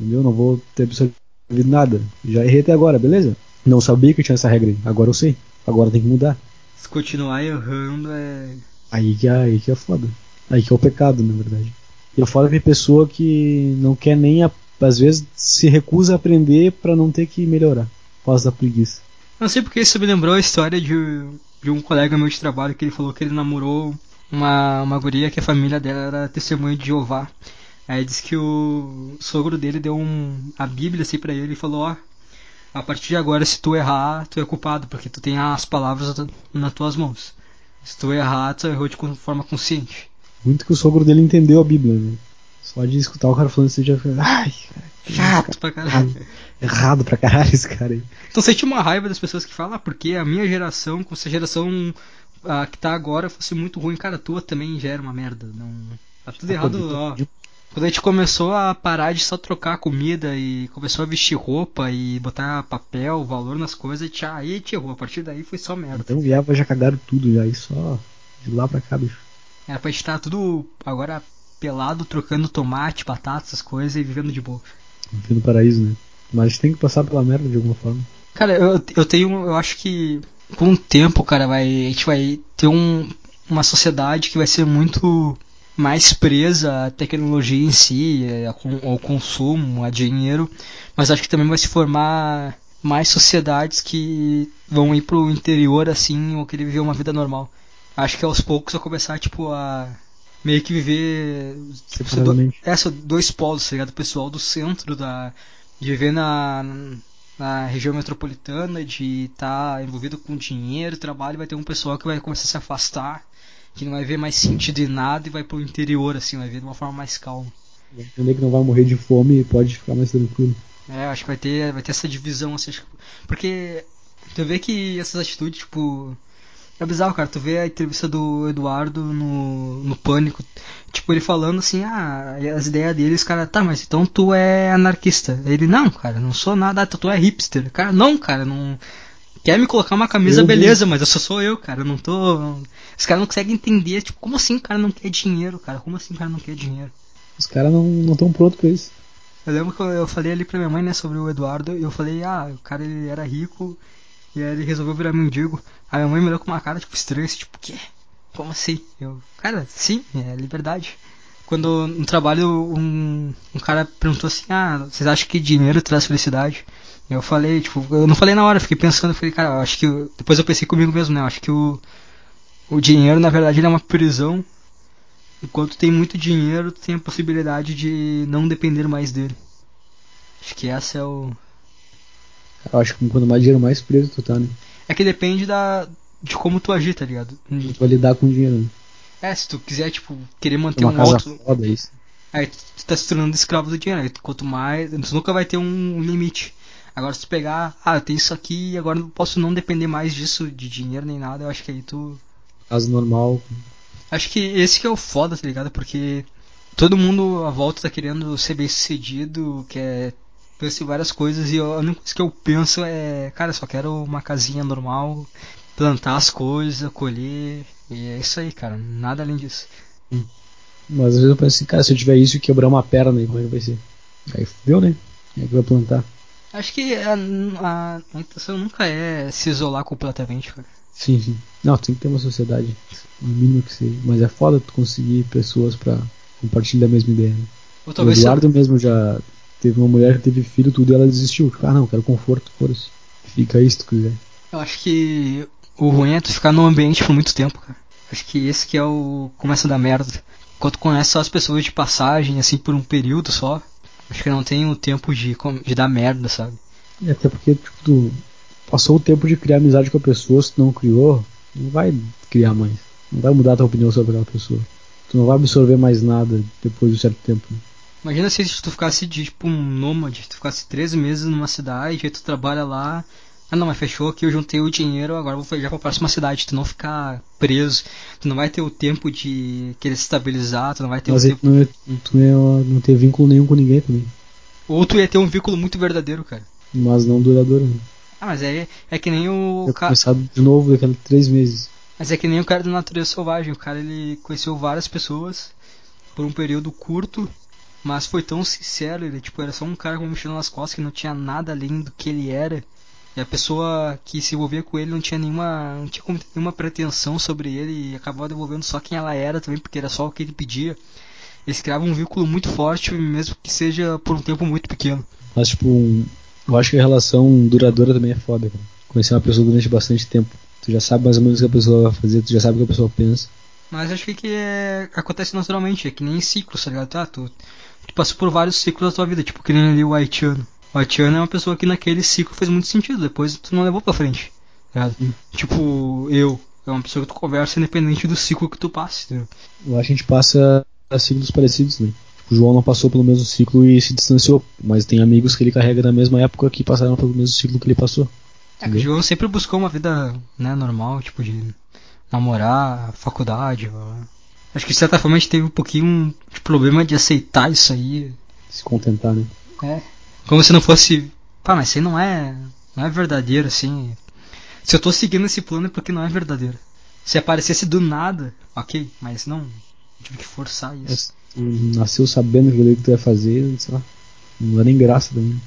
Entendeu? Não vou ter absorvido nada. Já errei até agora, beleza? Não sabia que tinha essa regra aí. Agora eu sei. Agora tem que mudar. Se continuar errando é. Aí que, é, aí que é foda. Aí que é o pecado, na verdade. E eu falo que pessoa que não quer nem, às vezes, se recusa a aprender para não ter que melhorar. Por causa da preguiça. Não sei porque isso me lembrou a história de, de um colega meu de trabalho que ele falou que ele namorou uma, uma guria que a família dela era testemunha de Jeová. Aí disse que o sogro dele deu um, a Bíblia assim pra ele e falou: Ó, a partir de agora, se tu errar, tu é culpado, porque tu tem as palavras nas tuas mãos. Se tu errar, tu errou de forma consciente. Muito que o sogro dele entendeu a Bíblia, né? Só de escutar o cara falando isso já fica. Ai, cara. Chato pra caralho. Errado pra caralho esse cara aí. Então sente uma raiva das pessoas que falam, ah, porque a minha geração, com essa geração ah, que tá agora, fosse muito ruim, cara, a tua também já era uma merda. Não. Tá tudo ah, errado, ó. Quando a gente começou a parar de só trocar comida e começou a vestir roupa e botar papel, valor nas coisas, tchau, aí te errou. A partir daí foi só merda. Então viava já cagaram tudo já, e só de lá pra cá, bicho. Era pra estar tudo agora pelado, trocando tomate, batata, essas coisas e vivendo de boa. Vivendo paraíso, né? Mas tem que passar pela merda de alguma forma. Cara, eu, eu tenho. Eu acho que com o tempo, cara, vai, a gente vai ter um, uma sociedade que vai ser muito mais presa à tecnologia em si, ao consumo, a dinheiro, mas acho que também vai se formar mais sociedades que vão ir pro interior assim ou querer viver uma vida normal acho que aos poucos vai começar, tipo, a meio que viver separadamente. Essa dois polos, tá ligado? O pessoal do centro da de viver na, na região metropolitana, de estar tá envolvido com dinheiro, trabalho, vai ter um pessoal que vai começar a se afastar que não vai ver mais sentido em nada e vai pro interior, assim, vai ver de uma forma mais calma. Vai entender que não vai morrer de fome e pode ficar mais tranquilo. É, acho que vai ter, vai ter essa divisão, assim, porque tu vê que essas atitudes, tipo, é bizarro, cara. Tu vê a entrevista do Eduardo no, no Pânico. Tipo, ele falando assim, ah, as ideias dele, os caras, tá, mas então tu é anarquista. Ele, não, cara, não sou nada, ah, tu é hipster. Cara, não, cara, não. Quer me colocar uma camisa, eu beleza, vi. mas eu só sou eu, cara. Eu não tô. Os caras não conseguem entender, tipo, como assim o cara não quer dinheiro, cara? Como assim o cara não quer dinheiro? Os caras não estão prontos pra isso. Eu lembro que eu falei ali pra minha mãe, né, sobre o Eduardo, e eu falei, ah, o cara ele era rico, e aí ele resolveu virar mendigo. A mãe me olhou com uma cara, tipo, estranha, assim, tipo, quê? Como assim? Eu, cara, sim, é liberdade. Quando no trabalho um, um cara perguntou assim, ah, vocês acham que dinheiro traz felicidade? Eu falei, tipo, eu não falei na hora, fiquei pensando, falei, cara, eu acho que. Depois eu pensei comigo mesmo, né? Eu acho que o, o dinheiro, na verdade, ele é uma prisão. Enquanto tem muito dinheiro, tem a possibilidade de não depender mais dele. Acho que essa é o, eu acho que quanto mais dinheiro, mais preso tu tá, né? É que depende da, de como tu agir, tá ligado? Tu vai lidar com o dinheiro, né? É, se tu quiser, tipo, querer manter um alto. Foda, isso. Aí tu, tu tá se tornando escravo do dinheiro. Aí, quanto mais. Tu nunca vai ter um limite. Agora se tu pegar, ah, eu tenho isso aqui e agora eu posso não depender mais disso, de dinheiro nem nada, eu acho que aí tu. Caso normal. Acho que esse que é o foda, tá ligado? Porque todo mundo à volta tá querendo ser bem sucedido, quer penso em várias coisas e a única coisa que eu penso é, cara, só quero uma casinha normal, plantar as coisas, colher, e é isso aí, cara, nada além disso. Mas às vezes eu penso assim, cara, se eu tiver isso e quebrar uma perna, como é que vai ser? Aí fudeu, né? Como é que vai plantar? Acho que a, a, a intenção nunca é se isolar completamente, cara. Sim, sim. Não, tem que ter uma sociedade, o mínimo que seja. Mas é foda tu conseguir pessoas pra compartilhar a mesma ideia, né? o Eduardo mesmo já Teve uma mulher que teve filho tudo e ela desistiu. Tipo, ah não, quero conforto, foda-se. Fica aí se tu quiser. Eu acho que o ruim é tu ficar no ambiente por muito tempo, cara. Acho que esse que é o começo da merda. Quando tu conhece só as pessoas de passagem, assim, por um período só, acho que não tem o tempo de, de dar merda, sabe? É, até porque, tipo, tu passou o tempo de criar amizade com a pessoa, se tu não criou, não vai criar mais. Não vai mudar a tua opinião sobre aquela pessoa. Tu não vai absorver mais nada depois de um certo tempo. Né? Imagina se tu ficasse de, tipo um nômade, tu ficasse 13 meses numa cidade, aí tu trabalha lá. Ah não, mas fechou aqui, eu juntei o dinheiro, agora vou viajar pra próxima cidade. Tu não ficar preso, tu não vai ter o tempo de querer se estabilizar, tu não vai ter mas o tempo. Não ia, tu ia não ter vínculo nenhum com ninguém também. Ou tu ia ter um vínculo muito verdadeiro, cara. Mas não duradouro. Né? Ah, mas é, é que nem o. cara. começar de novo daqui a três meses. Mas é que nem o cara do Natureza Selvagem. O cara ele conheceu várias pessoas por um período curto mas foi tão sincero, ele tipo, era só um cara com mochila nas costas que não tinha nada além do que ele era. E a pessoa que se envolvia com ele não tinha nenhuma, não tinha nenhuma pretensão sobre ele e acabava devolvendo só quem ela era também, porque era só o que ele pedia. Eles criavam um vínculo muito forte, mesmo que seja por um tempo muito pequeno. Mas, tipo, eu acho que a relação duradoura também é foda, cara. Conhecer uma pessoa durante bastante tempo. Tu já sabe mais ou menos o que a pessoa vai fazer, tu já sabe o que a pessoa pensa. Mas acho que, que é, acontece naturalmente, é que nem ciclo, tá ligado? Ah, tu, tu passou por vários ciclos da tua vida, tipo que nem ali o haitiano. O haitiano é uma pessoa que naquele ciclo fez muito sentido, depois tu não levou pra frente. Tá tipo, eu. É uma pessoa que tu conversa independente do ciclo que tu passe, entendeu? Eu acho que a gente passa a ciclos parecidos, né? Tipo, o João não passou pelo mesmo ciclo e se distanciou, mas tem amigos que ele carrega da mesma época que passaram pelo mesmo ciclo que ele passou. É, o João sempre buscou uma vida né, normal, tipo de namorar, faculdade. Acho que de certa forma a gente teve um pouquinho de problema de aceitar isso aí. Se contentar, né? É. Como se não fosse. Pá, mas isso aí não é. Não é verdadeiro, assim. Se eu tô seguindo esse plano é porque não é verdadeiro. Se aparecesse do nada, ok, mas não. Tive que forçar isso. É, nasceu sabendo aquilo que tu ia fazer, sei lá. Não é nem graça também.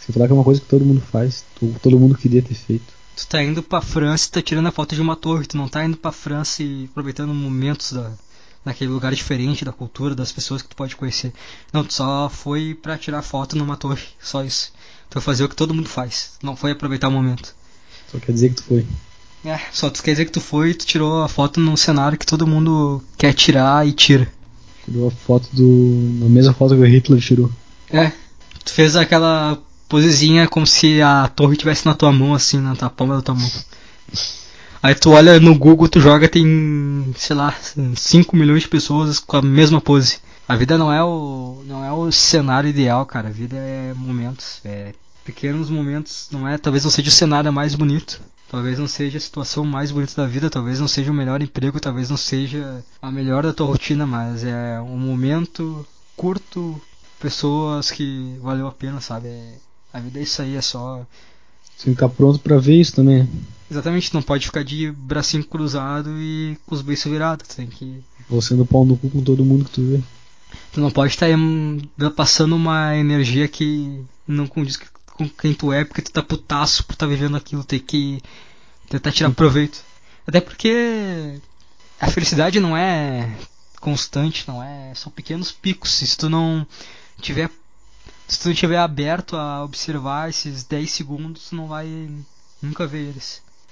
Você falar que é uma coisa que todo mundo faz, todo mundo queria ter feito tu tá indo pra França e tá tirando a foto de uma torre, tu não tá indo pra França e aproveitando momentos da, daquele lugar diferente, da cultura, das pessoas que tu pode conhecer. Não, tu só foi pra tirar foto numa torre, só isso. Tu foi fazer o que todo mundo faz, não foi aproveitar o momento. Só quer dizer que tu foi. É, só tu quer dizer que tu foi e tu tirou a foto num cenário que todo mundo quer tirar e tira. Tirou a foto do. a mesma foto que o Hitler tirou. É, tu fez aquela posezinha como se a torre estivesse na tua mão, assim, na tua palma da tua mão. Aí tu olha no Google, tu joga, tem, sei lá, 5 milhões de pessoas com a mesma pose. A vida não é o não é o cenário ideal, cara. A vida é momentos, é pequenos momentos, não é, talvez não seja o cenário mais bonito. Talvez não seja a situação mais bonita da vida, talvez não seja o melhor emprego, talvez não seja a melhor da tua rotina, mas é um momento curto, pessoas que valeu a pena, sabe? É, a vida é isso aí, é só Você tá pronto pra ver isso também. Exatamente, não pode ficar de bracinho cruzado e com os beiços virados. Tem que. Você no pau no cu com todo mundo que tu vê. Tu não pode estar hum, passando uma energia que não condiz com quem tu é, porque tu tá putaço por estar tá vivendo aquilo, tem que tentar tirar proveito. Até porque a felicidade não é constante, não é. São pequenos picos. Se tu não tiver. Se tu não tiver aberto a observar esses 10 segundos, tu não vai nunca ver eles.